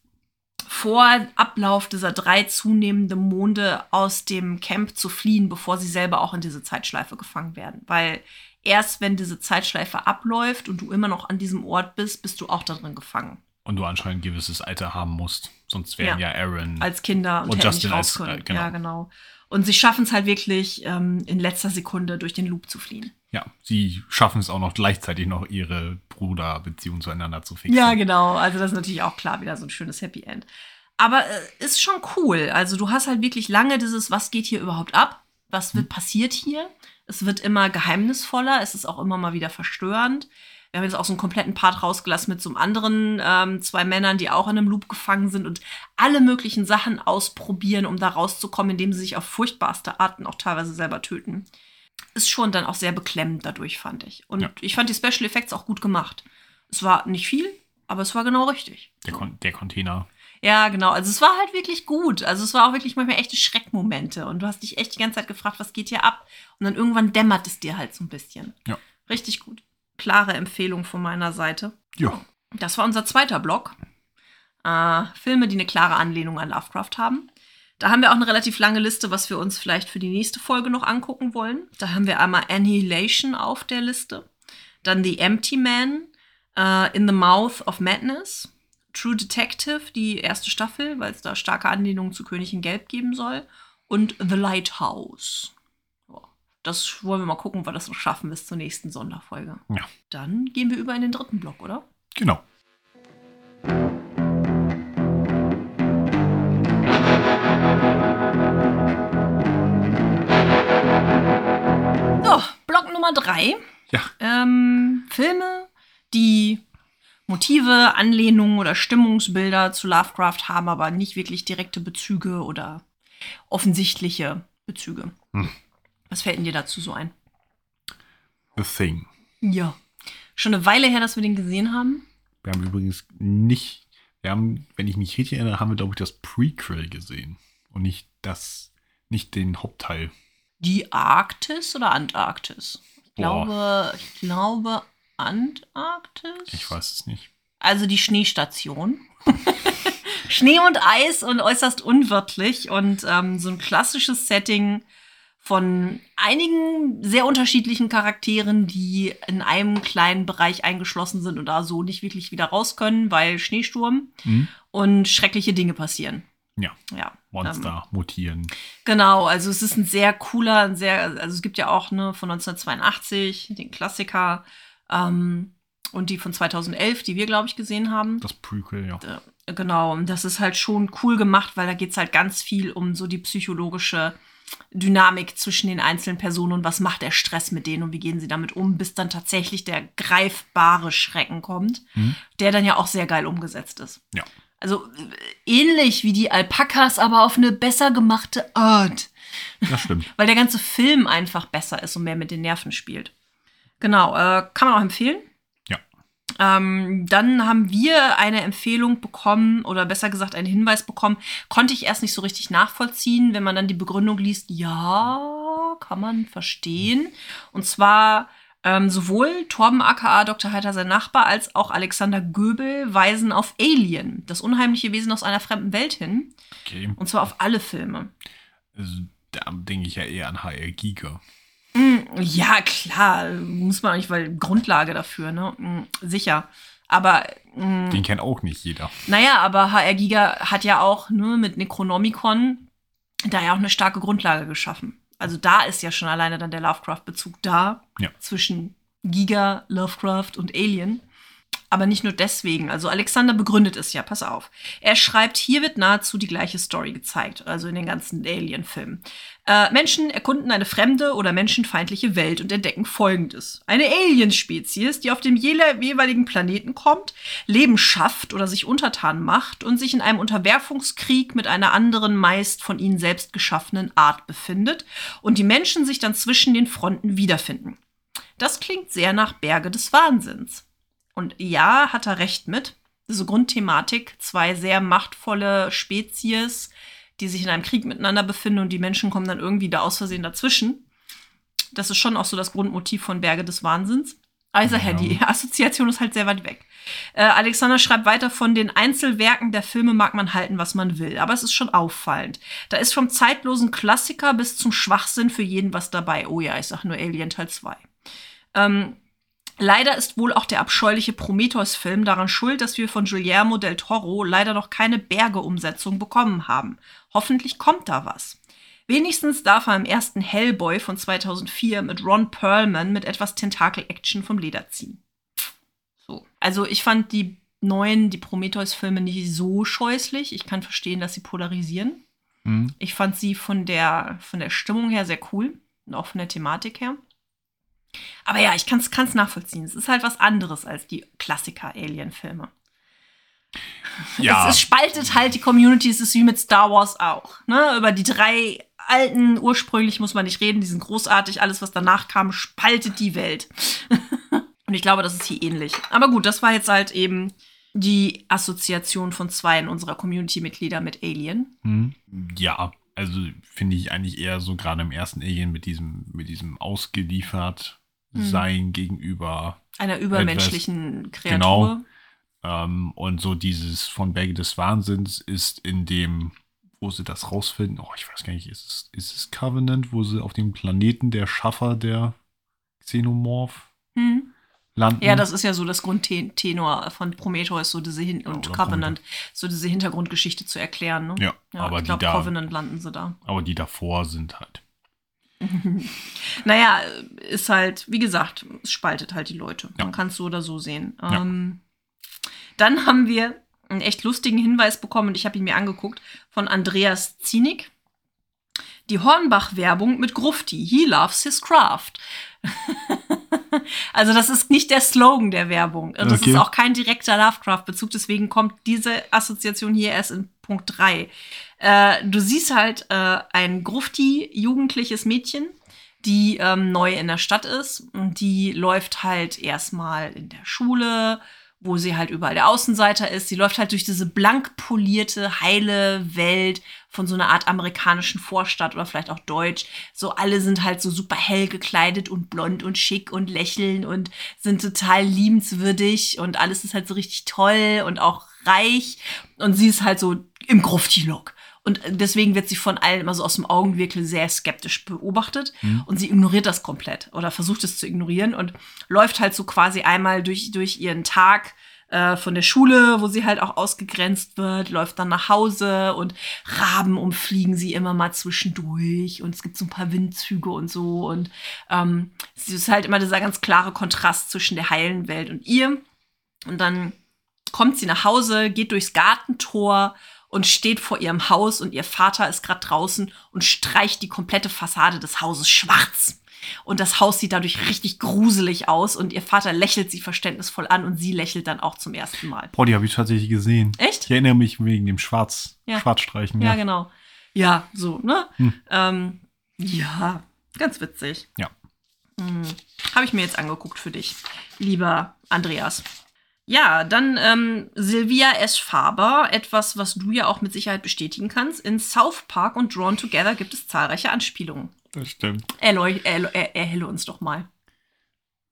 vor Ablauf dieser drei zunehmenden Monde aus dem Camp zu fliehen, bevor sie selber auch in diese Zeitschleife gefangen werden. Weil erst wenn diese Zeitschleife abläuft und du immer noch an diesem Ort bist, bist du auch darin gefangen. Und du anscheinend ein gewisses Alter haben musst. Sonst wären ja, Aaron als Kinder und, und Justin als- äh, genau. Ja, genau. Und sie schaffen es halt wirklich, ähm, in letzter Sekunde durch den Loop zu fliehen. Ja, sie schaffen es auch noch gleichzeitig noch ihre Bruderbeziehung zueinander zu fixen. Ja, genau. Also das ist natürlich auch klar wieder so ein schönes Happy End. Aber äh, ist schon cool. Also du hast halt wirklich lange dieses, was geht hier überhaupt ab? Was wird passiert hier? Es wird immer geheimnisvoller. Es ist auch immer mal wieder verstörend. Wir haben jetzt auch so einen kompletten Part rausgelassen mit so einem anderen ähm, zwei Männern, die auch in einem Loop gefangen sind und alle möglichen Sachen ausprobieren, um da rauszukommen, indem sie sich auf furchtbarste Arten auch teilweise selber töten. Ist schon dann auch sehr beklemmend dadurch, fand ich. Und Ja. ich fand die Special Effects auch gut gemacht. Es war nicht viel, aber es war genau richtig. Der, Kon der Container. Ja, genau. Also es war halt wirklich gut. Also es war auch wirklich manchmal echte Schreckmomente. Und du hast dich echt die ganze Zeit gefragt, was geht hier ab? Und dann irgendwann dämmert es dir halt so ein bisschen. Ja. Richtig gut. Klare Empfehlung von meiner Seite. Ja. Das war unser zweiter Block. Äh, Filme, die eine klare Anlehnung an Lovecraft haben. Da haben wir auch eine relativ lange Liste, was wir uns vielleicht für die nächste Folge noch angucken wollen. Da haben wir einmal Annihilation auf der Liste. Dann The Empty Man, äh, In the Mouth of Madness, True Detective, die erste Staffel, weil es da starke Anlehnungen zu König in Gelb geben soll. Und The Lighthouse. Das wollen wir mal gucken, ob wir das noch schaffen bis zur nächsten Sonderfolge. Ja. Dann gehen wir über in den dritten Block, oder? Genau. So, Block Nummer drei. Ja. Ähm, Filme, die Motive, Anlehnungen oder Stimmungsbilder zu Lovecraft haben, aber nicht wirklich direkte Bezüge oder offensichtliche Bezüge. Hm. Was fällt denn dir dazu so ein? The Thing. Ja. Schon eine Weile her, dass wir den gesehen haben. Wir haben übrigens nicht, wir haben, wenn ich mich richtig erinnere, haben wir, glaube ich, das Prequel gesehen. Und nicht das, nicht den Hauptteil. Die Arktis oder Antarktis? Ich Boah. glaube, ich glaube Antarktis. Ich weiß es nicht. Also die Schneestation. (laughs) Schnee und Eis und äußerst unwirtlich und ähm, so ein klassisches Setting von einigen sehr unterschiedlichen Charakteren, die in einem kleinen Bereich eingeschlossen sind und da so nicht wirklich wieder raus können, weil Schneesturm Hm? und schreckliche Dinge passieren. Ja, Ja. Ähm, Monster mutieren. Genau, also es ist ein sehr cooler, ein sehr, also es gibt ja auch ne, von 1982 den Klassiker ähm, und die von 2011, die wir, glaube ich, gesehen haben. Das Prequel, ja. Äh, Genau, und das ist halt schon cool gemacht, weil da geht es halt ganz viel um so die psychologische Dynamik zwischen den einzelnen Personen und was macht der Stress mit denen und wie gehen sie damit um, bis dann tatsächlich der greifbare Schrecken kommt, Hm? der dann ja auch sehr geil umgesetzt ist. Ja. Also äh, ähnlich wie die Alpakas, aber auf eine besser gemachte Art. Das stimmt. (laughs) Weil der ganze Film einfach besser ist und mehr mit den Nerven spielt. Genau, äh, kann man auch empfehlen. Ähm, dann haben wir eine Empfehlung bekommen oder besser gesagt einen Hinweis bekommen. Konnte ich erst nicht so richtig nachvollziehen, wenn man dann die Begründung liest. Ja, kann man verstehen. Und zwar ähm, sowohl Torben aka Dr. Heiter, sein Nachbar, als auch Alexander Göbel weisen auf Alien, das unheimliche Wesen aus einer fremden Welt hin. Okay. Und zwar auf alle Filme. Also, da denke ich ja eher an HR Giga. Mm, Ja, klar, muss man auch nicht, weil Grundlage dafür, ne? Mm, Sicher. Aber, mm, Den kennt auch nicht jeder. naja, aber HR Giga hat ja auch ne, mit Necronomicon da ja auch eine starke Grundlage geschaffen. Also da ist ja schon alleine dann der Lovecraft-Bezug da Ja. zwischen Giga, Lovecraft und Alien. Aber nicht nur deswegen. Also Alexander begründet es ja, pass auf. Er schreibt, hier wird nahezu die gleiche Story gezeigt, also in den ganzen Alien-Filmen. Äh, Menschen erkunden eine fremde oder menschenfeindliche Welt und entdecken Folgendes. Eine Alienspezies, die auf dem jeweiligen Planeten kommt, Leben schafft oder sich untertan macht und sich in einem Unterwerfungskrieg mit einer anderen, meist von ihnen selbst geschaffenen Art befindet und die Menschen sich dann zwischen den Fronten wiederfinden. Das klingt sehr nach Berge des Wahnsinns. Und ja, hat er recht mit. Diese Grundthematik, zwei sehr machtvolle Spezies, die sich in einem Krieg miteinander befinden und die Menschen kommen dann irgendwie da aus Versehen dazwischen. Das ist schon auch so das Grundmotiv von Berge des Wahnsinns. Also Ja. die (laughs) Assoziation ist halt sehr weit weg. Äh, Alexander schreibt weiter, von den Einzelwerken der Filme mag man halten, was man will. Aber es ist schon auffallend. Da ist vom zeitlosen Klassiker bis zum Schwachsinn für jeden was dabei. Oh ja, ich sag nur Alien Teil 2. Ähm, leider ist wohl auch der abscheuliche Prometheus-Film daran schuld, dass wir von Guillermo del Toro leider noch keine Berge-Umsetzung bekommen haben. Hoffentlich kommt da was. Wenigstens darf er im ersten Hellboy von 2004 mit Ron Perlman mit etwas Tentakel-Action vom Leder ziehen. So. Also ich fand die neuen, die Prometheus-Filme nicht so scheußlich. Ich kann verstehen, dass sie polarisieren. Hm. Ich fand sie von der, von der Stimmung her sehr cool und auch von der Thematik her. Aber ja, ich kann es nachvollziehen. Es ist halt was anderes als die Klassiker-Alien-Filme. Ja, Es, es spaltet halt die Community, es ist wie mit Star Wars auch. Ne? Über die drei alten, ursprünglich muss man nicht reden, die sind großartig. Alles, was danach kam, spaltet die Welt. (laughs) Und ich glaube, das ist hier ähnlich. Aber gut, das war jetzt halt eben die Assoziation von zwei unserer Community-Mitglieder mit Alien. Hm. Ja, also finde ich eigentlich eher so gerade im ersten Alien mit diesem, mit diesem ausgeliefert sein gegenüber Einer übermenschlichen Kreatur. Genau. Ähm, und so dieses von Berge des Wahnsinns ist in dem, wo sie das rausfinden, oh, ich weiß gar nicht, ist es, ist es Covenant, wo sie auf dem Planeten der Schaffer der Xenomorph Hm. landen? Ja, das ist ja so das Grundtenor von Prometheus, so diese Hin und oder Covenant, so diese Hintergrundgeschichte zu erklären. Ne? Ja, aber ich die glaube, da- Covenant landen sie da. Aber die davor sind halt. (laughs) Naja, ist halt, wie gesagt, es spaltet halt die Leute. Ja. Man kann es so oder so sehen. Ja. Ähm, dann haben wir einen echt lustigen Hinweis bekommen, und ich habe ihn mir angeguckt, von Andreas Zienig. Die Hornbach-Werbung mit Grufti. He loves his craft. (laughs) also, das ist nicht der Slogan der Werbung. Das Okay. ist auch kein direkter Lovecraft-Bezug. Deswegen kommt diese Assoziation hier erst in Punkt 3. Äh, du siehst halt äh, ein Grufti-jugendliches Mädchen, die ähm, neu in der Stadt ist. Und die läuft halt erstmal in der Schule, wo sie halt überall der Außenseiter ist. Sie läuft halt durch diese blank polierte, heile Welt von so einer Art amerikanischen Vorstadt oder vielleicht auch deutsch. So alle sind halt so super hell gekleidet und blond und schick und lächeln und sind total liebenswürdig und alles ist halt so richtig toll und auch reich. Und sie ist halt so im Grufti-Look. Und deswegen wird sie von allen immer so aus dem Augenwinkel sehr skeptisch beobachtet. Und sie ignoriert das komplett oder versucht es zu ignorieren und läuft halt so quasi einmal durch, durch ihren Tag äh, von der Schule, wo sie halt auch ausgegrenzt wird, läuft dann nach Hause und Raben umfliegen sie immer mal zwischendurch und es gibt so ein paar Windzüge und so. Und ähm, es ist halt immer dieser ganz klare Kontrast zwischen der heilen Welt und ihr. Und dann kommt sie nach Hause, geht durchs Gartentor und steht vor ihrem Haus und ihr Vater ist gerade draußen und streicht die komplette Fassade des Hauses schwarz. Und das Haus sieht dadurch richtig gruselig aus und ihr Vater lächelt sie verständnisvoll an und sie lächelt dann auch zum ersten Mal. Boah, die habe ich tatsächlich gesehen. Echt? Ich erinnere mich wegen dem Schwarz, Ja. Schwarzstreichen. Ja, Ja, genau. Ja, so, ne? Hm. Ähm, ja, ganz witzig. Ja. Hm. Habe ich mir jetzt angeguckt für dich, lieber Andreas. Ja, dann ähm, Sylvia S. Faber, etwas, was du ja auch mit Sicherheit bestätigen kannst. In South Park und Drawn Together gibt es zahlreiche Anspielungen. das stimmt. Erleu erl er erhelle uns doch mal.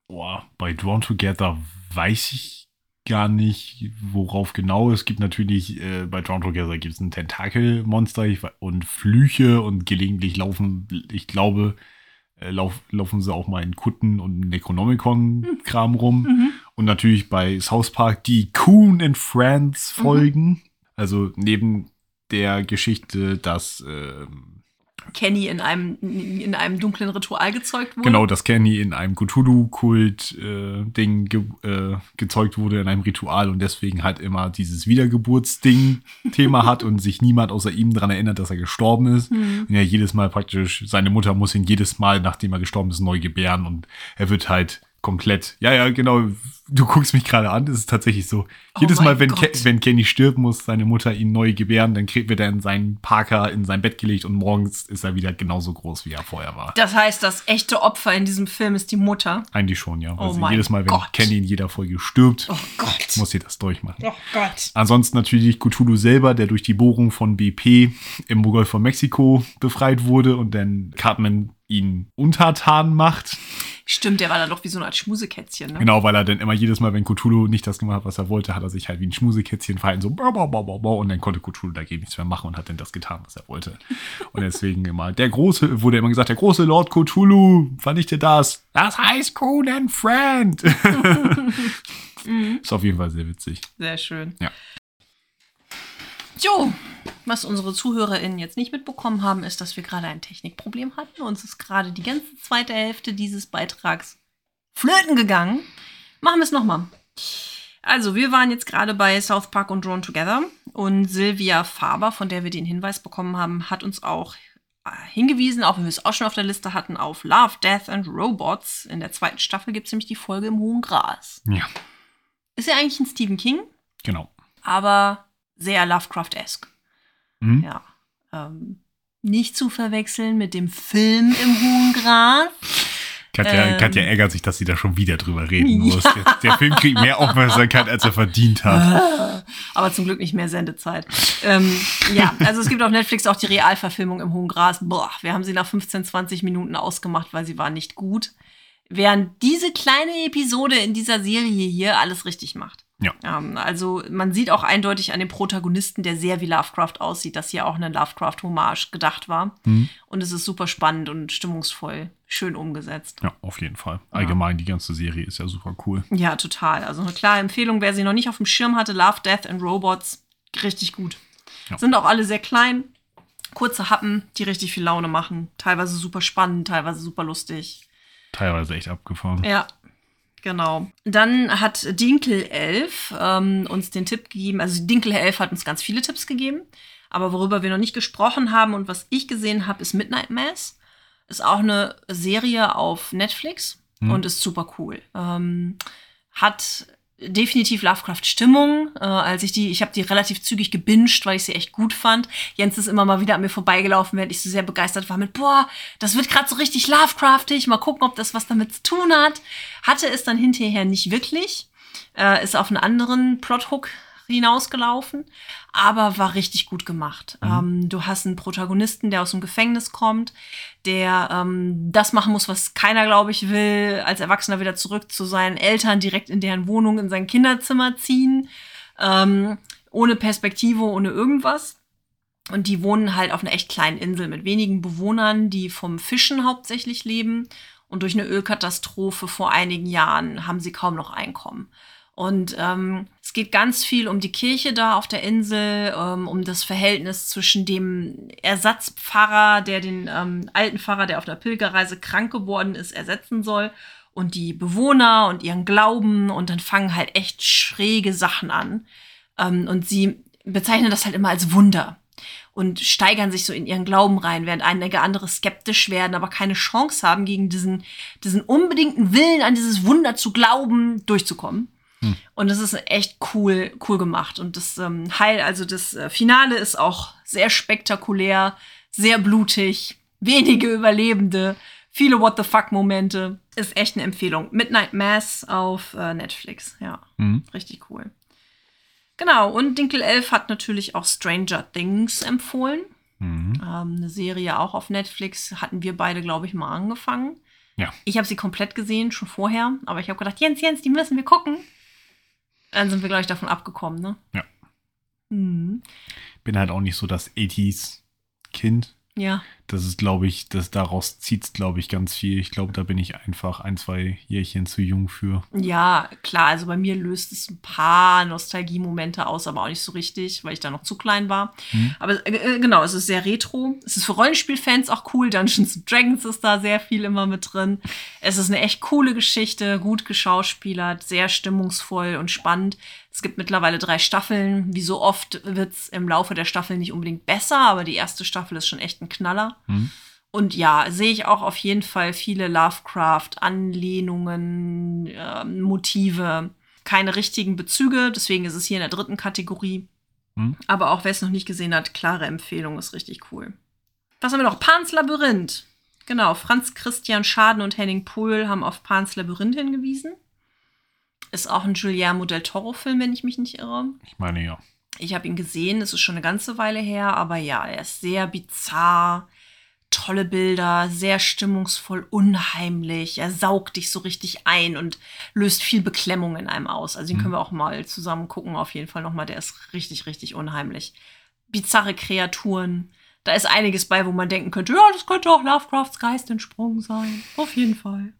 Boah, bei Drawn Together weiß ich gar nicht, worauf genau. Es gibt natürlich, äh, bei Drawn Together gibt es ein Tentakelmonster und Flüche und gelegentlich laufen, ich glaube, äh, lauf, laufen sie auch mal in Kutten und Necronomicon-Kram rum. Mhm. Und natürlich bei South Park die Coon and Friends Folgen. Also neben der Geschichte, dass ähm, Kenny in einem, in einem dunklen Ritual gezeugt wurde. Genau, dass Kenny in einem Cthulhu-Kult-Ding ge äh, gezeugt wurde, in einem Ritual und deswegen halt immer dieses Wiedergeburtsding-Thema (laughs) hat und sich niemand außer ihm daran erinnert, dass er gestorben ist. Hm. Und ja, jedes Mal praktisch, seine Mutter muss ihn jedes Mal, nachdem er gestorben ist, neu gebären und er wird halt komplett, ja, ja, genau, du guckst mich gerade an, es ist tatsächlich so. Oh Jedes Mal, wenn. Ke wenn Kenny stirbt, muss seine Mutter ihn neu gebären, dann kriegt wird er in seinen Parker in sein Bett gelegt und morgens ist er wieder genauso groß, wie er vorher war. Das heißt, das echte Opfer in diesem Film ist die Mutter. Eigentlich schon, ja. Oh Also jedes Mal, wenn Gott. Kenny in jeder Folge stirbt, Oh muss sie das durchmachen. Oh Gott. Ansonsten natürlich Cthulhu selber, der durch die Bohrung von BP im Golf von Mexiko befreit wurde und dann Cartman ihn untertan macht. Stimmt, der war dann doch wie so eine Art Schmusekätzchen, ne? Genau, weil er dann immer jedes Mal, wenn Cthulhu nicht das gemacht hat, was er wollte, hat er sich halt wie ein Schmusekätzchen verhalten, so und dann konnte Cthulhu dagegen nichts mehr machen und hat dann das getan, was er wollte. Und deswegen immer, der große, wurde immer gesagt, der große Lord Cthulhu vernichte das. Das heißt Coon and Friend. (laughs) (laughs) Ist auf jeden Fall sehr witzig. Sehr schön. Ja. Jo, was unsere ZuhörerInnen jetzt nicht mitbekommen haben, ist, dass wir gerade ein Technikproblem hatten. Uns ist gerade die ganze zweite Hälfte dieses Beitrags flöten gegangen. Machen wir es nochmal. Also, wir waren jetzt gerade bei South Park und Drawn Together und Sylvia Faber, von der wir den Hinweis bekommen haben, hat uns auch äh, hingewiesen, auch wenn wir es auch schon auf der Liste hatten, auf Love, Death and Robots. In der zweiten Staffel gibt es nämlich die Folge im hohen Gras. Ja, Ist ja eigentlich ein Stephen King, genau. aber sehr Lovecraft-esque. Mhm. Ja. Ähm, nicht zu verwechseln mit dem Film im hohen Gras. Katja, Ähm. Katja ärgert sich, dass sie da schon wieder drüber reden (laughs) Ja. muss. Der, der Film kriegt mehr Aufmerksamkeit, als er verdient hat. Aber zum Glück nicht mehr Sendezeit. Ähm, ja, also es gibt auf Netflix auch die Realverfilmung im Hohen Gras. Boah, wir haben sie nach 15, 20 Minuten ausgemacht, weil sie war nicht gut. Während diese kleine Episode in dieser Serie hier alles richtig macht. Ja. Ähm, also man sieht auch eindeutig an dem Protagonisten, der sehr wie Lovecraft aussieht, dass hier auch eine Lovecraft-Hommage gedacht war. Mhm. Und es ist super spannend und stimmungsvoll, schön umgesetzt. Ja, auf jeden Fall. Allgemein, die ganze Serie ist ja super cool. Ja, total. Also eine klare Empfehlung, wer sie noch nicht auf dem Schirm hatte, Love, Death and Robots, richtig gut. Ja. Sind auch alle sehr klein, kurze Happen, die richtig viel Laune machen. Teilweise super spannend, teilweise super lustig. Teilweise echt abgefahren. Ja, genau. Dann hat Dinkelelf ähm, uns den Tipp gegeben, also Dinkelelf hat uns ganz viele Tipps gegeben, aber worüber wir noch nicht gesprochen haben und was ich gesehen habe, ist Midnight Mass. Ist auch eine Serie auf Netflix Hm. und ist super cool. Ähm, hat definitiv Lovecraft-Stimmung. Äh, als ich die, ich habe die relativ zügig gebinged, weil ich sie echt gut fand. Jens ist immer mal wieder an mir vorbeigelaufen, während ich so sehr begeistert war mit, boah, das wird gerade so richtig Lovecraftig. Mal gucken, ob das was damit zu tun hat. Hatte es dann hinterher nicht wirklich. Äh, ist auf einen anderen Plothook hinausgelaufen, aber war richtig gut gemacht. Ähm, du hast einen Protagonisten, der aus dem Gefängnis kommt, der ähm, das machen muss, was keiner, glaube ich, will, als Erwachsener wieder zurück zu seinen Eltern, direkt in deren Wohnung, in sein Kinderzimmer ziehen, ähm, ohne Perspektive, ohne irgendwas. Und die wohnen halt auf einer echt kleinen Insel mit wenigen Bewohnern, die vom Fischen hauptsächlich leben. Und durch eine Ölkatastrophe vor einigen Jahren haben sie kaum noch Einkommen. Und ähm, es geht ganz viel um die Kirche da auf der Insel, ähm, um das Verhältnis zwischen dem Ersatzpfarrer, der den ähm, alten Pfarrer, der auf der Pilgerreise krank geworden ist, ersetzen soll, und die Bewohner und ihren Glauben. Und dann fangen halt echt schräge Sachen an. Ähm, und sie bezeichnen das halt immer als Wunder und steigern sich so in ihren Glauben rein, während einige andere skeptisch werden, aber keine Chance haben, gegen diesen, diesen unbedingten Willen an dieses Wunder zu glauben, durchzukommen. Und das ist echt cool, cool gemacht. Und das ähm, Heil, also das äh, Finale ist auch sehr spektakulär, sehr blutig, wenige Überlebende, viele What the fuck-Momente. Ist echt eine Empfehlung. Midnight Mass auf äh, Netflix, ja. Mhm. Richtig cool. Genau, und Dinkel Elf hat natürlich auch Stranger Things empfohlen. Mhm. Ähm, eine Serie auch auf Netflix. Hatten wir beide, glaube ich, mal angefangen. Ja. Ich habe sie komplett gesehen, schon vorher. Aber ich habe gedacht, Jens, Jens, die müssen wir gucken. Dann sind wir gleich davon abgekommen, ne? Ja. Mhm. Bin halt auch nicht so das 80s-Kind. Ja. Das ist, glaube ich, das daraus zieht glaube ich, ganz viel. Ich glaube, da bin ich einfach ein, zwei Jährchen zu jung für. Ja, klar, also bei mir löst es ein paar Nostalgiemomente aus, aber auch nicht so richtig, weil ich da noch zu klein war. Mhm. Aber äh, genau, es ist sehr retro. Es ist für Rollenspielfans auch cool. Dungeons and Dragons ist da sehr viel immer mit drin. Es ist eine echt coole Geschichte, gut geschauspielert, sehr stimmungsvoll und spannend. Es gibt mittlerweile drei Staffeln. Wie so oft wird es im Laufe der Staffeln nicht unbedingt besser, aber die erste Staffel ist schon echt ein Knaller. Mhm. Und ja, sehe ich auch auf jeden Fall viele Lovecraft-Anlehnungen, ähm, Motive. keine richtigen Bezüge, deswegen ist es hier in der dritten Kategorie. Hm. Aber auch wer es noch nicht gesehen hat, klare Empfehlung, ist richtig cool. Was haben wir noch? Pans Labyrinth. Genau, Franz Christian Schaden und Henning Pohl haben auf Pans Labyrinth hingewiesen. Ist auch ein Guillermo del Toro-Film, wenn ich mich nicht irre. Ich meine ja. Ich habe ihn gesehen, es ist schon eine ganze Weile her, aber ja, er ist sehr bizarr, tolle Bilder, sehr stimmungsvoll, unheimlich. Er saugt dich so richtig ein und löst viel Beklemmung in einem aus. Also den Mhm. können wir auch mal zusammen gucken, auf jeden Fall nochmal. Der ist richtig, richtig unheimlich. Bizarre Kreaturen. Da ist einiges bei, wo man denken könnte, ja, das könnte auch Lovecrafts Geist entsprungen sein. Auf jeden Fall.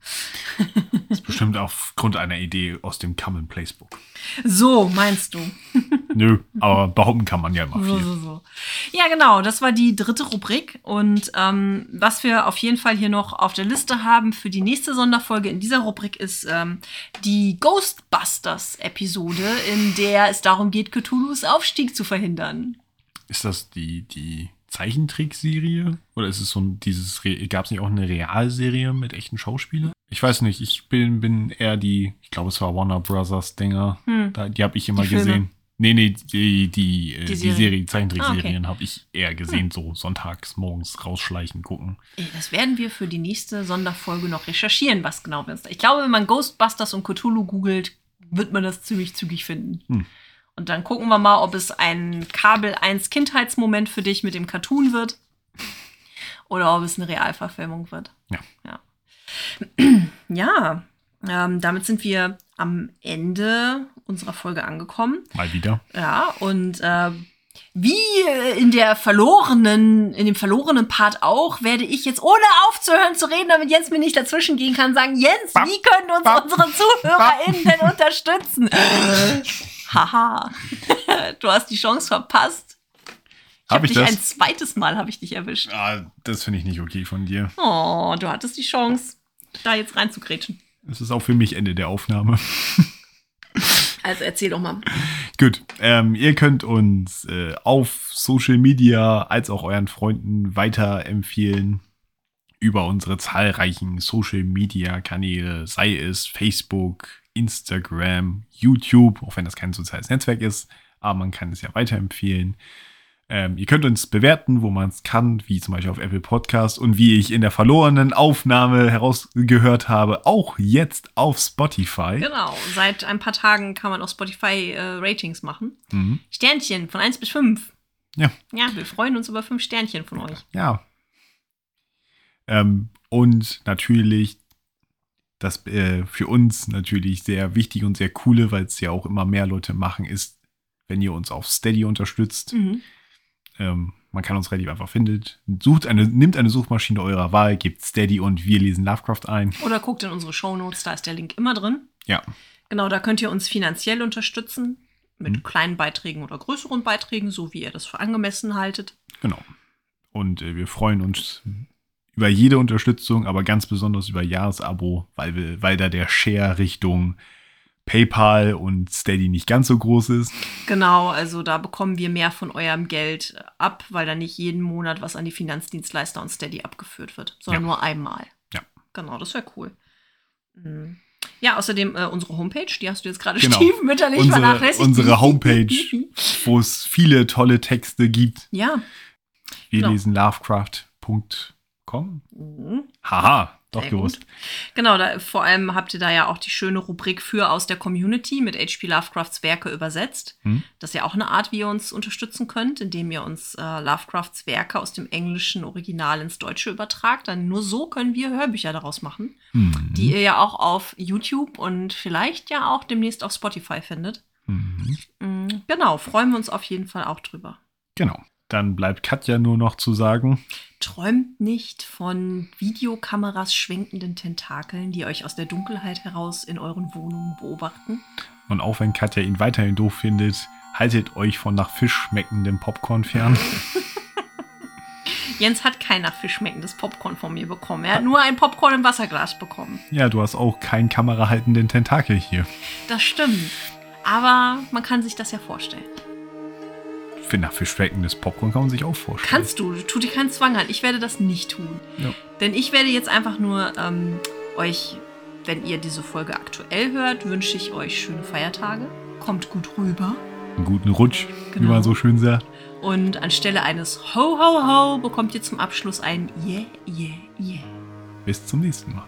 (laughs) Das ist bestimmt aufgrund einer Idee aus dem Common Place Book. So, meinst du? (laughs) Nö, aber behaupten kann man ja immer So, viel. so, so. Ja, genau, das war die dritte Rubrik. Und ähm, was wir auf jeden Fall hier noch auf der Liste haben für die nächste Sonderfolge in dieser Rubrik ist ähm, die Ghostbusters-Episode, in der es darum geht, Cthulhus Aufstieg zu verhindern. Ist das die, die Zeichentrickserie? Oder ist es so ein, dieses, gab es nicht auch eine Realserie mit echten Schauspielern? Ich weiß nicht, ich bin, bin eher die, ich glaube, es war Warner Brothers Dinger. Hm. Da, die habe ich immer Die Filme? gesehen. Nee, nee, die, die, äh, Die die Serie. Zeichentrickserien Ah, okay. habe ich eher gesehen, so sonntags morgens rausschleichen, gucken. Das werden wir für die nächste Sonderfolge noch recherchieren, was genau wir uns da. Ich glaube, wenn man Ghostbusters und Cthulhu googelt, wird man das ziemlich zügig finden. Hm. Und dann gucken wir mal, ob es ein Kabel 1 Kindheitsmoment für dich mit dem Cartoon wird oder ob es eine Realverfilmung wird. Ja. Ja, (clears throat) ja ähm, damit sind wir am Ende unserer Folge angekommen. Mal wieder. Ja, und äh, wie in der verlorenen, in dem verlorenen Part auch, werde ich jetzt ohne aufzuhören zu reden, damit Jens mir nicht dazwischen gehen kann, sagen, Jens, Bap, wie können uns bap, unsere ZuhörerInnen denn unterstützen? (laughs) Haha, (laughs) du hast die Chance verpasst. Ich Hab habe ich dich das? ein zweites Mal habe ich dich erwischt. Ah, das finde ich nicht okay von dir. Oh, du hattest die Chance, da jetzt reinzugrätschen. Es ist auch für mich Ende der Aufnahme. (laughs) Also erzähl doch mal. Gut, ähm, ihr könnt uns äh, auf Social Media als auch euren Freunden weiterempfehlen über unsere zahlreichen Social Media Kanäle, sei es Facebook, Instagram, YouTube, auch wenn das kein soziales Netzwerk ist, aber man kann es ja weiterempfehlen. Ähm, ihr könnt uns bewerten, wo man es kann, wie zum Beispiel auf Apple Podcast und wie ich in der verlorenen Aufnahme herausgehört habe, auch jetzt auf Spotify. Genau, seit ein paar Tagen kann man auf Spotify äh, Ratings machen. Mhm. Sternchen von 1 bis 5. Ja. Ja, wir freuen uns über 5 Sternchen von euch. Ja. Ähm, und natürlich, das äh, für uns natürlich sehr wichtig und sehr coole, weil es ja auch immer mehr Leute machen, ist, wenn ihr uns auf Steady unterstützt. Mhm. Ähm, man kann uns relativ einfach finden. Sucht eine, nimmt eine Suchmaschine eurer Wahl, gebt Steady und wir lesen Lovecraft ein. Oder guckt in unsere Shownotes, da ist der Link immer drin. Ja. Genau, da könnt ihr uns finanziell unterstützen. Mit Mhm. kleinen Beiträgen oder größeren Beiträgen, so wie ihr das für angemessen haltet. Genau. Und äh, wir freuen uns über jede Unterstützung, aber ganz besonders über Jahresabo, weil, wir, weil da der Share Richtung PayPal und Steady nicht ganz so groß ist. Genau, also da bekommen wir mehr von eurem Geld ab, weil da nicht jeden Monat was an die Finanzdienstleister und Steady abgeführt wird, sondern Ja. nur einmal. Ja. Genau, das wäre cool. Mhm. Ja, außerdem äh, unsere Homepage, die hast du jetzt gerade Genau. (laughs) stiefmütterlich Unsere, vernachlässigt. unsere (laughs) Homepage, wo es viele tolle Texte gibt. Ja. Wir Genau. lesen lovecraft.com. Mhm. Haha, doch Sehr gewusst. Genau, da, vor allem habt ihr da ja auch die schöne Rubrik für aus der Community mit HP Lovecrafts Werke übersetzt. Hm. Das ist ja auch eine Art, wie ihr uns unterstützen könnt, indem ihr uns äh, Lovecrafts Werke aus dem englischen Original ins Deutsche übertragt. Dann nur so können wir Hörbücher daraus machen, Mhm. die ihr ja auch auf YouTube und vielleicht ja auch demnächst auf Spotify findet. Mhm. Mhm, genau, freuen wir uns auf jeden Fall auch drüber. Genau. Dann bleibt Katja nur noch zu sagen, Träumt nicht von Videokameras schwenkenden Tentakeln, die euch aus der Dunkelheit heraus in euren Wohnungen beobachten. und auch wenn Katja ihn weiterhin doof findet, haltet euch von nach Fisch schmeckendem Popcorn fern. (laughs) Jens hat kein nach Fisch schmeckendes Popcorn von mir bekommen. Er hat nur ein Popcorn im Wasserglas bekommen. ja, du hast auch keinen kamerahaltenden Tentakel hier. Das stimmt. Aber man kann sich das ja vorstellen. Für nach Fisch schmeckendes Popcorn kann man sich auch vorstellen. Kannst du, tu dir keinen Zwang an. Ich werde das nicht tun. Ja. Denn ich werde jetzt einfach nur ähm, euch Wenn ihr diese Folge aktuell hört, wünsche ich euch schöne Feiertage. Kommt gut rüber. Einen guten Rutsch, wie Genau. man so schön sagt. Und anstelle eines Ho, Ho, Ho bekommt ihr zum Abschluss ein Yeah, Yeah, Yeah. Bis zum nächsten Mal.